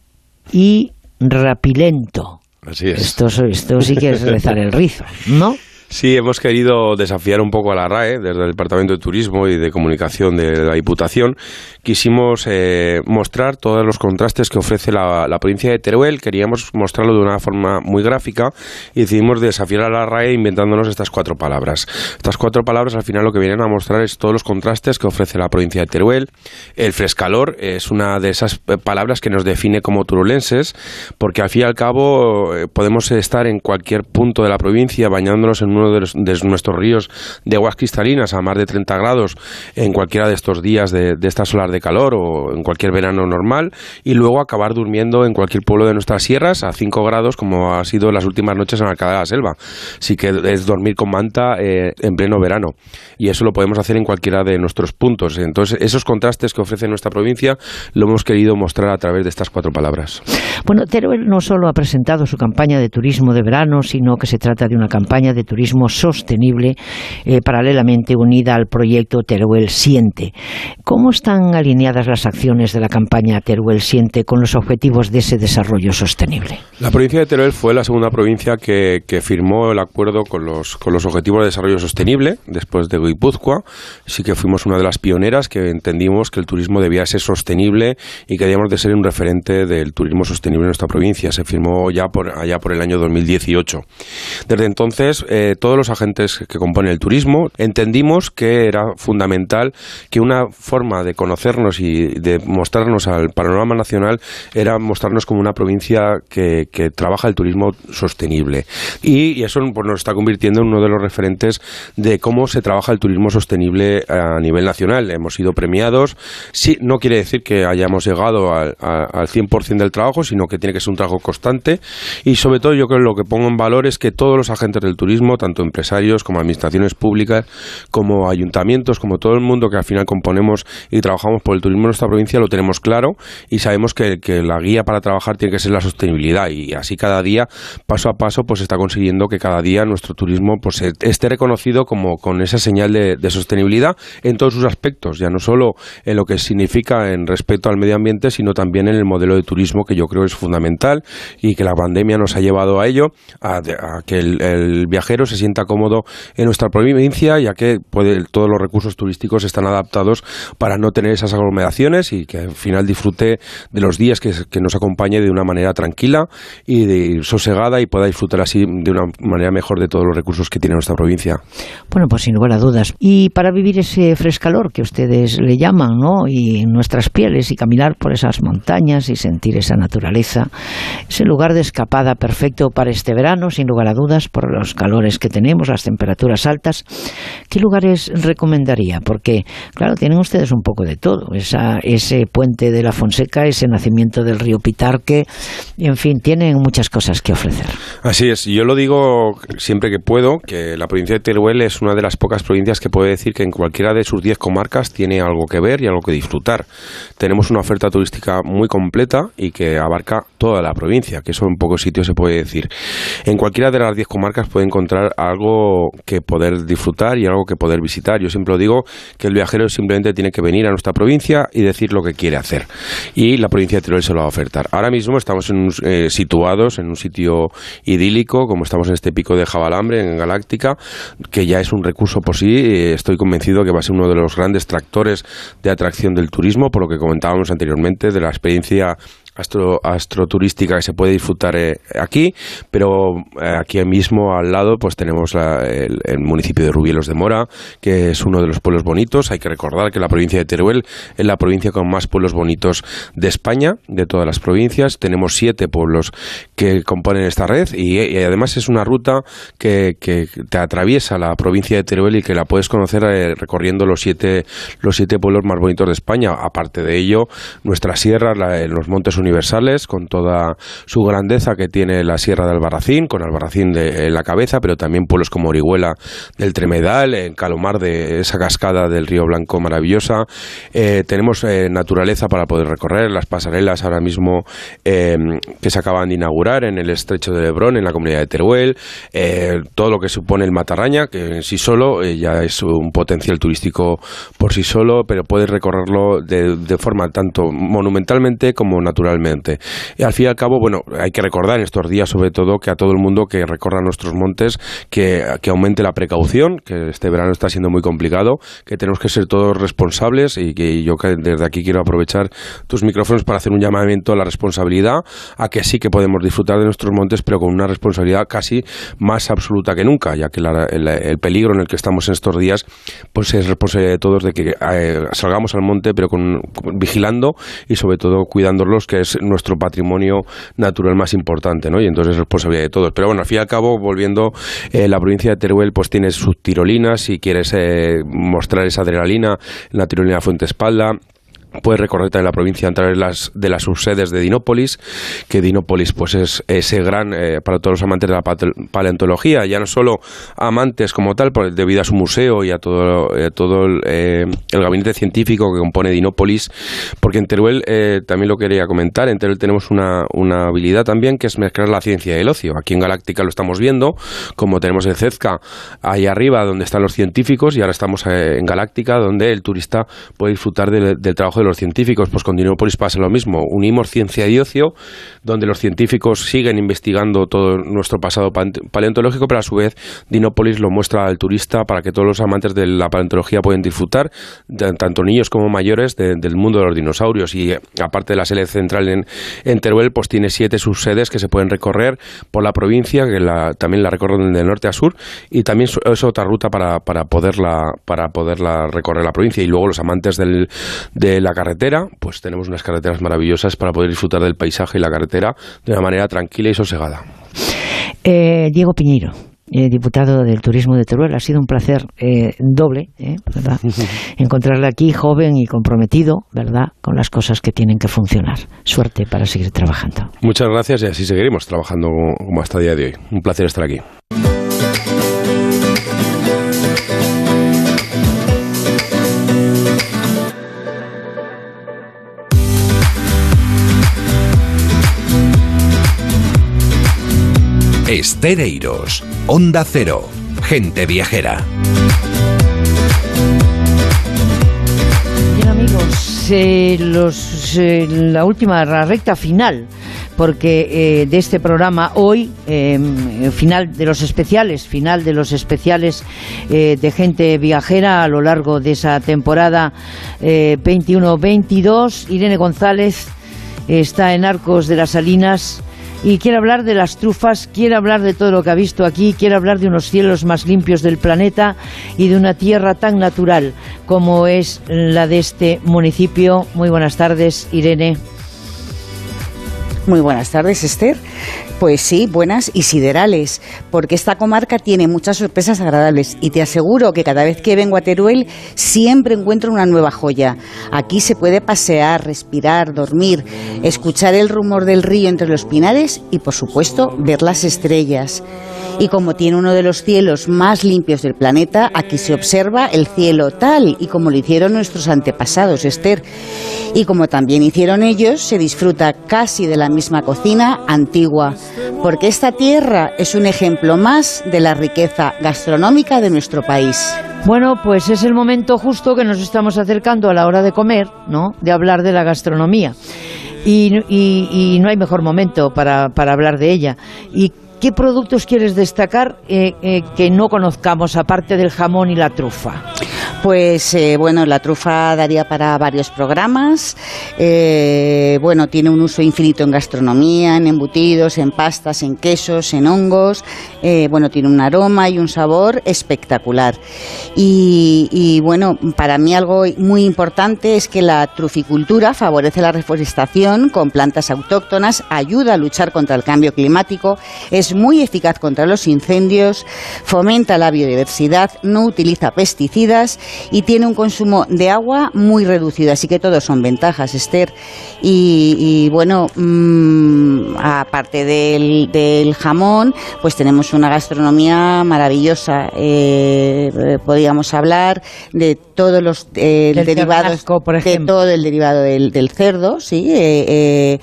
y rapilento. Así es. Esto, esto sí que es rezar el rizo, ¿no? *laughs* Sí, hemos querido desafiar un poco a la RAE desde el Departamento de Turismo y de Comunicación de la Diputación. Quisimos eh, mostrar todos los contrastes que ofrece la, provincia de Teruel. Queríamos mostrarlo de una forma muy gráfica y decidimos desafiar a la RAE inventándonos estas cuatro palabras. Estas cuatro palabras al final lo que vienen a mostrar es todos los contrastes que ofrece la provincia de Teruel. El frescalor es una de esas eh, palabras que nos define como turulenses porque al fin y al cabo eh, podemos estar en cualquier punto de la provincia bañándonos en un de, nuestros ríos de aguas cristalinas a más de 30 grados en cualquiera de estos días de, de estas de calor o en cualquier verano normal y luego acabar durmiendo en cualquier pueblo de nuestras sierras a 5 grados como ha sido las últimas noches en Alcalá de la Selva. Así que es dormir con manta eh, en pleno verano y eso lo podemos hacer en cualquiera de nuestros puntos. Entonces esos contrastes que ofrece nuestra provincia lo hemos querido mostrar a través de estas cuatro palabras. Bueno, Teruel no solo ha presentado su campaña de turismo de verano, sino que se trata de una campaña de turismo sostenible eh, paralelamente unida al proyecto Teruel Siente. ¿Cómo están alineadas las acciones de la campaña Teruel Siente con los objetivos de ese desarrollo sostenible? La provincia de Teruel fue la segunda provincia que, firmó el acuerdo con los, con los objetivos de desarrollo sostenible después de Guipúzcoa. Sí que fuimos una de las pioneras que entendimos que el turismo debía ser sostenible y que debíamos de ser un referente del turismo sostenible en nuestra provincia. Se firmó ya por allá por el año 2018. Desde entonces, eh, todos los agentes que componen el turismo, entendimos que era fundamental que una forma de conocernos y de mostrarnos al panorama nacional era mostrarnos como una provincia que, trabaja el turismo sostenible. Y, eso pues, nos está convirtiendo en uno de los referentes de cómo se trabaja el turismo sostenible a nivel nacional. Hemos sido premiados. Sí, no quiere decir que hayamos llegado al, al 100% del trabajo, sino que tiene que ser un trabajo constante. Y sobre todo yo creo que lo que pongo en valor es que todos los agentes del turismo, tanto empresarios como administraciones públicas, como ayuntamientos, como todo el mundo que al final componemos y trabajamos por el turismo en nuestra provincia, lo tenemos claro y sabemos que, la guía para trabajar tiene que ser la sostenibilidad. Y así cada día, paso a paso, pues está consiguiendo que cada día nuestro turismo pues esté reconocido como con esa señal de, sostenibilidad en todos sus aspectos, ya no solo en lo que significa en respecto al medio ambiente, sino también en el modelo de turismo que yo creo es fundamental y que la pandemia nos ha llevado a ello, a, que el, viajero se sienta cómodo en nuestra provincia, ya que todos los recursos turísticos están adaptados para no tener esas aglomeraciones y que al final disfrute de los días que, nos acompañe de una manera tranquila y de, sosegada y pueda disfrutar así de una manera mejor de todos los recursos que tiene nuestra provincia. Bueno, pues sin lugar a dudas. Y para vivir ese frescalor que ustedes le llaman, ¿no? Y nuestras pieles y caminar por esas montañas y sentir esa naturaleza, ese lugar de escapada perfecto para este verano, sin lugar a dudas, por los calores que tenemos, las temperaturas altas. ¿Qué lugares recomendaría? Porque, claro, tienen ustedes un poco de todo. Esa, ese puente de la Fonseca, ese nacimiento del río Pitarque, en fin, tienen muchas cosas que ofrecer. Así es, yo lo digo siempre que puedo, que la provincia de Teruel es una de las pocas provincias que puede decir que en cualquiera de sus diez comarcas tiene algo que ver y algo que disfrutar. Tenemos una oferta turística muy completa y que abarca toda la provincia, que eso en pocos sitios se puede decir. En cualquiera de las diez comarcas puede encontrar algo que poder disfrutar y algo que poder visitar. Yo siempre digo que el viajero simplemente tiene que venir a nuestra provincia y decir lo que quiere hacer. Y la provincia de Teruel se lo va a ofertar. Ahora mismo estamos eh, situados en un sitio idílico, como estamos en este pico de Jabalambre, en Galáctica, que ya es un recurso por sí. Eh, estoy convencido que va a ser uno de los grandes tractores de atracción del turismo, por lo que comentábamos anteriormente, de la experiencia astro, astroturística que se puede disfrutar eh, aquí, pero eh, aquí mismo al lado pues tenemos el, municipio de Rubielos de Mora, que es uno de los pueblos bonitos. Hay que recordar que la provincia de Teruel es la provincia con más pueblos bonitos de España, de todas las provincias. Tenemos siete pueblos que componen esta red y, además es una ruta que, te atraviesa la provincia de Teruel y que la puedes conocer eh, recorriendo los siete, los siete pueblos más bonitos de España. Aparte de ello, nuestra sierra, los montes universales, con toda su grandeza que tiene la Sierra de Albarracín, con Albarracín de, en la cabeza, pero también pueblos como Orihuela del Tremedal, en Calomar de esa cascada del Río Blanco maravillosa. Eh, tenemos eh, naturaleza para poder recorrer, las pasarelas ahora mismo em, que se acaban de inaugurar en el estrecho de Lebrón, en la comunidad de Teruel, eh, todo lo que supone el Matarraña, que en sí solo ya es un potencial turístico por sí solo, pero puedes recorrerlo de, de forma tanto monumentalmente como natural y al fin y al cabo, bueno, hay que recordar en estos días sobre todo que a todo el mundo que recorra nuestros montes que, aumente la precaución, que este verano está siendo muy complicado, que tenemos que ser todos responsables y que yo desde aquí quiero aprovechar tus micrófonos para hacer un llamamiento a la responsabilidad, a que sí que podemos disfrutar de nuestros montes, pero con una responsabilidad casi más absoluta que nunca, ya que el, peligro en el que estamos en estos días, pues es responsabilidad de todos de que eh, salgamos al monte, pero con, vigilando y sobre todo cuidándolos, que es nuestro patrimonio natural más importante, ¿no? Y entonces es responsabilidad de todos. Pero bueno, al fin y al cabo, volviendo, eh, la provincia de Teruel pues tiene sus tirolinas, si quieres eh, mostrar esa adrenalina, la tirolina Fuente Espalda, Puedes recorrer también la provincia a través de las, de las subsedes de Dinópolis, que Dinópolis pues es ese gran, eh, para todos los amantes de la paleontología, ya no solo amantes como tal, por, debido a su museo y a todo, todo eh, el, gabinete científico que compone Dinópolis, porque en Teruel, eh, también lo quería comentar, en Teruel tenemos una, una, habilidad también que es mezclar la ciencia y el ocio. Aquí en Galáctica lo estamos viendo, como tenemos en Cezca, ahí arriba donde están los científicos, y ahora estamos en Galáctica, donde el turista puede disfrutar del trabajo de los científicos, pues con Dinópolis pasa lo mismo. Unimos ciencia y ocio, donde los científicos siguen investigando todo nuestro pasado paleontológico, pero a su vez Dinópolis lo muestra al turista para que todos los amantes de la paleontología puedan disfrutar, tanto niños como mayores, del mundo de los dinosaurios. Y aparte de la sede central en, en Teruel, pues tiene siete subsedes que se pueden recorrer por la provincia, que también la recorren de norte a sur, y también es otra ruta para, para, poderla, para poderla recorrer la provincia. Y luego los amantes del, de la carretera, pues tenemos unas carreteras maravillosas para poder disfrutar del paisaje y la carretera de una manera tranquila y sosegada. Eh, Diego Piñeiro. Eh, diputado del Turismo de Teruel. Ha sido un placer eh, doble, ¿verdad? *laughs* Encontrarle aquí joven y comprometido, ¿verdad? Con las cosas que tienen que funcionar. Suerte para seguir trabajando. Muchas gracias y así seguiremos trabajando como hasta el día de hoy. Un placer estar aquí. Estereiros, Onda Cero, Gente Viajera. Bien amigos, eh, los, eh, la última recta final porque eh, de este programa hoy, em, final de los especiales, final de los especiales de gente viajera a lo largo de esa temporada 21-22, Irene González está en Arcos de las Salinas y quiere hablar de las trufas, quiere hablar de todo lo que ha visto aquí, quiere hablar de unos cielos más limpios del planeta y de una tierra tan natural como es la de este municipio. Muy buenas tardes, Irene. Muy buenas tardes, Esther. Pues sí, buenas y siderales, porque esta comarca tiene muchas sorpresas agradables y te aseguro que cada vez que vengo a Teruel siempre encuentro una nueva joya. Aquí se puede pasear, respirar, dormir, escuchar el rumor del río entre los pinares y por supuesto ver las estrellas. Y como tiene uno de los cielos más limpios del planeta, aquí se observa el cielo tal y como lo hicieron nuestros antepasados, Esther. Y como también hicieron ellos, se disfruta casi de la misma cocina antigua, porque esta tierra es un ejemplo más de la riqueza gastronómica de nuestro país. Bueno, pues es el momento justo que nos estamos acercando a la hora de comer, ¿no? De hablar de la gastronomía. Y, no hay mejor momento para, hablar de ella. ¿Qué productos quieres destacar eh, eh, que no conozcamos, aparte del jamón y la trufa? Pues eh, bueno, la trufa daría para varios programas. bueno, tiene un uso infinito en gastronomía, en embutidos, en pastas, en quesos, en hongos. bueno, tiene un aroma y un sabor espectacular. Y, y, bueno, para mí algo muy importante es que la truficultura favorece la reforestación con plantas autóctonas, ayuda a luchar contra el cambio climático, es muy eficaz contra los incendios, fomenta la biodiversidad, no utiliza pesticidas y tiene un consumo de agua muy reducido. Así que todos son ventajas, Esther. Y, bueno, mm, aparte del, jamón, pues tenemos una gastronomía maravillosa. Eh, podríamos hablar de todos los eh, derivados, de todo el derivado del, cerdo, sí, eh,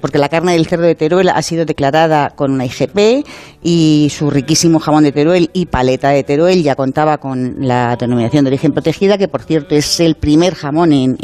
porque la carne del cerdo de Teruel ha sido declarada con una IGP y su riquísimo jamón de Teruel y paleta de Teruel ya contaba con la denominación de origen protegida, que por cierto es el primer jamón en,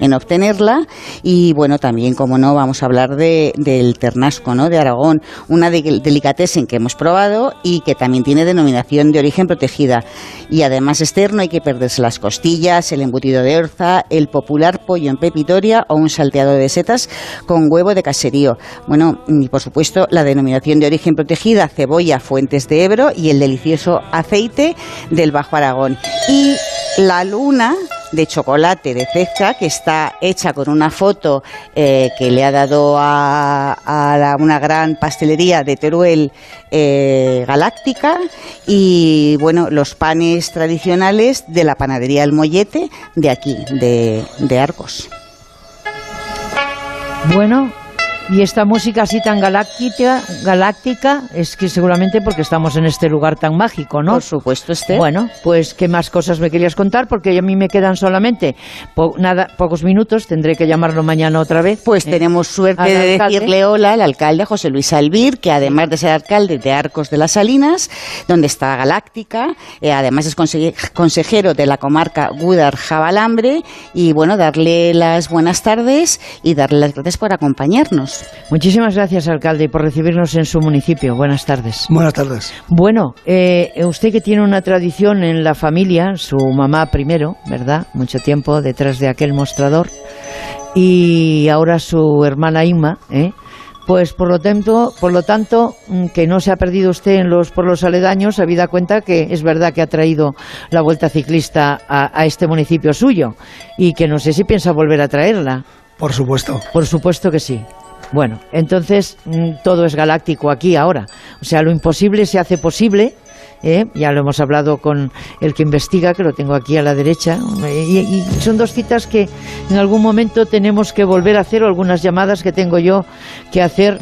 en, obtenerla. Y bueno, también, como no, vamos a hablar de, del ternasco ¿no? de Aragón, una de, delicatessen que hemos probado y que también tiene denominación de origen protegida. Y además externo hay que perderse las costillas, el embutido de orza, el popular pollo en pepitoria o un salteado de setas con huevo de caserío. Bueno, y por supuesto la denominación de origen protegida, cebolla Fuentes de Ebro y el delicioso aceite del Bajo Aragón. Y la luna de chocolate de Cezca, que está hecha con una foto eh, que le ha dado a, una gran pastelería de Teruel eh, Galáctica y bueno, los panes tradicionales de la panadería El Mollete de aquí, de, de Arcos. Bueno, Y esta música así tan galáctica, galáctica es que seguramente porque estamos en este lugar tan mágico, ¿no? Por supuesto, Esther. Bueno, pues qué más cosas me querías contar porque a mí me quedan solamente po- nada pocos minutos. Tendré que llamarlo mañana otra vez. Pues ¿eh? tenemos suerte de alcalde. decirle hola al alcalde José Luis Albir, que además de ser alcalde de Arcos de las Salinas, donde está Galáctica, eh, además es conse- consejero de la comarca Gúdar-Jabalambre, y bueno, darle las buenas tardes y darle las gracias por acompañarnos. Muchísimas gracias, alcalde, por recibirnos en su municipio. Buenas tardes. Buenas tardes. Bueno, eh, usted que tiene una tradición en la familia, su mamá primero, ¿verdad? Mucho tiempo detrás de aquel mostrador, y ahora su hermana Inma, ¿eh? Pues por lo tanto, por lo tanto, mm, que no se ha perdido usted en los por los aledaños, habida cuenta que es verdad que ha traído la vuelta ciclista a, a este municipio suyo y que no sé si piensa volver a traerla. Por supuesto. Por supuesto que sí. Bueno, entonces mm, todo es galáctico aquí ahora. O sea, lo imposible se hace posible. ¿Eh? Ya lo hemos hablado con el que investiga, que lo tengo aquí a la derecha. Y, y son dos citas que en algún momento tenemos que volver a hacer, o algunas llamadas que tengo yo que hacer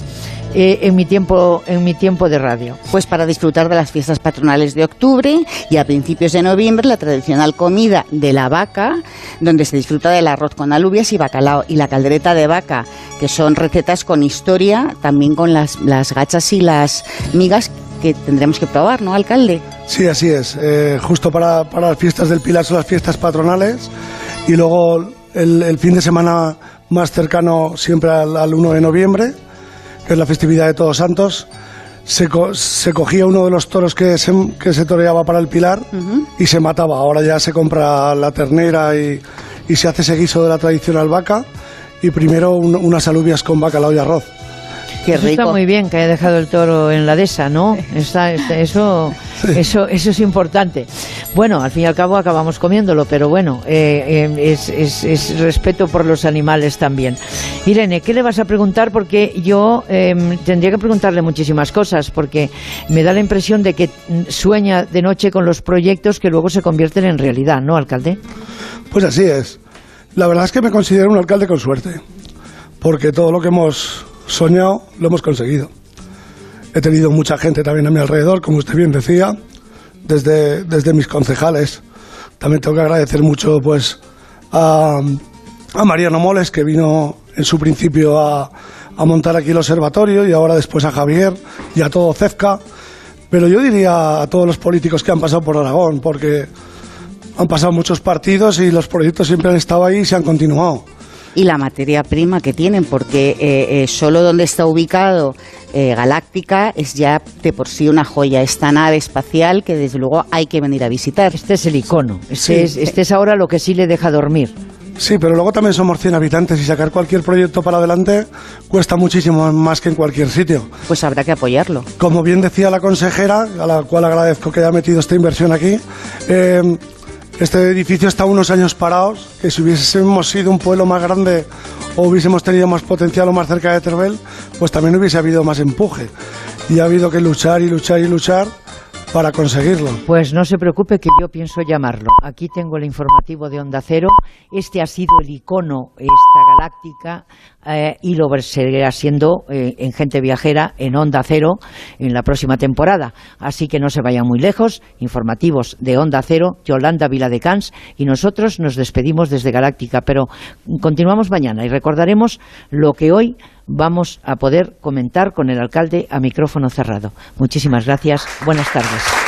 eh, en mi tiempo en mi tiempo de radio. Pues para disfrutar de las fiestas patronales de octubre y a principios de noviembre la tradicional comida de la vaca, donde se disfruta del arroz con alubias y bacalao y la caldereta de vaca, que son recetas con historia, también con las, las gachas y las migas que tendremos que probar, ¿no, alcalde? Sí, así es. Eh, justo para, para las fiestas del Pilar son las fiestas patronales y luego el, el fin de semana más cercano siempre al, al 1 de noviembre, que es la festividad de Todos Santos, se, co- se cogía uno de los toros que se, que se toreaba para el Pilar y se mataba. Ahora ya se compra la ternera y, y se hace ese guiso de la tradicional vaca y primero un- unas alubias con bacalao y arroz. Eso Está muy bien que haya dejado el toro en la dehesa, ¿no? Está, está- eso, *laughs* eso, eso es importante. Bueno, al fin y al cabo acabamos comiéndolo, pero bueno, eh, eh, es, es- es respeto por los animales también. Irene, ¿qué le vas a preguntar? Porque yo eh, tendría que preguntarle muchísimas cosas, porque me da la impresión de que mm, sueña de noche con los proyectos que luego se convierten en realidad, ¿no, alcalde? Pues así es. La verdad es que me considero un alcalde con suerte, porque todo lo que hemos soñado lo hemos conseguido. He tenido mucha gente también a mi alrededor, como usted bien decía, desde, desde mis concejales. También tengo que agradecer mucho pues a, a Mariano Moles, que vino en su principio a, a montar aquí el observatorio, y ahora después a Javier y a todo Cefca. Pero yo diría a todos los políticos que han pasado por Aragón, porque han pasado muchos partidos y los proyectos siempre han estado ahí y se han continuado. Y la materia prima que tienen, porque eh, eh, solo donde está ubicado eh, Galáctica es ya de por sí una joya, esta nave espacial que desde luego hay que venir a visitar. Este es el icono, este, Sí. es, este es ahora lo que sí le deja dormir. Sí, pero luego también somos 100 habitantes y sacar cualquier proyecto para adelante cuesta muchísimo más que en cualquier sitio. Pues habrá que apoyarlo. Como bien decía la consejera, a la cual agradezco que haya metido esta inversión aquí, eh, este edificio está unos años parados, que si hubiésemos sido un pueblo más grande o hubiésemos tenido más potencial o más cerca de Teruel, pues también hubiese habido más empuje. Y ha habido que luchar y luchar y luchar para conseguirlo. Pues no se preocupe que yo pienso llamarlo. Aquí tengo el informativo de Onda Cero. Este ha sido el icono, esta galáctica, eh, y lo seguirá siendo eh, en Gente Viajera, en Onda Cero, en la próxima temporada. Así que no se vayan muy lejos. Informativos de Onda Cero, Yolanda Viladecans, y nosotros nos despedimos desde Galáctica. Pero continuamos mañana y recordaremos lo que hoy vamos a poder comentar con el alcalde a micrófono cerrado. Muchísimas gracias. Buenas tardes.